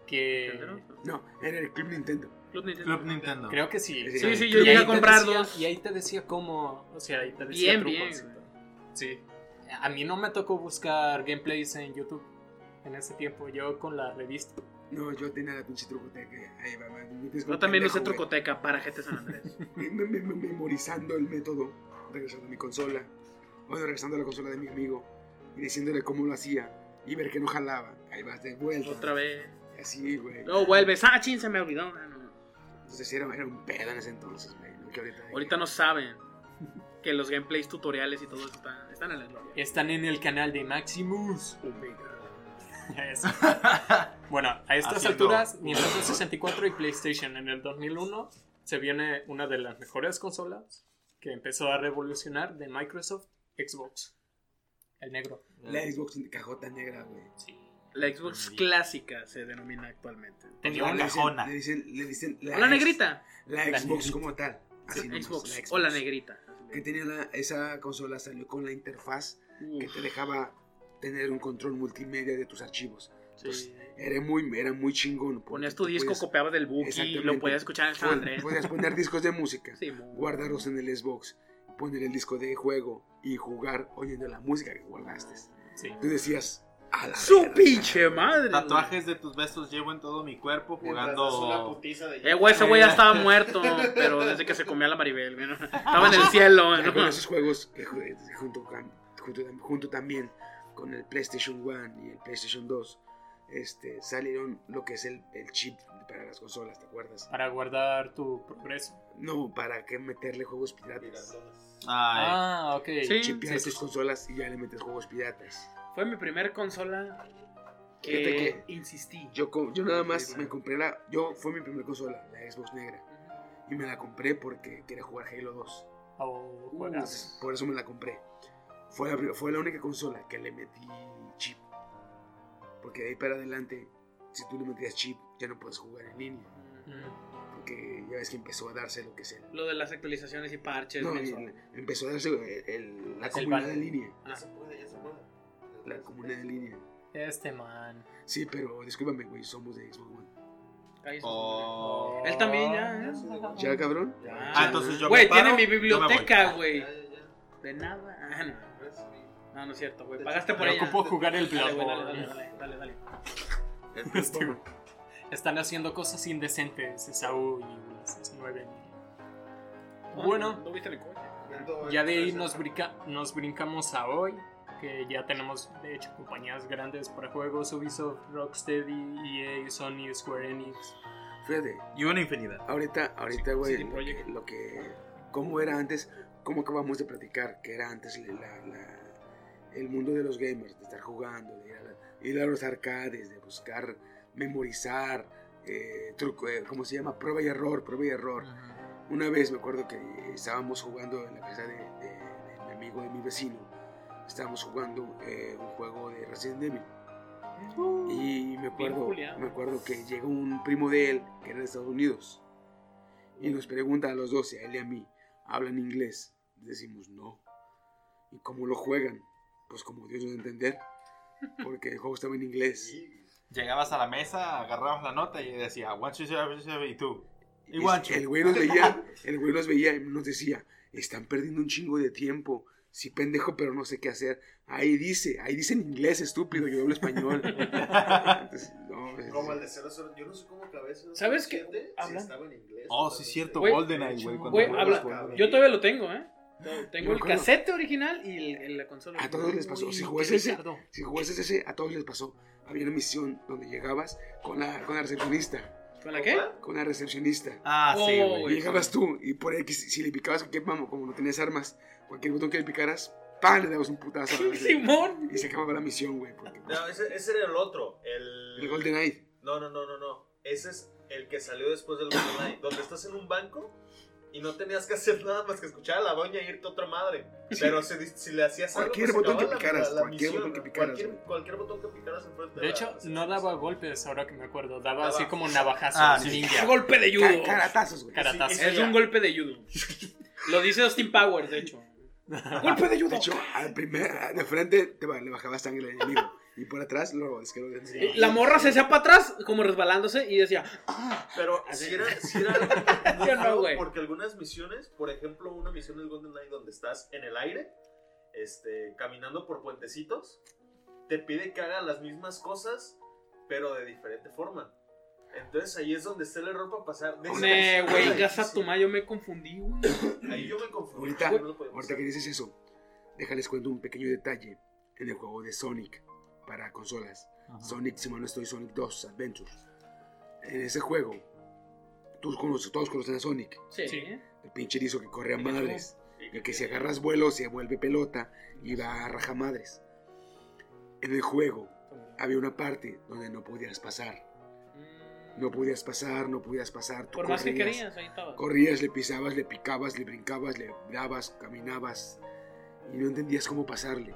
Que. No, era el Club Nintendo. Club Nintendo. Club Nintendo. creo que sí. Sí, Sí, sí, yo llegué a comprar decía- dos. Y ahí te decía cómo. O sea, ahí te decía Bien, trucos bien. Sí. A mí no me tocó buscar gameplays en YouTube en ese tiempo. Yo con la revista. No, yo tenía la pinche trucoteca. Ahí va, Yo también usé. Trucoteca para GT San Andrés. Me- me- me- me- memorizando el método, regresando a mi consola, bueno, regresando a la consola de mi amigo y diciéndole cómo lo hacía y ver que no jalaba. Ahí vas de vuelta. Otra vez. Así, güey. Luego vuelves. Ah, chin, se me olvidó. Entonces era, era un pedo en ese entonces, güey. no que ahorita. Ahorita no saben que los gameplays, tutoriales y todo eso están, están en la gloria. Están en el canal de Maximus. Eso. Bueno, a estas Haciendo- alturas, Nintendo 64 y PlayStation en el 2001 se viene una de las mejores consolas que empezó a revolucionar de Microsoft, Xbox. El negro. La Xbox cajota negra, güey. La Xbox clásica se denomina actualmente. Tenía O sea, una le dicen- cajona. Le dicen, le dicen O la ex- negrita. La La Xbox negrita. como tal. Así nomás, Xbox. O la negrita. Que tenía la- esa consola salió con la interfaz que Uf, te dejaba tener un control multimedia de tus archivos. sí. Era muy, era muy chingón. Ponías tu disco, podías- copiabas del Buki lo podías escuchar en San Andrés. Podías poner discos de música, Sí, guardarlos en el Xbox, poner el disco de juego y jugar oyendo la música que guardaste. Sí. Tú decías, la ¡Su verga". pinche madre! Tatuajes de tus besos llevo en todo mi cuerpo jugando. putiza de Eh, güey, ese güey ya estaba muerto, pero desde que se comía la Maribel, ¿no? Estaba en el cielo, Ya con ¿no? esos juegos que junto, con- junto, junto también con el PlayStation 1 y el PlayStation 2 este, salieron lo que es el, el chip para las consolas, ¿te acuerdas? Para guardar tu progreso. No, para que meterle juegos piratas. Ay. Ah, ok. Sí. Chipear sí, tus sí. consolas y ya le metes juegos piratas. Fue mi primer consola que, que insistí. Yo, yo nada más me compré la. Yo fue mi primera consola, la Xbox negra. Y me la compré porque quería jugar Halo 2. Oh, Entonces, juegas. por eso me la compré. Fue la, fue la única consola que le metí chip. Porque de ahí para adelante, si tú le metías chip, ya no puedes jugar en línea. Mm. Porque ya ves que empezó a darse lo que es el. Lo de las actualizaciones y parches. No, el- empezó a darse el- el- la comunidad en línea. Ya La comunidad en línea. Este man. Sí, pero discúlpame, güey, somos de Xbox One. Ahí está. Oh. Él también ya. ¿eh? ¿Ya, cabrón? Ya. Ah, entonces yo Güey, tiene mi biblioteca, güey. De nada. Ah, no. No, no es cierto, güey. Pagaste por Me ella. ocupo jugar el Dale, Bloodborne. dale, dale, dale, dale, dale. Este, güey. Están haciendo cosas indecentes Esaú y Ulises 9. Bueno, ¿No viste el coche? Viendo ya de ahí nos, brinca- nos brincamos a hoy, que ya tenemos de hecho compañías grandes para juegos, Ubisoft, Rocksteady, EA, Sony, Square Enix. Fíjate, Y una infinidad. ahorita, ahorita, güey, CD lo, lo que. ¿Cómo era antes? ¿Cómo acabamos de platicar? Que era antes la- la- el mundo de los gamers, de estar jugando, de ir a, la- ir a los arcades, de buscar, memorizar, eh, truco, eh, ¿cómo se llama? Prueba y error, prueba y error. Una vez me acuerdo que estábamos jugando en la casa de, de- de mi amigo, de mi vecino. Estábamos jugando eh, un juego de Resident Evil. Y me acuerdo, me acuerdo que llegó un primo de él, que era de Estados Unidos, y nos pregunta a los dos, a él y a mí, ¿hablan inglés? Decimos no. ¿Y cómo lo juegan? Pues como Dios nos entender, porque el juego estaba en inglés. Llegabas a la mesa, agarrabas la nota y decía, one, two, three, y tú. Y el güey nos veía, el güey nos veía y nos decía, están perdiendo un chingo de tiempo. Sí, pendejo, pero no sé qué hacer. Ahí dice, ahí dice en inglés, estúpido, yo hablo español. Entonces, no, es- Como el de 00. Yo no sé cómo acabé ese ¿Sabes qué? 07, Habla- Si estaba en inglés. Oh, sí, cierto, GoldenEye, güey. cuando Güey, Yo todavía lo tengo, ¿eh? Tengo el acuerdo. cassette original y el- el- la consola. A todos les pasó. Si qué ese, si jugases ese, a todos les pasó. Había una misión donde llegabas con la, con la recepcionista. ¿Con la qué? Con la recepcionista. Ah, sí, Oh, güey. güey. Y llegabas tú y por ahí, que si, si le picabas cualquier mamo, como no tenías armas, cualquier botón que le picaras, ¡pam! Le dabas un putazo. a la- Simón. y se acababa la misión, güey. Porque, pues, No, ese, ese era el otro. El, el Golden Eye. No, no, no, no, no. Ese es el que salió después del GoldenEye. donde estás en un banco y no tenías que hacer nada más que escuchar a la doña e irte a otra madre. Pero si, si le hacías algo, Cualquier pues, botón que la- picaras, la- la cualquier misión, botón que picaras, Cualquier, botón que picaras enfrente De hecho, la- no daba golpes, ahora que me acuerdo. Daba Daba- así como navajazos Ah, sí. ninja. Un golpe de judo. Ca- Caratazos, güey. Caratazos. Sí, Es un golpe de judo. Lo dice Austin Powers, de hecho. golpe de judo. De hecho, al primer, de frente te le bajaba sangre al enemigo. Y por atrás lo es que lo La morra se hacía para atrás, como resbalándose, y decía, Pero Así. si era, si era algo muy no, porque algunas misiones, por ejemplo, una misión del GoldenEye donde estás en el aire, este, caminando por puentecitos, te pide que haga las mismas cosas, pero de diferente forma. Entonces ahí es donde está el error para pasar. A güey, casa tu yo me confundí, güey. Ahí yo me confundí. Ahorita, no ahorita que dices eso, déjales cuento un pequeño detalle en el juego de Sonic para consolas. Sonic, si mal no estoy, Sonic 2 Adventures. En ese juego, todos conocen, todos conocen a Sonic, Sí. Sí. el pinche erizo que corre a madres, el que si agarras vuelo se vuelve pelota y va a rajamadres. En el juego había una parte donde no podías pasar. No podías pasar, no podías pasar. Tú Por más que corrías, querías, ahí estaba. Corrías, le pisabas, le picabas, le brincabas, le dabas, caminabas y no entendías cómo pasarle.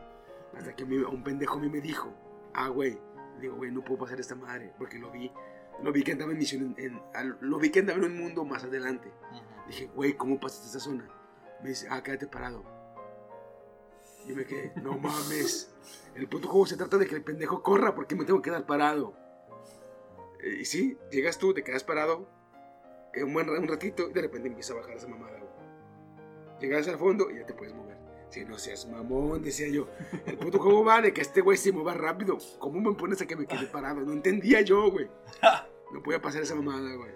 Hasta que un pendejo a mí me dijo, ah, güey, digo, güey, no puedo pasar esta madre porque lo vi, lo vi que andaba en misión, en, en- lo vi que andaba en un mundo más adelante. Dije, güey, ¿cómo pasas esta zona? Me dice, ah, quédate parado. Y me quedé, no mames. El puto juego se trata de que el pendejo corra, porque me tengo que quedar parado? Y sí, llegas tú, te quedas parado, un buen un ratito, y de repente empieza a bajar esa mamada, güey. Llegas al fondo y ya te puedes mover. Si no seas mamón, decía yo. El puto juego va de que este güey se mueva rápido. ¿Cómo me pones a que me quede parado? No entendía yo, güey. No podía pasar esa mamada, güey.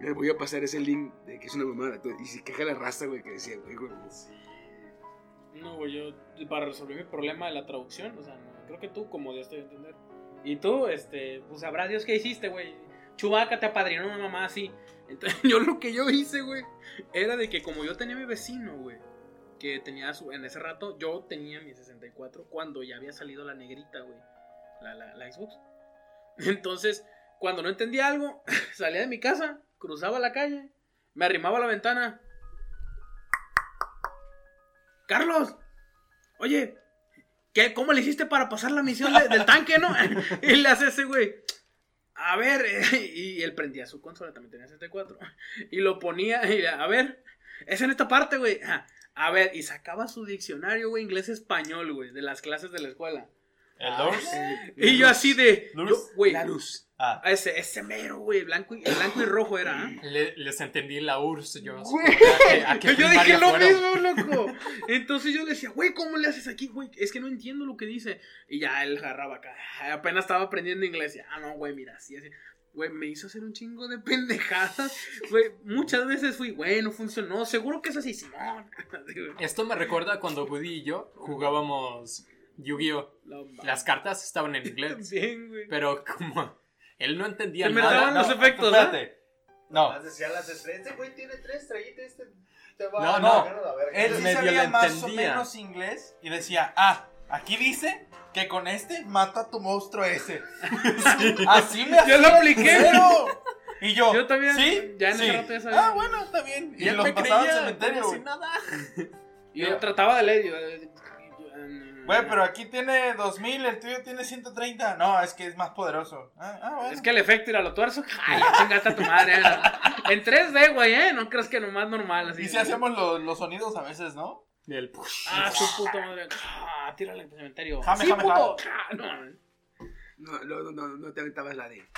Le voy a pasar ese link de que es una mamada. Y se queja la raza, güey, que decía, güey, güey. No, güey, yo para resolver mi problema de la traducción, o sea, no, creo que tú como Dios te dio a entender, Y tú, este, pues sabrá Dios qué hiciste, güey. Chubaca te apadrinó una mamá así. Entonces, yo lo que yo hice, güey, era de que como yo tenía mi vecino, güey, que tenía su, en ese rato, yo tenía mi 64 cuando ya había salido la negrita, güey, la, la, la Xbox. Entonces, cuando no entendía algo, salía de mi casa, cruzaba la calle, me arrimaba a la ventana. Carlos, oye, ¿qué, ¿cómo le hiciste para pasar la misión de- del tanque, no? y le hace ese güey. A ver, y él prendía su consola, también tenía 64. Y lo ponía, y a ver, es en esta parte, güey. Ah, A ver, y sacaba su diccionario, güey, inglés-español, güey, de las clases de la escuela. ¿El Lurs? Y yo así de, güey, La luz. Ah. ese, ese mero, güey, blanco y, blanco y rojo era, ¿ah? Le- les entendí la URSS, yo. Güey. ¿A qué, a qué yo dije lo fueron? mismo, loco. Entonces yo le decía, güey, ¿cómo le haces aquí, güey? Es que no entiendo lo que dice. Y ya él agarraba acá. Apenas estaba aprendiendo inglés. Y, ah, no, güey, mira, así, así. Güey, me hizo hacer un chingo de pendejadas. Güey, muchas veces fui, güey, no funcionó. Seguro que es así, Simón. Esto me recuerda cuando Woody y yo jugábamos Yu-Gi-Oh! Las cartas estaban en inglés, Bien, güey. pero como él no entendía Se me nada. daban los efectos, ¿eh? No, decía las estrellas. Este güey tiene tres estrellitas. Este te va No, a no. a la verga. él sí medio sabía más o entendía. menos inglés y decía, ah, aquí dice que con este mata a tu monstruo ese. Así me Yo lo apliqué. culero. Y yo, Yo también, ¿Sí? ya en ese sí. rato ya sabía. Ah, bueno, está bien. Y, Y él los me pasaba al creía, cementerio. como güey. si nada. Y yo trataba de leer. eh, yo, eh, Güey, pero aquí tiene 2000, el tuyo tiene 130. No, es que es más poderoso. Ah, ah, bueno. Es que el efecto era lo tuerzo. Ay, ya chingaste a tu madre. ¿eh? En 3D, güey, ¿eh? No crees que nomás normal. Así, Y si hacemos los, los sonidos a veces, ¿no? Y el push. Ah, su puta madre. Ah, tírale al cementerio. Jame, sí, jame, puto. Ah, no. No, no, no, te aventabas la de.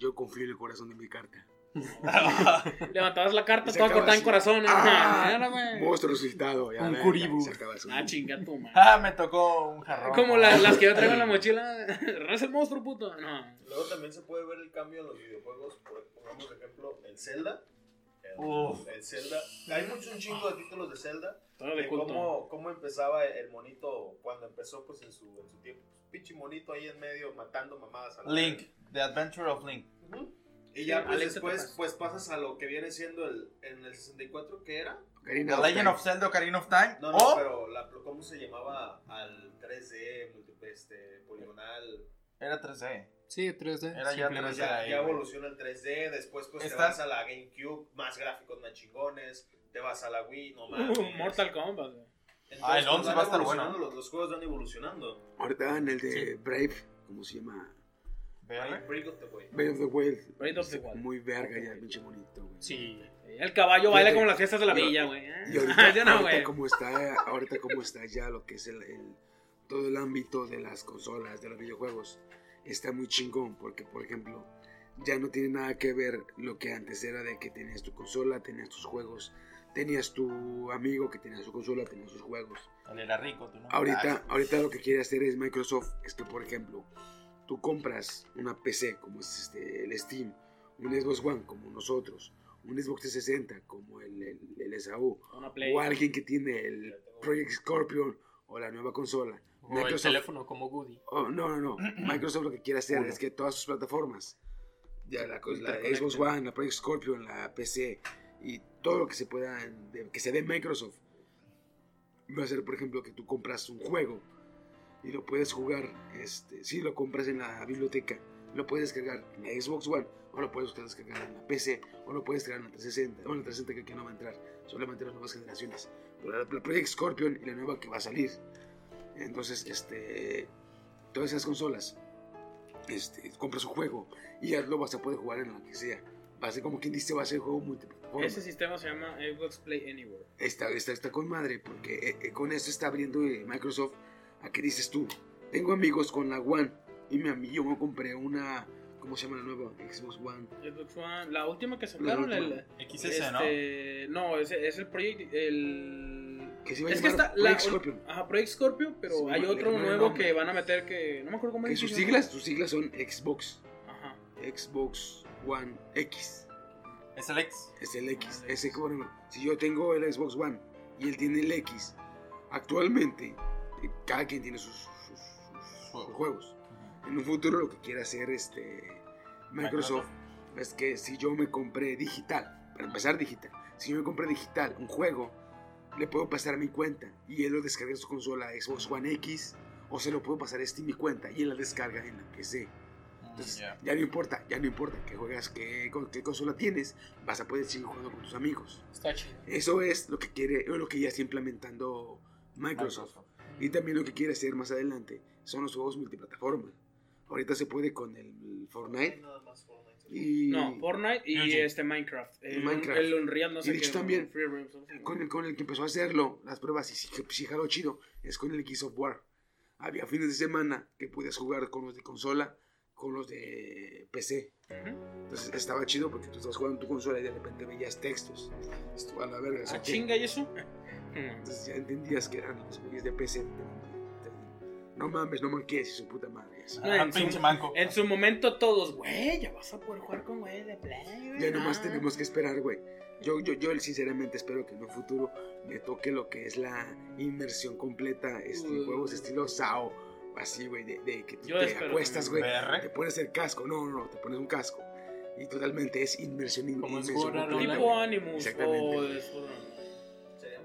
Yo confío en el corazón de mi carta. Levantabas la carta acaba cortada en corazón. Ah, monstruo resucitado. ya, Un un- Ah, chinga tu madre. Ah, me tocó un jarrón. Como la- las que yo traigo en la mochila. ¿Es el monstruo, puto? No. Luego también se puede ver el cambio en los videojuegos. Por, pongamos ejemplo el Zelda. El, Uf. el Zelda. Hay mucho un chingo de títulos de Zelda. De cómo, cómo empezaba el monito cuando empezó pues en su, en su tiempo. Pinche monito ahí en medio matando mamadas a la Link, The Adventure of Link. Y ya Sí, pues después pues pasas a lo que viene siendo el en el 64 que era. Ocarina The of Legend Time. of Zelda Ocarina of Time. No, no, o pero la, cómo se llamaba al 3D, multi- este, poligonal. era 3D. Sí, 3D. Era ya simplemente. 3D. Ya, ya evoluciona el 3D, después pues te Está- vas a la GameCube, más gráficos más chingones, te vas a la Wii, no mames. Uh, Mortal Kombat, güey. Entonces, Ah, el pues, 11 van va a estar bueno. Los, los juegos van evolucionando. Ahorita en el de Brave, ¿cómo se llama? Of the. Brave of the Wild. Breath of the Wild. Muy verga ya, pinche bonito, güey. Sí. El caballo baila como las fiestas de la villa, güey. ¿eh? Y ahorita, Yo no, ahorita güey. como está, ahorita como está ya lo que es el, el- todo el ámbito de las consolas, de los videojuegos, está muy chingón porque, por ejemplo, ya no tiene nada que ver lo que antes era de que tenías tu consola, tenías tus juegos, tenías tu amigo que tenía su consola, tenía sus juegos. Él era rico, tú no. Ahorita, ahorita lo que quiere hacer es Microsoft es que, por ejemplo, tú compras una PC como es este, el Steam, un Xbox One como nosotros, un Xbox 360 como el, el, el SAU, o alguien que tiene el Project Scorpion o la nueva consola. O el Microsoft- teléfono como Woody. oh, no, no, no. Microsoft lo que quiere hacer Uno. es que todas sus plataformas, ya la, la. Xbox One, la Project Scorpion, la PC y todo lo que se pueda, que se dé Microsoft, va a ser, por ejemplo, que tú compras un juego y lo puedes jugar, este, si lo compras en la biblioteca, lo puedes descargar en la Xbox One o lo puedes descargar en la PC o lo puedes descargar en la 360, o en la 360 que, que no va a entrar, solamente las nuevas generaciones. Pero la, la Project Scorpion y la nueva que va a salir. Entonces, este, todas esas consolas, este, compras un juego y ya lo vas a poder jugar en la que sea. Va a ser como quien dice, va a ser juego multiplataforma. Ese sistema se llama Xbox Play Anywhere. Está, está, está con madre, porque eh, eh, con esto está abriendo eh, Microsoft a qué dices tú. Tengo amigos con la One y mi amigo yo me compré una, ¿cómo se llama la nueva? Xbox One. Xbox One. La última que sacaron, La el. XS, ¿no? este, no, es, es el Project. El. Que se iba a Es que está. La, Project Scorpion. Ajá, Project Scorpio, pero Sí, hay otro el nuevo que van a meter que. No me acuerdo cómo Que es. sus siglas, sus siglas son Xbox. Ajá. Xbox One X. Es el X. Es el X. Ese, bueno, si yo tengo el Xbox One y él tiene el X, actualmente eh, cada quien tiene sus, sus- sus- sus Juegos. juegos. En un futuro lo que quiere hacer este Microsoft es que si yo me compré digital, para empezar digital, si yo me compré digital un juego, le puedo pasar a mi cuenta y él lo descarga en su consola Xbox One X o se lo puedo pasar a Steam mi cuenta y él la descarga en la PC. Entonces, Ya. ya no importa, ya no importa que juegas, qué, qué consola tienes, vas a poder seguir jugando con tus amigos. Está chido. Eso es lo que quiere, o lo que ya está implementando Microsoft. Y también lo que quiere hacer más adelante son los juegos multiplataforma. Ahorita se puede con el Fortnite y No, Fortnite y este Minecraft. El, Minecraft. el Unreal, no Y sé de hecho qué, también, Free con el, con el que empezó a hacerlo, las pruebas y que sí jaló chido, es con el Gears of War. Había fines de semana que podías jugar con los de consola, con los de PC. Entonces estaba chido porque tú estabas jugando en tu consola y de repente veías textos. Esto a la verga. ¿eso Ah, qué? chinga, ¿y eso? Entonces ya entendías que eran los güeyes de PC. No mames, no manques, su puta madre. así. Ah, en, su, manco. en su momento todos, güey, ya vas a poder jugar con güey de Play, güey. Ya nomás ah". tenemos que esperar, güey. Yo, yo, yo sinceramente espero que en un futuro me toque lo que es la inmersión completa, este, juegos estilo SAO, así, güey, de, de que tú Yo te acuestas, güey, te pones el casco, no, no, no, te pones un casco. Y totalmente es inmersión in- Como inmersión completa, Tipo. Animus Exactamente. o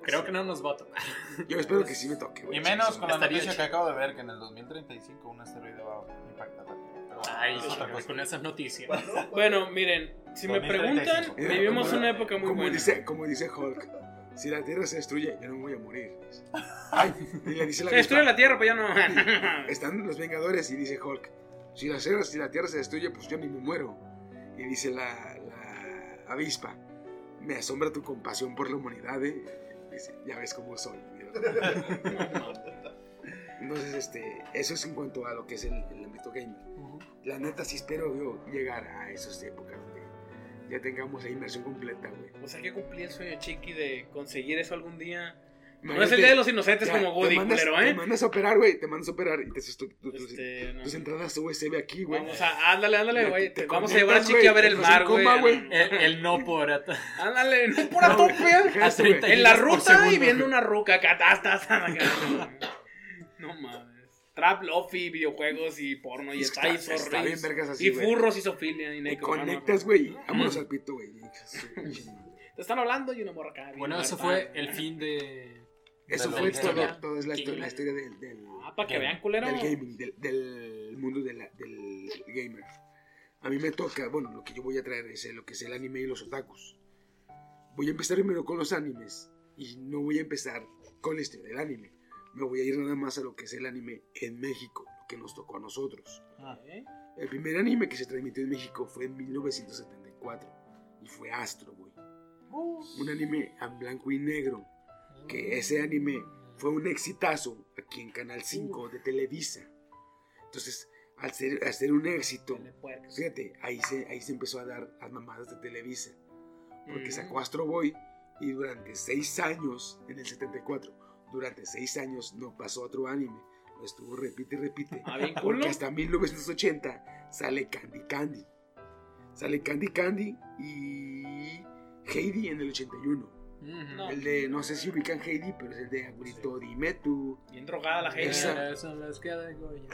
Creo que no nos va a tocar. Yo espero que sí me toque, güey. Y menos con la Estaría noticia que acabo de ver que en el 2035 un asteroide va a impactar la Tierra. Ay, es otra chinga, cosa. con esas noticias. Bueno, miren, si me 2035. preguntan, vivimos Como- una época muy como buena. Dice, como dice Hulk, si la Tierra se destruye, yo no me voy a morir. Ay, y le dice la Se destruye avispa, la Tierra, pues ya no. Están los Vengadores y dice Hulk, si la, tierra, si la Tierra se destruye, pues yo ni me muero. Y dice la, la avispa, me asombra tu compasión por la humanidad, ¿eh? Dice, ya ves cómo soy. Entonces, este, eso es en cuanto a lo que es el, el ámbito gamer. La neta sí espero yo llegar a esas épocas donde ya tengamos la inversión completa, güey. O sea, que cumplí el sueño chiqui de conseguir eso algún día. No es el día de los inocentes ya, como Woody, te mandas, culero, Te ¿eh? mandas a operar, güey, te mandas a operar y te haces tu- tu- tus, Este, no. tus entradas USB aquí, güey. Vamos a, ándale, ándale, güey. te- te Vamos a llevar a Chiqui a ver te el mar, güey. El, el no por Ándale, no eso, güey. En la por ruta y viendo una ruca acá. No mames. Trap, lofi, videojuegos y porno y Está- y está bien vergas así, Y furros y sofilia y Te neco. conectas, güey, vámonos al pito, güey. Te están hablando y una morra acá. Bueno, eso fue el fin de. Eso fue todo, historia. todo es la, histo- la historia del, del, Ah, para que vean, culero. del gaming, del, del mundo de la- del gamer. A mí me toca, bueno, lo que yo voy a traer es lo que es el anime y los otakus. Voy a empezar primero con los animes y no voy a empezar con la historia del anime. Me voy a ir nada más a lo que es el anime en México, lo que nos tocó a nosotros. ¿Eh? El primer anime que se transmitió en México fue en 1974 y fue Astro Boy. Un anime en blanco y negro, que ese anime fue un exitazo aquí en Canal 5 de Televisa. Entonces, al ser, al ser un éxito, fíjate, ahí se, ahí se empezó a dar las mamadas de Televisa. Porque sacó Astro Boy y durante seis años, en el 74, durante seis años no pasó otro anime. Lo estuvo repite y repite. Ah, Porque hasta 1980 sale Candy Candy. Sale Candy Candy y Heidi en el 81. No. El de, no sé si ubican Heidi, pero es el de Agurito Dimetu. Bien drogada la gente. Esa- que.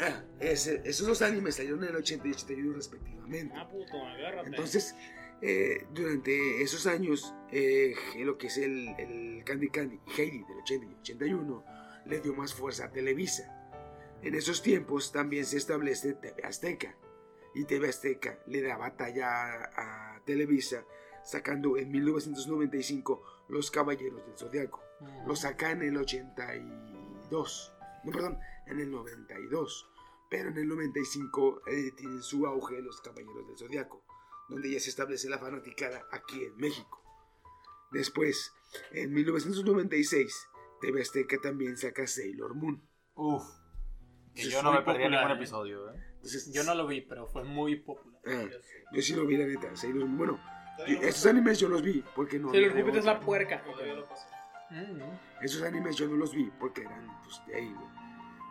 Ah, ese- esos dos animes salieron en el 80 y 81 respectivamente. Ah, puto, agárrate. Entonces, eh, durante esos años, eh, lo que es el, el Candy Candy Heidi del 80 y 81 le dio más fuerza a Televisa. En esos tiempos también se establece TV Azteca. Y TV Azteca le da batalla a, a Televisa, sacando en 1995 Los Caballeros del Zodiaco. Lo saca en el 82. No, perdón, en el 92. Pero en el 95 eh, tienen su auge los Caballeros del Zodiaco, donde ya se establece la fanaticada aquí en México. Después, en 1996, TV Azteca también saca Sailor Moon. Uf. Que yo no me perdí popular, ningún ¿eh? episodio, ¿eh? Entonces, Yo no lo vi, pero fue muy popular. ah, yo sí lo vi, la neta. Sailor Moon. Bueno, estos animes yo los vi porque no. Se lo había de repite es la puerca. Esos animes yo no los vi porque eran pues, de ahí, güey.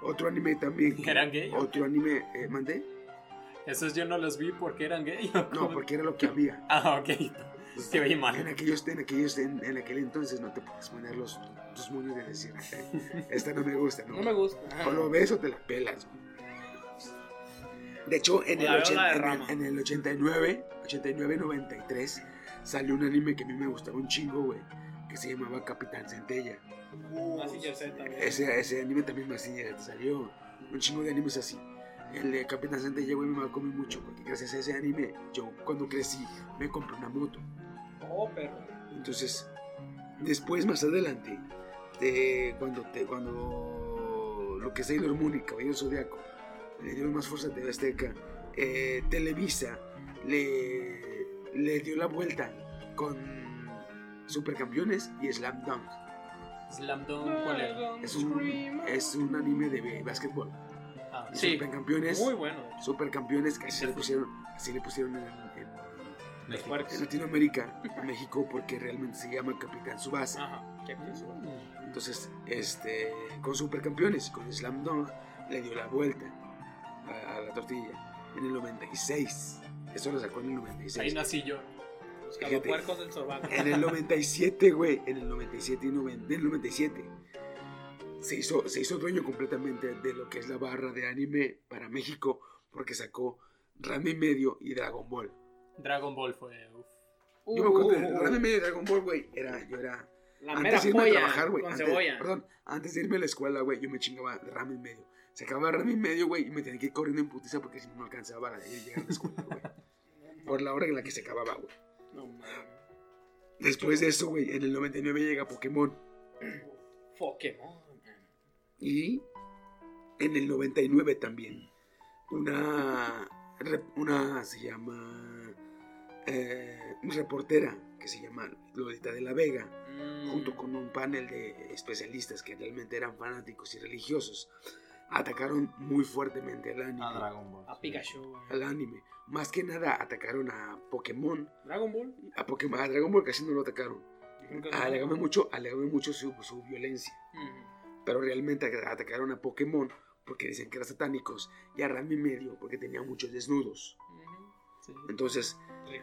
Otro anime también. que- ¿Eran gay? Otro anime, eh, ¿mandé? Esos yo no los vi porque eran gay. ¿o No, porque era lo que había. Ah, ok. Te vi En mal. aquellos, en aquellos, en, en aquel entonces no te puedes poner los, tus moños de decir, "Ay, esta no me gusta, ¿no? No me gusta. O lo ves o te la pelas, güey. De hecho, en el, La veo ochen- la de en el- Rama. en el 89, 89-93, salió un anime que a mí me gustaba un chingo, güey, que se llamaba Capitán Centella. También. Ese, ese anime también más salió un chingo de animes así. El de Capitán Centella, güey, me marcó muy mucho, porque gracias a ese anime, yo cuando crecí me compré una moto. Oh, perro. Entonces, después, más adelante, de cuando, te, cuando lo que es Sailor Moon y Caballero Zodiaco le dieron más fuerza a TV Azteca, eh, Televisa le, le dio la vuelta con Supercampeones y Slam Dunk. Slam Dunk, ¿cuál era? Es un, es un anime de básquetbol. Ah, Sí. Supercampeones, Muy bueno. Supercampeones que así le pusieron, así le pusieron en. Latinoamérica, en México, porque realmente se llama Capitán Subasa. Ajá. Captain Tsubasa. Entonces, este, con Supercampeones, con Slam Dunk, le dio la vuelta a, a la tortilla en el 96. Eso lo sacó en el Ahí 96. nací yo. Los Fíjate. puercos del sobaco. En el 97, güey, en el 97 y 90, en el 97, se hizo, se hizo dueño completamente de lo que es la barra de anime para México, porque sacó Ranma y medio y Dragon Ball. Dragon Ball fue. uf. Yo me acuerdo Uh, de Ranma y medio y Dragon Ball, güey, era, yo era La antes mera de irme a polla trabajar, güey. con antes- cebolla. Perdón, antes de irme a la escuela, güey, yo me chingaba rama y medio. Se acababa rama y medio, güey, y me tenía que ir corriendo en putiza porque si no, no alcanzaba ir- llegar a la escuela, güey. Por la hora en la que se acababa, güey. No mames. Después de eso, güey, en el 99 llega Pokémon. Pokémon. Y en el 99 también. Una. Una se llama. eh, reportera que se llama Lolita de la Vega. Mm. junto con un panel de especialistas que realmente eran fanáticos y religiosos, atacaron muy fuertemente al anime. A Dragon Ball. A Pikachu. al anime. Más que nada atacaron a Pokémon. Dragon Ball. A, Pokémon, a Dragon Ball casi no lo atacaron. Alegame mucho, alegame mucho su, su violencia. Mm. Pero realmente atacaron a Pokémon porque decían que eran satánicos. Y a Ranma y medio porque tenía muchos desnudos. Ujú. Sí. Entonces,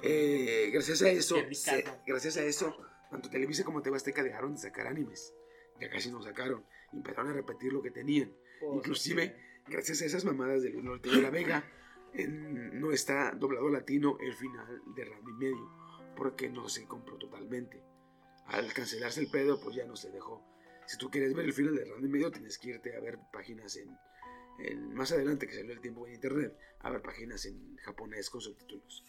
eh, gracias a eso, se- gracias a eso, tanto Televisa como TV Azteca dejaron de sacar animes. Ya casi no sacaron. Y empezaron a repetir lo que tenían. Pues, inclusive, Gracias a esas mamadas del norte de la Vega, en- no está doblado latino el final de Ranma y medio. Porque no se compró totalmente. Al cancelarse el pedo, pues ya no se dejó. Si tú quieres ver el final de Ranma y medio, tienes que irte a ver páginas en, en- más adelante que salió el tiempo en internet, a ver páginas en japonés con subtítulos.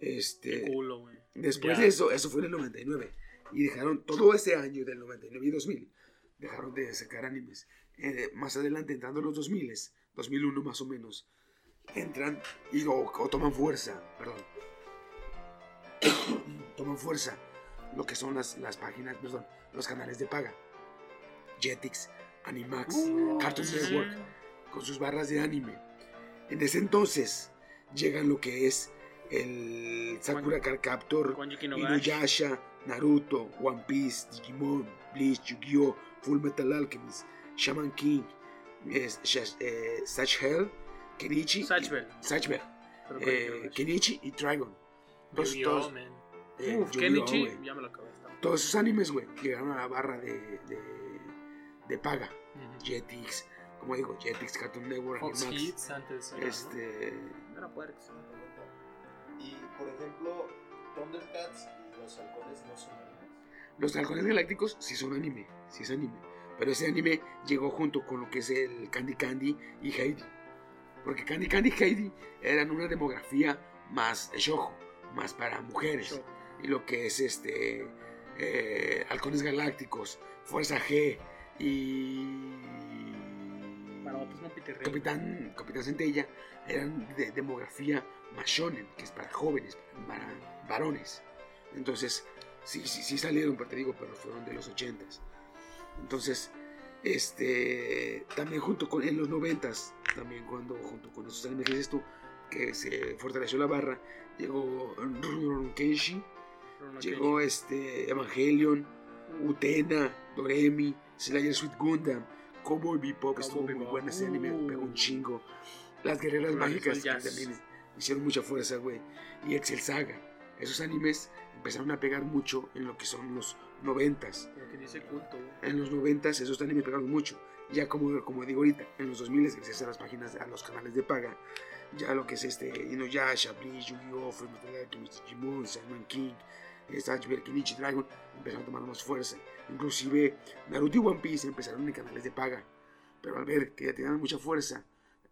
Este, culo. Después Ya. de eso, eso fue en el 99. Y dejaron todo ese año del 99 y 2000, dejaron de sacar animes. Eh, más adelante, entrando en los 2000, 2001 más o menos, entran y o, o toman fuerza, perdón. toman fuerza lo que son las, las páginas, perdón, los canales de paga. Jetix, Animax, Cartoon Network, con sus barras de anime. En ese entonces llegan lo que es el Sakura Card Captor, Con Yuki no Gash. Inuyasha, Naruto, One Piece, Digimon, Bleach, Yu-Gi-Oh, Full Metal Alchemist, Shaman King, es, eh, Satch Hell, Kenichi, Satch Bell. Satch Bell, Pero con eh. Kenichi y Dragon. Todos, Yu-Gi-Oh, todos, eh, Uf, Kenichi, ya me lo acabé. Todos esos animes, güey, llegaron a la barra de, de, de paga. Ujú. Jetix, como digo, Jetix, Cartoon Network, Fox Animax. Kids antes. era. Este, No era puercos. Y por ejemplo, Thundercats y los halcones no son animes. Los halcones galácticos sí son anime, sí es anime. Pero ese anime llegó junto con lo que es el Candy Candy y Heidi. Porque Candy Candy y Heidi eran una demografía más de shojo, más para mujeres. Y lo que es este eh, halcones galácticos, Fuerza G y Para otros no. Capitán, Capitán Centella eran de demografía más shonen, que es para jóvenes, para, para varones. Entonces, sí, sí, sí salieron, pero te digo, pero fueron de los ochentas. Entonces, este, también junto con, en los noventas, también cuando junto con esos animes tú, que se fortaleció la barra, llegó Rurouni Kenshi, Rurouni llegó este Evangelion, Utena, Doremi, Slayer Sweet Gundam, Cowboy Bebop, estuvo muy bueno ese anime, Uh. pegó un chingo. Las guerreras mágicas que también hicieron mucha fuerza, güey. Y Excel Saga. Esos animes empezaron a pegar mucho en lo que son los noventas. Como que dice culto. En los noventas esos animes pegaron mucho. Ya como, como digo ahorita, en los 2000 gracias a las páginas, a los canales de paga, ya lo que es este, Inuyasha, Bleach, Yu-Gi-Oh, Alchemist, Digimon, Simon King, Satchel, Kenichi Dragon, empezaron a tomar más fuerza. Inclusive Naruto y One Piece empezaron en canales de paga. Pero al ver que ya tenían mucha fuerza,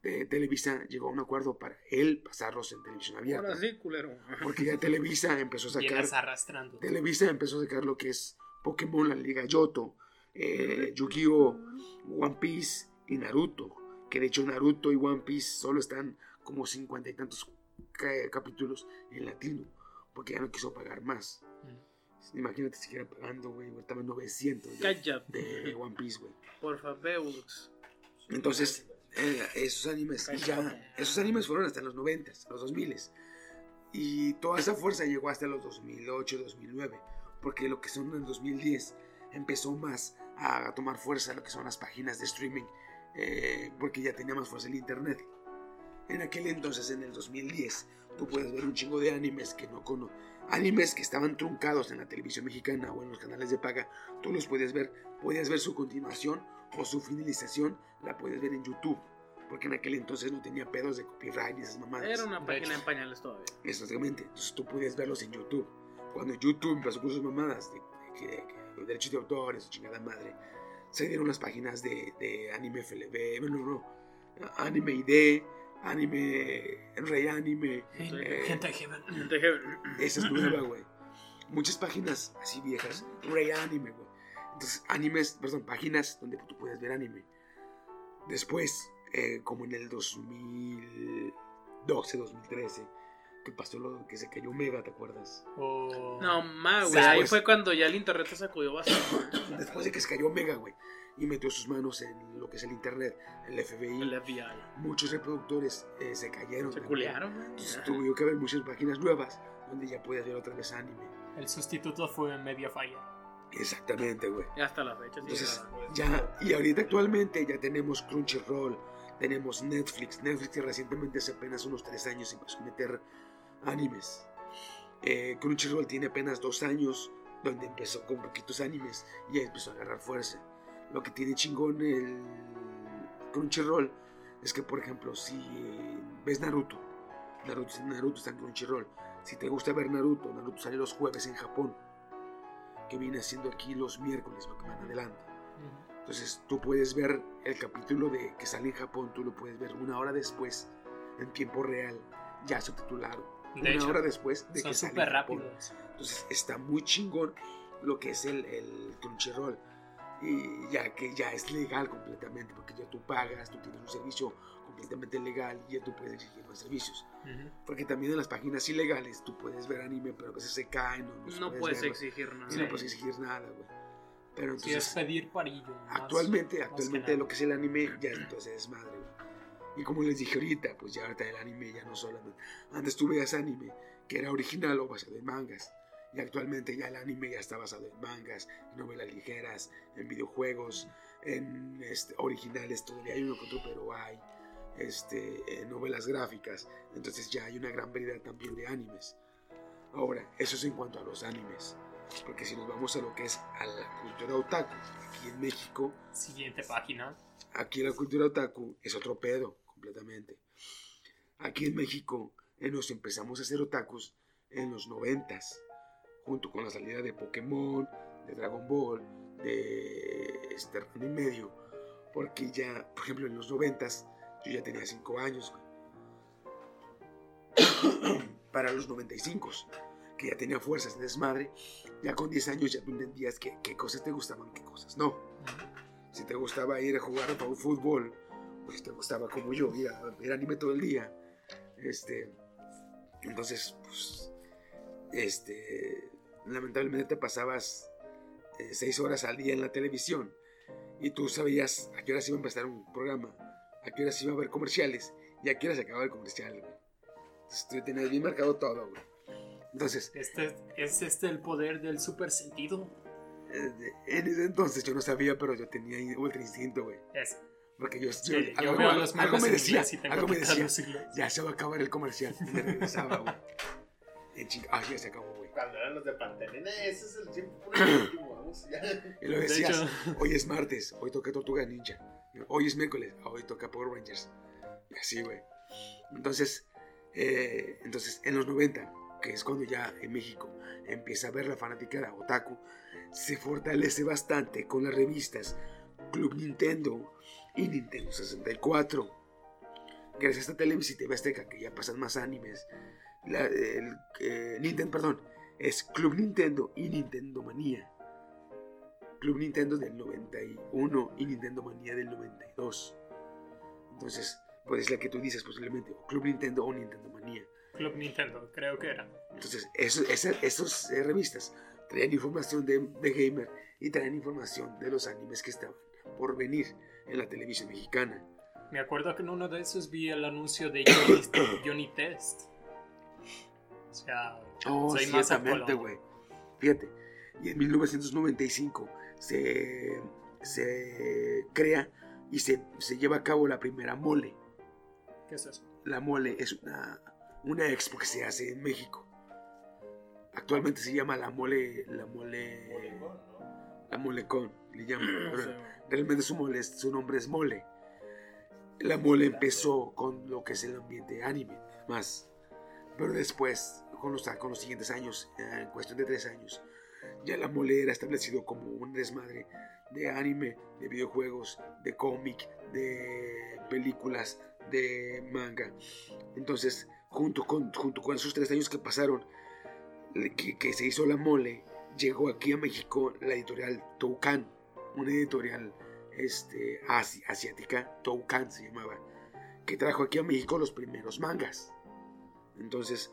eh, Televisa llegó a un acuerdo para él pasarlos en televisión abierta. Ahora sí, culero. Porque ya Televisa empezó a sacar... Vienes arrastrando. Televisa empezó a sacar lo que es Pokémon, la Liga Yoto, eh, Yu-Gi-Oh, One Piece y Naruto. Que de hecho Naruto y One Piece solo están como cincuenta y tantos ca- capítulos en latino. Porque ya no quiso pagar más. Mm. Imagínate si siguiera pagando, güey. En 900 de, Cállate. de One Piece, güey. Por favor. Entonces, eh, esos animes ya, esos animes fueron hasta los 90, los 2000 y toda esa fuerza llegó hasta los 2008, 2009, porque lo que son en el 2010 empezó más a tomar fuerza lo que son las páginas de streaming, eh, porque ya tenía más fuerza el internet. En aquel entonces, en el 2010, tú puedes ver un chingo de animes que no cono animes que estaban truncados en la televisión mexicana o en los canales de paga, tú los puedes ver, podías ver su continuación o su finalización, la puedes ver en YouTube, porque en aquel entonces no tenía pedos de copyright y esas mamadas. Era una página en pañales todavía. Exactamente, entonces tú podías verlos en YouTube. Cuando YouTube empezó con sus mamadas de, de, de- de derechos de autor, su chingada madre, se dieron las páginas de, de Anime FLB, bueno, no, Anime ID, Anime Rey Anime, eh, Gente Heaven. esa es nueva, güey. Muchas páginas así viejas, Rey Anime, güey. Entonces, animes, perdón, páginas donde tú puedes ver anime. Después, eh, como en el 2012, 2013, que pasó lo que se cayó Mega, ¿te acuerdas? O- No, más, güey. Ahí fue cuando ya el internet se sacudió bastante. Después de que se cayó Mega, güey, y metió sus manos en lo que es el internet, el FBI, El FBI. muchos reproductores eh, se cayeron. Se culearon, güey. Entonces tuvo que haber muchas páginas nuevas donde ya puedes ver otra vez anime. El sustituto fue Mediafire. Exactamente, güey. Y hasta la fecha. Entonces, ya, y ahorita actualmente ya tenemos Crunchyroll, tenemos Netflix. Netflix que recientemente hace apenas unos tres años empezó a meter animes. Eh, Crunchyroll tiene apenas dos años donde empezó con poquitos animes y ya empezó a agarrar fuerza. Lo que tiene chingón el Crunchyroll es que, por ejemplo, si ves Naruto, Naruto, Naruto está en Crunchyroll. Si te gusta ver Naruto, Naruto sale los jueves en Japón, que viene siendo aquí los miércoles, lo que van adelante. Entonces tú puedes ver el capítulo de que sale en Japón, tú lo puedes ver una hora después, en tiempo real, ya subtitulado. De una hecho, hora después de que sale en Japón. rápidos. Entonces está muy chingón lo que es el, el Crunchyroll. Y ya que ya es legal completamente, porque ya tú pagas, tú tienes un servicio completamente legal y ya tú puedes exigir más servicios. Ujú. Porque también en las páginas ilegales tú puedes ver anime, pero a veces se caen o no, No puedes verlo, exigir nada. y no puedes exigir nada, güey. Pero Sí, es entonces, pedir parillo. más- actualmente, que actualmente lo que es el anime ya entonces es madre, güey. Y como les dije ahorita, pues ya ahorita el anime ya no solamente. Antes tú veías anime que era original o basado en mangas. Y actualmente ya el anime ya está basado en mangas, en novelas ligeras, en videojuegos, en este, originales, todavía hay uno que otro, pero hay este, en novelas gráficas. Entonces ya hay una gran variedad también de animes. Ahora, eso es en cuanto a los animes. Porque si nos vamos a lo que es a la cultura otaku, aquí en México, Siguiente página. aquí la cultura otaku es otro pedo, completamente. Aquí en México eh, nos empezamos a hacer otakus en los noventas, junto con la salida de Pokémon, de Dragon Ball, de este y medio, porque ya, por ejemplo, en los noventas yo ya tenía 5 años, güey. Para los 95, que ya tenía fuerzas de desmadre, ya con 10 años ya tú entendías que- qué cosas te gustaban, qué cosas no. Si te gustaba ir a jugar a fútbol, o si te gustaba como yo ir a ver anime todo el día, este, entonces, pues, este, lamentablemente te pasabas eh, seis horas al día en la televisión y tú sabías a qué horas iba a empezar un programa, a qué horas iba a haber comerciales y a qué horas se acababa el comercial, güey. Entonces tú tenías bien marcado todo, güey. Entonces, Este, ¿Es este el poder del super sentido? eh, en ese entonces yo no sabía, pero yo tenía ultra instinto, güey. Es. Porque yo, Sí, yo- yo algo, veo algo- los algo me decía, algo me decía, ya se va a acabar el comercial. Y me regresaba, güey. Ah, ya se acabó, güey. Cuando eran los de Pantelena, ese es el tiempo último, vamos, ya. Y lo De decías, hecho, hoy es martes, hoy toca Tortuga Ninja. Hoy es miércoles, hoy toca Power Rangers. Y así, güey. Entonces, eh, entonces, en los 90, que es cuando ya en México empieza a ver la fanática otaku, se fortalece bastante con las revistas Club Nintendo y Nintendo 64. Gracias a esta televisión TV Azteca, que ya pasan más animes, eh, Nintendo, perdón, es Club Nintendo y Nintendo Manía. Club Nintendo del 91 y Nintendo Manía del 92. Entonces, pues es la que tú dices posiblemente, o Club Nintendo o Nintendo Manía. Club Nintendo, creo que era. Entonces, esas eh, revistas traían información de, de gamer y traían información de los animes que estaban por venir en la televisión mexicana. Me acuerdo que en uno de esos vi el anuncio de Johnny, Johnny Test. O sea, Oh, soy más güey. Fíjate, y en 1995 se, se crea y se, se lleva a cabo la primera mole. ¿Qué es eso? La mole es una, una expo que se hace en México. Actualmente se llama la mole, la mole, la molecón, le llaman. No sé, realmente su, mole, su nombre es mole. La mole empezó con lo que es el ambiente anime, más. Pero después, con los, con los siguientes años, eh, en cuestión de tres años, ya la mole era establecido como un desmadre de anime, de videojuegos, de cómic, de películas, de manga. Entonces, junto con, junto con esos tres años que pasaron, que, que se hizo la mole, llegó aquí a México la editorial Toucan, una editorial este, asi- asiática, Toucan se llamaba, que trajo aquí a México los primeros mangas. Entonces,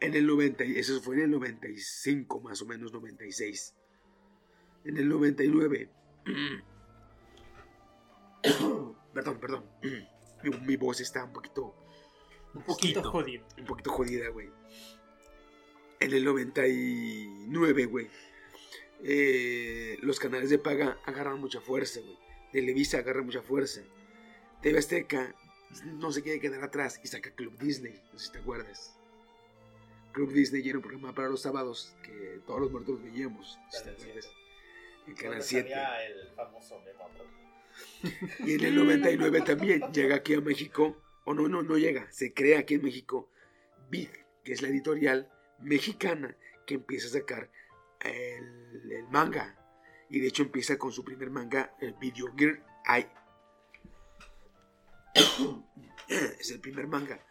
en el 90, y eso fue en el 95, más o menos 96. En el 99, perdón, perdón, mi, mi voz está un poquito Un Poquito jodido. un poquito jodida, güey. En el 99, güey. eh, los canales de paga agarran mucha fuerza, güey. Televisa agarra mucha fuerza. TV Azteca no se quiere quedar atrás y saca Club Disney, no sé si te acuerdas. Club Disney era un programa para los sábados que todos los muertos veíamos. si te Canal acuerdas. 7. En Canal Donde 7. salía el famoso Memo Abreu. Y en el 99 también llega aquí a México, o no, no, no llega, se crea aquí en México Big, que es la editorial mexicana que empieza a sacar el, el manga. Y de hecho empieza con su primer manga, el Video Gear Eye. es el primer manga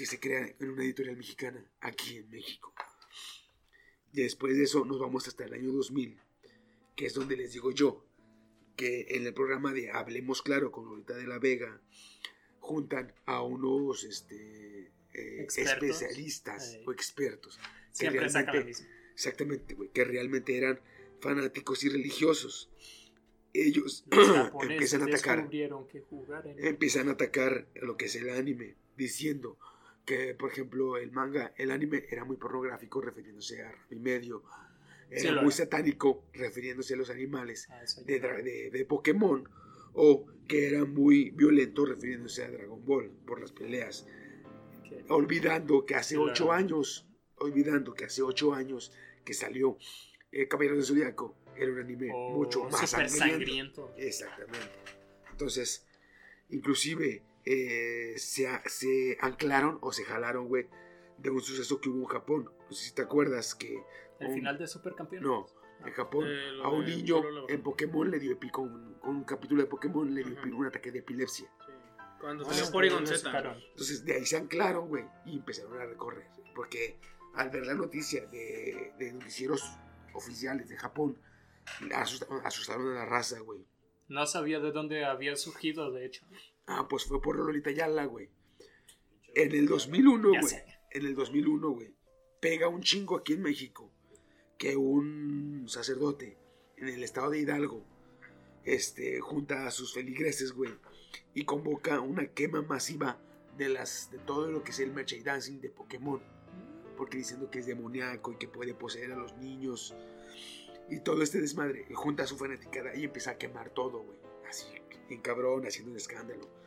que se crea en una editorial mexicana aquí en México. Y después de eso nos vamos hasta el año 2000, que es donde les digo yo, que en el programa de Hablemos Claro con Lolita de la Vega juntan a unos este, eh, especialistas Eh. o expertos. que Siempre saca la realmente- misma. Exactamente, güey, que realmente eran fanáticos y religiosos. Ellos Los empiezan a atacar que jugar en empiezan a atacar lo que es el anime, diciendo que, por ejemplo, el manga, el anime era muy pornográfico, refiriéndose a Rami Medio, era Sí, muy satánico, refiriéndose a los animales Ah, de, de, de Pokémon, o que era muy violento, refiriéndose a Dragon Ball por las peleas, olvidando que hace ocho años, olvidando que hace ocho años que salió eh, Caballero del Zodiaco, era un anime o mucho más sangriento. sangriento. Exactamente. Entonces, inclusive eh, se, se anclaron o se jalaron, güey, de un suceso que hubo en Japón. No sé si te acuerdas que... El un- final de Supercampeón. No, en Japón Eh, a un niño en Pokémon le dio con, un- con un capítulo de Pokémon le dio Ajá. un ataque de epilepsia. Sí. Cuando Ah, salió Porygon lo Z. Entonces de ahí se anclaron, güey, y empezaron a recorrer. Porque al ver la noticia de, de noticieros oficiales de Japón, asustaron, asustaron a la raza, güey. No sabía de dónde había surgido, de hecho. Ah, pues fue por Lolita Yala, güey. En el 2001, Ya güey. En el 2001, güey. Pega un chingo aquí en México que un sacerdote en el estado de Hidalgo este, junta a sus feligreses, güey, y convoca una quema masiva de, las, de todo lo que es el merchandising de Pokémon. Porque diciendo que es demoníaco y que puede poseer a los niños. Y todo este desmadre. Y junta a su fanaticada y empieza a quemar todo, güey. Así, en cabrón, haciendo un escándalo.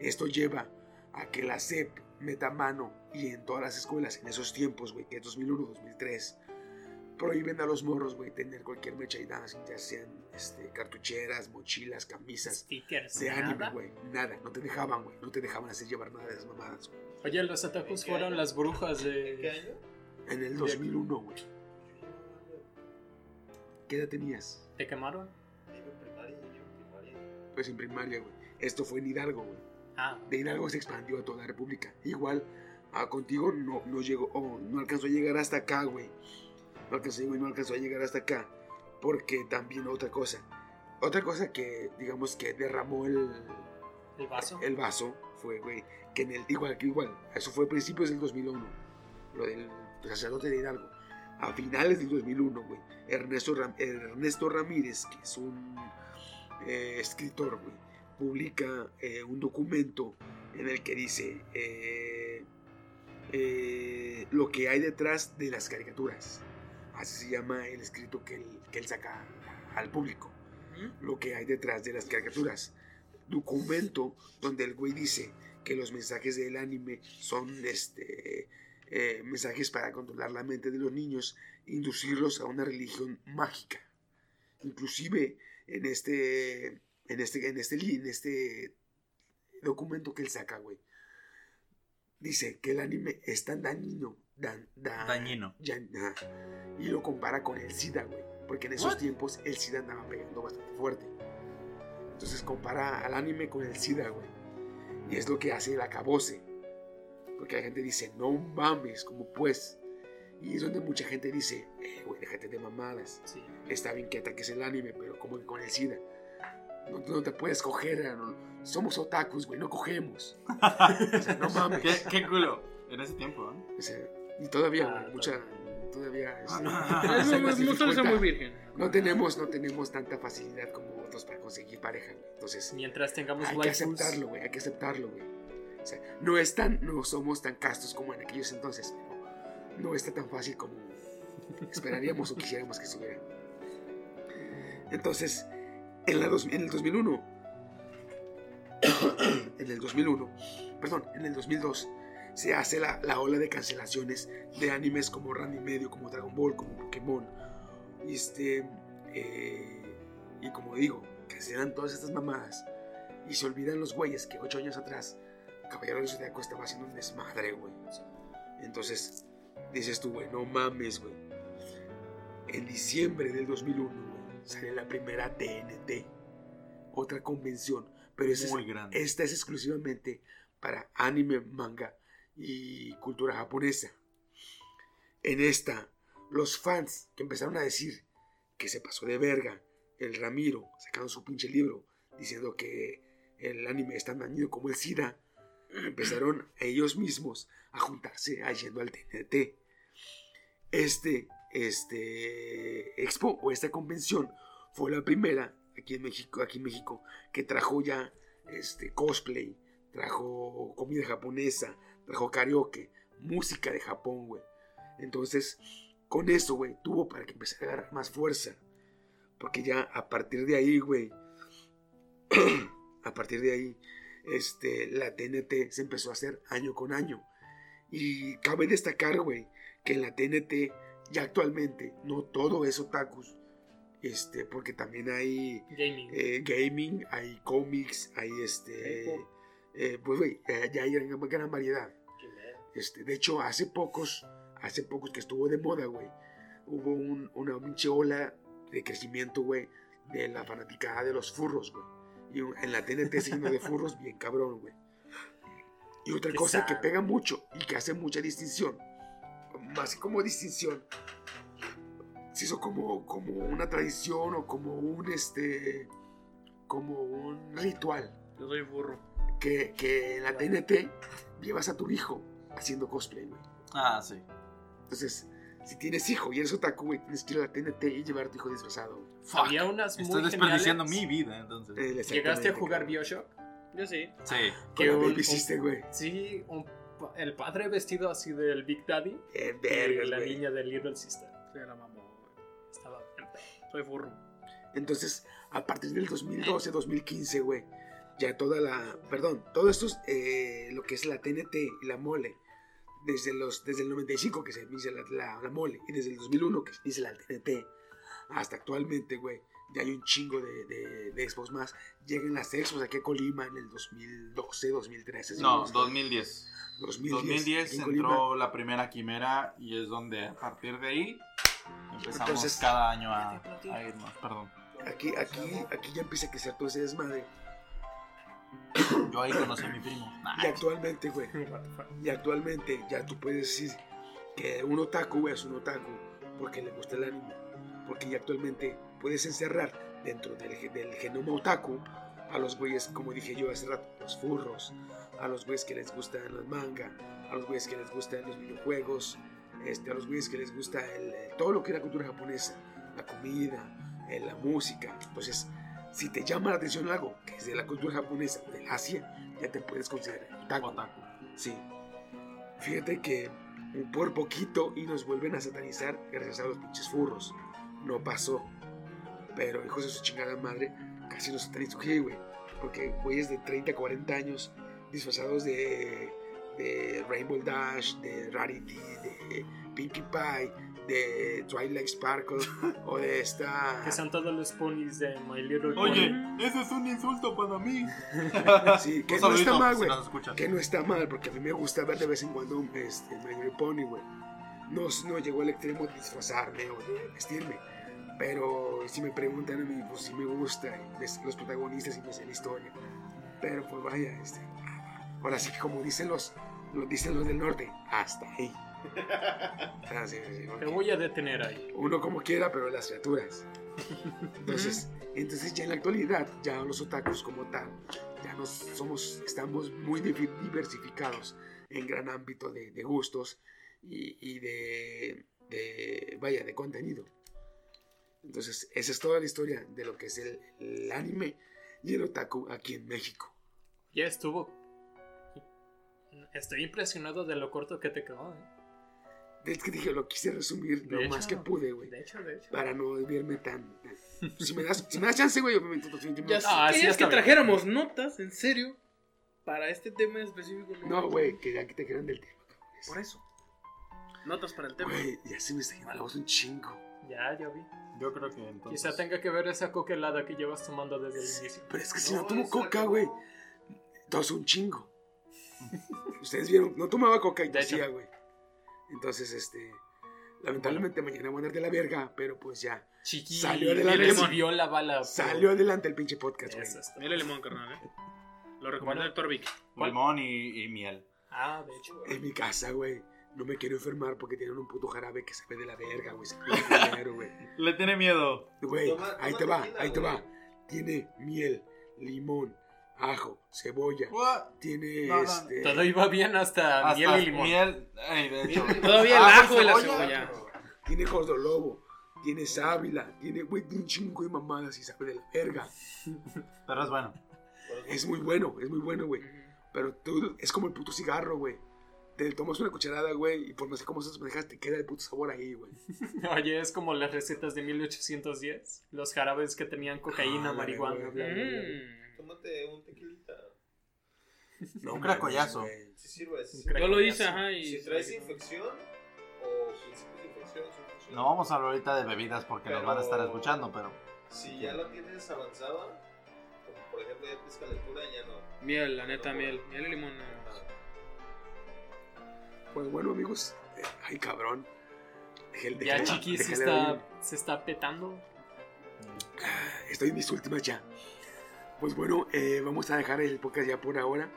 Esto lleva a que la SEP meta mano y en todas las escuelas en esos tiempos, güey, que es 2001, 2003, prohíben a los morros, güey, tener cualquier merchandising, ya sean este, cartucheras, mochilas, camisas Stickers. de anime, nada. güey. Nada, no te dejaban, güey. No te dejaban hacer llevar nada de esas mamadas. güey. Oye, los atacos ¿En qué fueron año? las brujas ¿En qué de. año? En el 2001, güey. ¿Qué edad tenías? ¿Te quemaron? En primaria, yo en primaria. Pues en primaria, güey. Esto fue en Hidalgo, güey. Ah, De Hidalgo se expandió a toda la República. Igual, ah, contigo no, no llegó, oh, no alcanzó a llegar hasta acá, güey. No alcanzó, güey, no alcanzó a llegar hasta acá. Porque también otra cosa. Otra cosa que, digamos, que derramó el, el vaso. el vaso fue, güey, que en el, igual, que igual, eso fue a principios del 2001, lo del sacerdote de Hidalgo. A finales del 2001, güey, Ernesto, Ram- Ernesto Ramírez, que es un eh, escritor, güey, publica eh, un documento en el que dice eh, eh, lo que hay detrás de las caricaturas. Así se llama el escrito que él, que él saca al público. Lo que hay detrás de las caricaturas documento donde el güey dice que los mensajes del anime son este eh, mensajes para controlar la mente de los niños inducirlos a una religión mágica. Inclusive en este en este en este en este documento que él saca, güey. Dice que el anime es tan dañino, dan- da- Dañino. ya- ajá, y lo compara con el SIDA, güey. Porque en esos tiempos el SIDA andaba pegando bastante fuerte. Entonces compara al anime con el SIDA, güey. Y es lo que hace el acabose. Porque la gente dice, no mames, como pues. Y es donde mucha gente dice, eh, güey, déjate de mamadas. Sí. Está bien que ataques el anime, pero como con el SIDA. No, no te puedes coger, no- somos otakus, güey, no cogemos. O sea, no mames. ¿Qué, qué culo. En ese tiempo, ¿eh? O sea, y todavía, Ah, güey, mucha, todavía es- Es se muy- nos muy- muy- dificulta. muy virgen. no tenemos, no tenemos tanta facilidad como otros para conseguir pareja, güey. Entonces, Mientras tengamos hay que aceptarlo, güey, hay que aceptarlo, güey. O sea, no es tan, no somos tan castos como en aquellos entonces, pero no está tan fácil como esperaríamos o quisiéramos que estuviera. Entonces, en, la dos- en el 2001, en el 2001, perdón, en el 2002, se hace la, la ola de cancelaciones de animes como Randy Medio, como Dragon Ball, como Pokémon. Y este, eh, y como digo, cancelan todas estas mamadas y se olvidan los güeyes que ocho años atrás Caballero del Zodiaco estaba haciendo un desmadre, güey. Entonces, dices tú, güey, no mames, güey. En diciembre del 2001, güey, sale la primera TNT, otra convención, pero esa es- Muy grande. esta es exclusivamente para anime, manga y cultura japonesa. En esta, los fans que empezaron a decir que se pasó de verga, el Ramiro sacaron su pinche libro diciendo que el anime es tan dañino como el SIDA, empezaron ellos mismos a juntarse a yendo al TNT. Este, este expo o esta convención fue la primera aquí en México, aquí México que trajo ya este cosplay, trajo comida japonesa, trajo karaoke, música de Japón, güey. Entonces, con eso, güey, tuvo para que empezara a agarrar más fuerza. Porque ya a partir de ahí, güey, a partir de ahí, este, la TNT se empezó a hacer año con año. Y cabe destacar, güey, que en la TNT ya actualmente no todo es otakus. Este, porque también hay Gaming. eh, gaming, hay cómics, hay este. eh, pues, güey, eh, ya hay gran, gran variedad. Este, de hecho, hace pocos, hace pocos que estuvo de moda, güey, hubo un- una pinche ola de crecimiento, güey, de la fanaticada de los furros, güey. Y en la TNT signo de furros, bien cabrón, güey. Y otra Qué cosa que sad. pega mucho y que hace mucha distinción, más que como distinción, se hizo como, como una tradición o como un, este, como un ritual Yo soy burro. que, que en la TNT llevas a tu hijo haciendo cosplay, güey. Ah, sí. Entonces, si tienes hijo y eres otaku, güey, tienes que ir a la TNT y llevar a tu hijo disfrazado. güey. Había unas muy desperdiciando geniales. mi vida, entonces. Eh, ¿Llegaste a jugar. Bioshock? Yo sí. Sí. Un- Baby Sister, güey. Sí, un el padre vestido así del Big Daddy Eh, y vergas, la güey. niña del Little Sister. Sí, la mamó, güey. Estaba Soy burro. Entonces, a partir del 2012, 2015, güey, ya toda la, perdón, todo esto es eh, lo que es la TNT y la mole, desde, los, desde el 95 que se inicia la, la, la mole y desde el 2001 que se inicia la TNT hasta actualmente, güey. Ya hay un chingo de, de, de expos más. Llegan las expos aquí a Colima en el 2012, 2013. ¿sí? No, 2010. 2010. 2010 aquí en entró Colima. la primera quimera y es donde a partir de ahí empezamos Entonces- cada año a, a irnos. Perdón. Aquí, aquí, aquí ya empieza a crecer todo ese desmadre. Yo ahí conocí a mi primo. Nah, Y actualmente, güey. Y actualmente ya tú puedes decir que un otaku güey, es un otaku porque le gusta el anime. Porque ya actualmente puedes encerrar dentro del, del genoma otaku a los güeyes, como dije yo hace rato, los furros, a los güeyes que les gustan los manga, a los güeyes que les gustan los videojuegos, este, a los güeyes que les gusta el- todo lo que es la cultura japonesa, la comida, eh, la música. Entonces, si te llama la atención algo que es de la cultura japonesa, del Asia, ya te puedes considerar otaku. otaku. Sí. Fíjate que por poquito y nos vuelven a satanizar gracias a los pinches furros. No pasó. Pero hijos de su chingada madre, casi nos satanizó. ¿Qué, güey? Porque güeyes de 30, 40 años disfrazados de, de Rainbow Dash, de Rarity, de Pinkie Pie, de Twilight Sparkle o de esta. Que son todos los ponies de My Little Oye, Pony. eso es un insulto para mí. Sí, que no está mal, güey. Que no está mal, porque a mí me gusta ver de vez en cuando un este, My Little Pony, güey. No, no llegó al extremo de disfrazarme o de vestirme. Pero si me preguntan a mí, pues sí me gusta y ves los protagonistas y me sé la historia. Pero pues vaya, este. Ahora sí que como dicen los, lo dicen los del norte, hasta ahí. Ah, sí, sí, ok. Te voy a detener ahí. Uno como quiera, pero las criaturas. Entonces, entonces ya en la actualidad, ya los otakus como tal, ya nos somos, estamos muy diversificados en gran ámbito de, de gustos y, y de, de, vaya, de contenido. Entonces, esa es toda la historia de lo que es el, el anime y el otaku aquí en México. Ya estuvo. Estoy impresionado de lo corto que te quedó. ¿eh? Es que dije, lo quise resumir lo De más hecho, que pude, güey. De hecho, de hecho. Para no verme tan... Si me das, si me das chance, güey, obviamente. Ya Ah, sí, está que bien. trajéramos notas, en serio, para este tema específico. No, güey, quería que te quedaran del tema. Por eso. Notas para el tema. Güey, ya se me está yendo la voz un chingo. Ya, ya vi. Yo creo que entonces. Quizá tenga que ver esa coca helada que llevas tomando desde el inicio. Pero es que si No, no, tomo coca, güey, toso un chingo. Ustedes vieron, no tomaba coca y tosía, güey. Entonces, este, lamentablemente mañana voy a andar de la verga, pero pues ya. Chiqui, Salió adelante. recibió la bala. pero- Salió adelante el pinche podcast, güey. Está. Mira limón, carnal, eh. Lo recomiendo Bueno. Héctor Vic. Limón y, y miel. Ah, de hecho. En mi casa, güey, no me quiero enfermar porque tienen un puto jarabe que se ve de la verga, güey. Se ve güey. Le tiene miedo. Güey, Toma- ahí te va, tequila, ahí te va. Tiene miel, limón, ajo, cebolla. Tiene No, no, este. Todo iba bien hasta, Hasta miel y limón. miel. ay, de hecho. Todavía el Ah, ajo y la cebolla. Tiene lobo, tiene sábila, tiene, güey, tiene un chingo de mamadas y sabe de la verga. Pero es bueno. Es muy bueno, es muy bueno, güey. Pero tú, es como el puto cigarro, güey. Te tomas una cucharada, güey, y por más que como esas manejas, te queda el puto sabor ahí, güey. Oye, es como las recetas de 1810. Los jarabes que tenían cocaína, Ah, marihuana, güey. Mm. Tómate un tequilita. No, Un cracollazo. Si sirve. Si, Un sirve. Yo lo hice, ajá, y... si traes infección o principios de infección, infección, No vamos a hablar ahorita de bebidas porque nos van a estar escuchando, pero. Si ya lo tienes avanzada, como por ejemplo ya tienes calentura, ya no. Miel, la neta, miel. Miel y limón. Pues bueno, amigos. eh, ay, cabrón. Dejé- Ya Chiqui se está, se está petando. Estoy en mis últimas ya. Pues bueno, eh, vamos a dejar el podcast ya por ahora.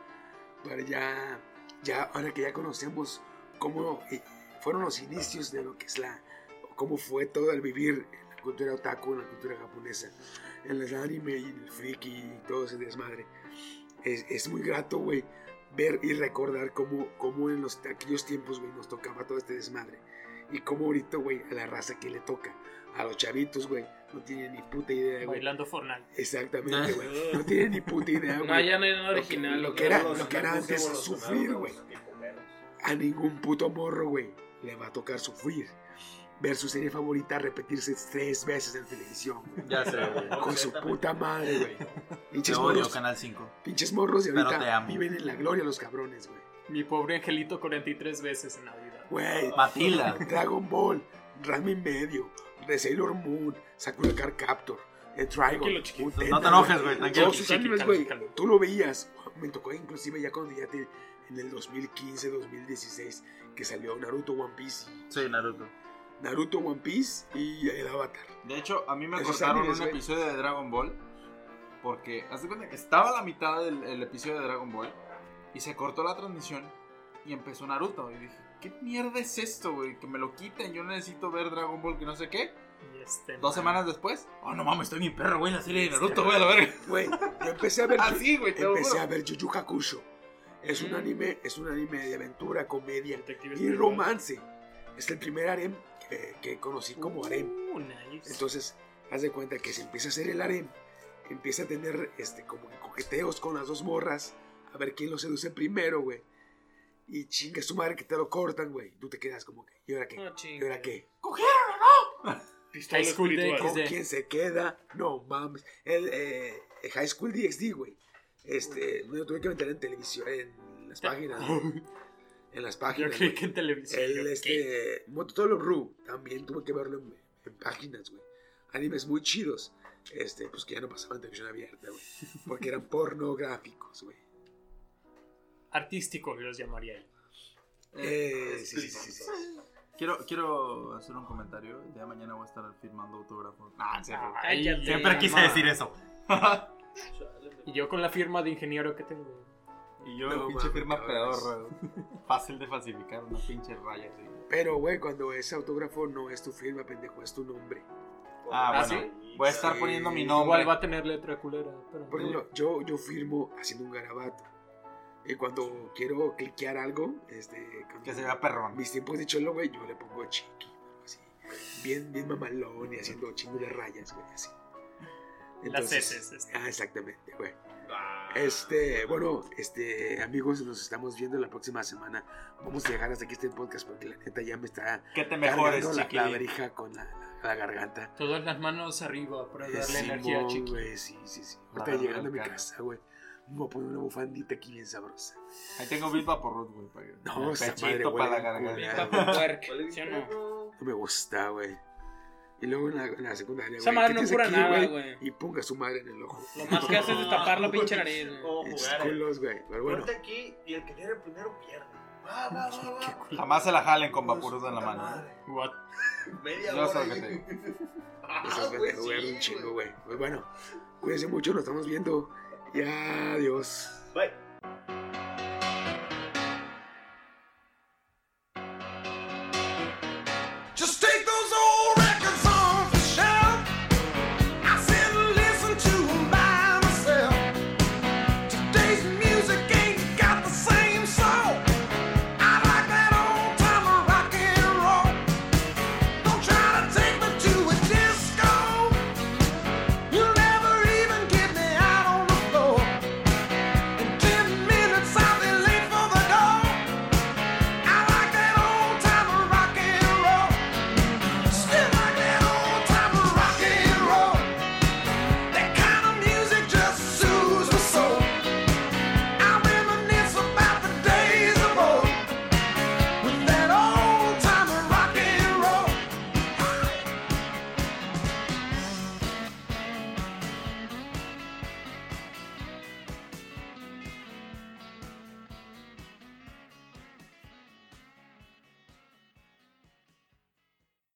Para ya, ya ahora que ya conocemos cómo eh, fueron los inicios de lo que es la, cómo fue todo el vivir en la cultura otaku, en la cultura japonesa, en el anime y en el friki y todo ese desmadre. Es, es muy grato, güey, ver y recordar cómo, cómo en los, aquellos tiempos, güey, nos tocaba todo este desmadre. Y cómo ahorita, güey, a la raza que le toca, a los chavitos, güey, no tienen ni puta idea, güey. Bailando Fortnite. Exactamente, güey. No tienen ni puta idea, No, güey. ya no hay nada Lo que- original. lo que era- lo que era antes, sufrir, güey. A ningún puto morro, güey, le va a tocar sufrir. Ver su serie favorita repetirse tres veces en televisión, güey. Ya sé, güey. Con su puta madre, güey. Te Pinches odio, morros, Canal 5. pinches morros y ahorita viven en la gloria los cabrones, güey. Mi pobre angelito 43 veces en Navidad. Güey, Matilda. Dragon Ball, Ranma y medio, The Sailor Moon, Sakura Card Captor, The Dragon. Tranquilo, chiquito. Utena, No te enojes, güey, tranquilo. Sus animes, güey, tú lo veías. Me tocó inclusive ya cuando ya te, en el 2015, 2016, que salió Naruto One Piece. y- Sí, Naruto. Naruto One Piece y el Avatar. De hecho, a mí me Esos cortaron animes, un episodio de Dragon Ball. Porque, haz de cuenta que estaba a la mitad del el episodio de Dragon Ball. Y se cortó la transmisión. Y empezó Naruto. Y dije, ¿qué mierda es esto, güey? Que me lo quiten. Yo necesito ver Dragon Ball, que no sé qué. Y este Dos man. semanas después. Oh, no mames, estoy mi perro, güey. La serie de Naruto, güey, a la verga. Güey, yo empecé a ver. Así, güey, te lo Empecé a ver Yu Hakusho. Es un Mm. anime, es un anime de aventura, comedia Detectives y romance. Es el primer harem que, que conocí como harem. Uh, nice. Entonces, haz de cuenta que se empieza a hacer el harem, empieza a tener este como que coqueteos con las dos morras, a ver quién lo seduce primero, güey. Y chinga su madre que te lo cortan, güey. Tú te quedas como que, ¿y ahora qué? No, ¿Y ahora qué? Pistola High School. DxD. ¿Con quién se queda? No mames. El, eh, el High School DxD, güey. Este, me lo tuve que meter en televisión, en las páginas. En las Yo páginas. creí güey. que en televisión. El yo, este, Mototolo Ru también tuve que verlo en, en páginas, güey. Animes muy chidos. Este, pues que ya no pasaban televisión abierta, güey. Porque eran pornográficos, güey. Artísticos los llamaría yo. Eh, sí, sí, sí, sí. Quiero, quiero hacer un comentario. De mañana voy a estar firmando autógrafos. Cállate. Siempre mamá. quise decir eso. Y yo con la firma de ingeniero que tengo. y yo, No pinche firma pedorra. Fácil de falsificar, una pinche raya así. Pero, güey, cuando ese autógrafo no es tu firma, pendejo, es tu nombre. Ah, ¿Ah, bueno. Voy a estar Sí. poniendo mi Igual nombre. va a tener letra culera. Pero Por ejemplo, yo, yo firmo haciendo un garabato. Y cuando quiero cliquear algo, este, Que se vea perrón. mis tiempos de cholo, güey, yo le pongo chiqui, algo así. Bien, bien mamalón y haciendo chingo de rayas, güey, así. Las heces, este. Ah, exactamente, güey. Este, bueno, este, amigos, nos estamos viendo la próxima semana. Vamos a dejar hasta aquí este podcast porque la neta ya me está Que te mejores, la, la verija con la, la- la garganta. Todas las manos arriba para darle Simón, energía a Chiqui. güey, sí, sí, sí. Ahorita llegando a mi casa, güey. Me voy a poner una bufandita aquí bien sabrosa. Ahí tengo Bill Vaporrut, güey. No, esa madre para la garganta. culera. Puerc, ¿sí o no? No me gusta, güey. Y luego en la, en la secundaria, Esa madre ¿qué no cura aquí, nada, güey. Y ponga su madre en el ojo. Lo más que hace es destapar la pinche nariz, güey. Culos, güey. Pero bueno, Ponte aquí y el que tiene el primero pierde. Va, va, va, va. Jamás se la jalen con Vaporut en la mano. madre. What? Media Yo hora. sé lo que te digo. Ah, güey, un chingo, güey. Pues bueno, cuídense mucho, nos estamos viendo. Y adiós. Bye.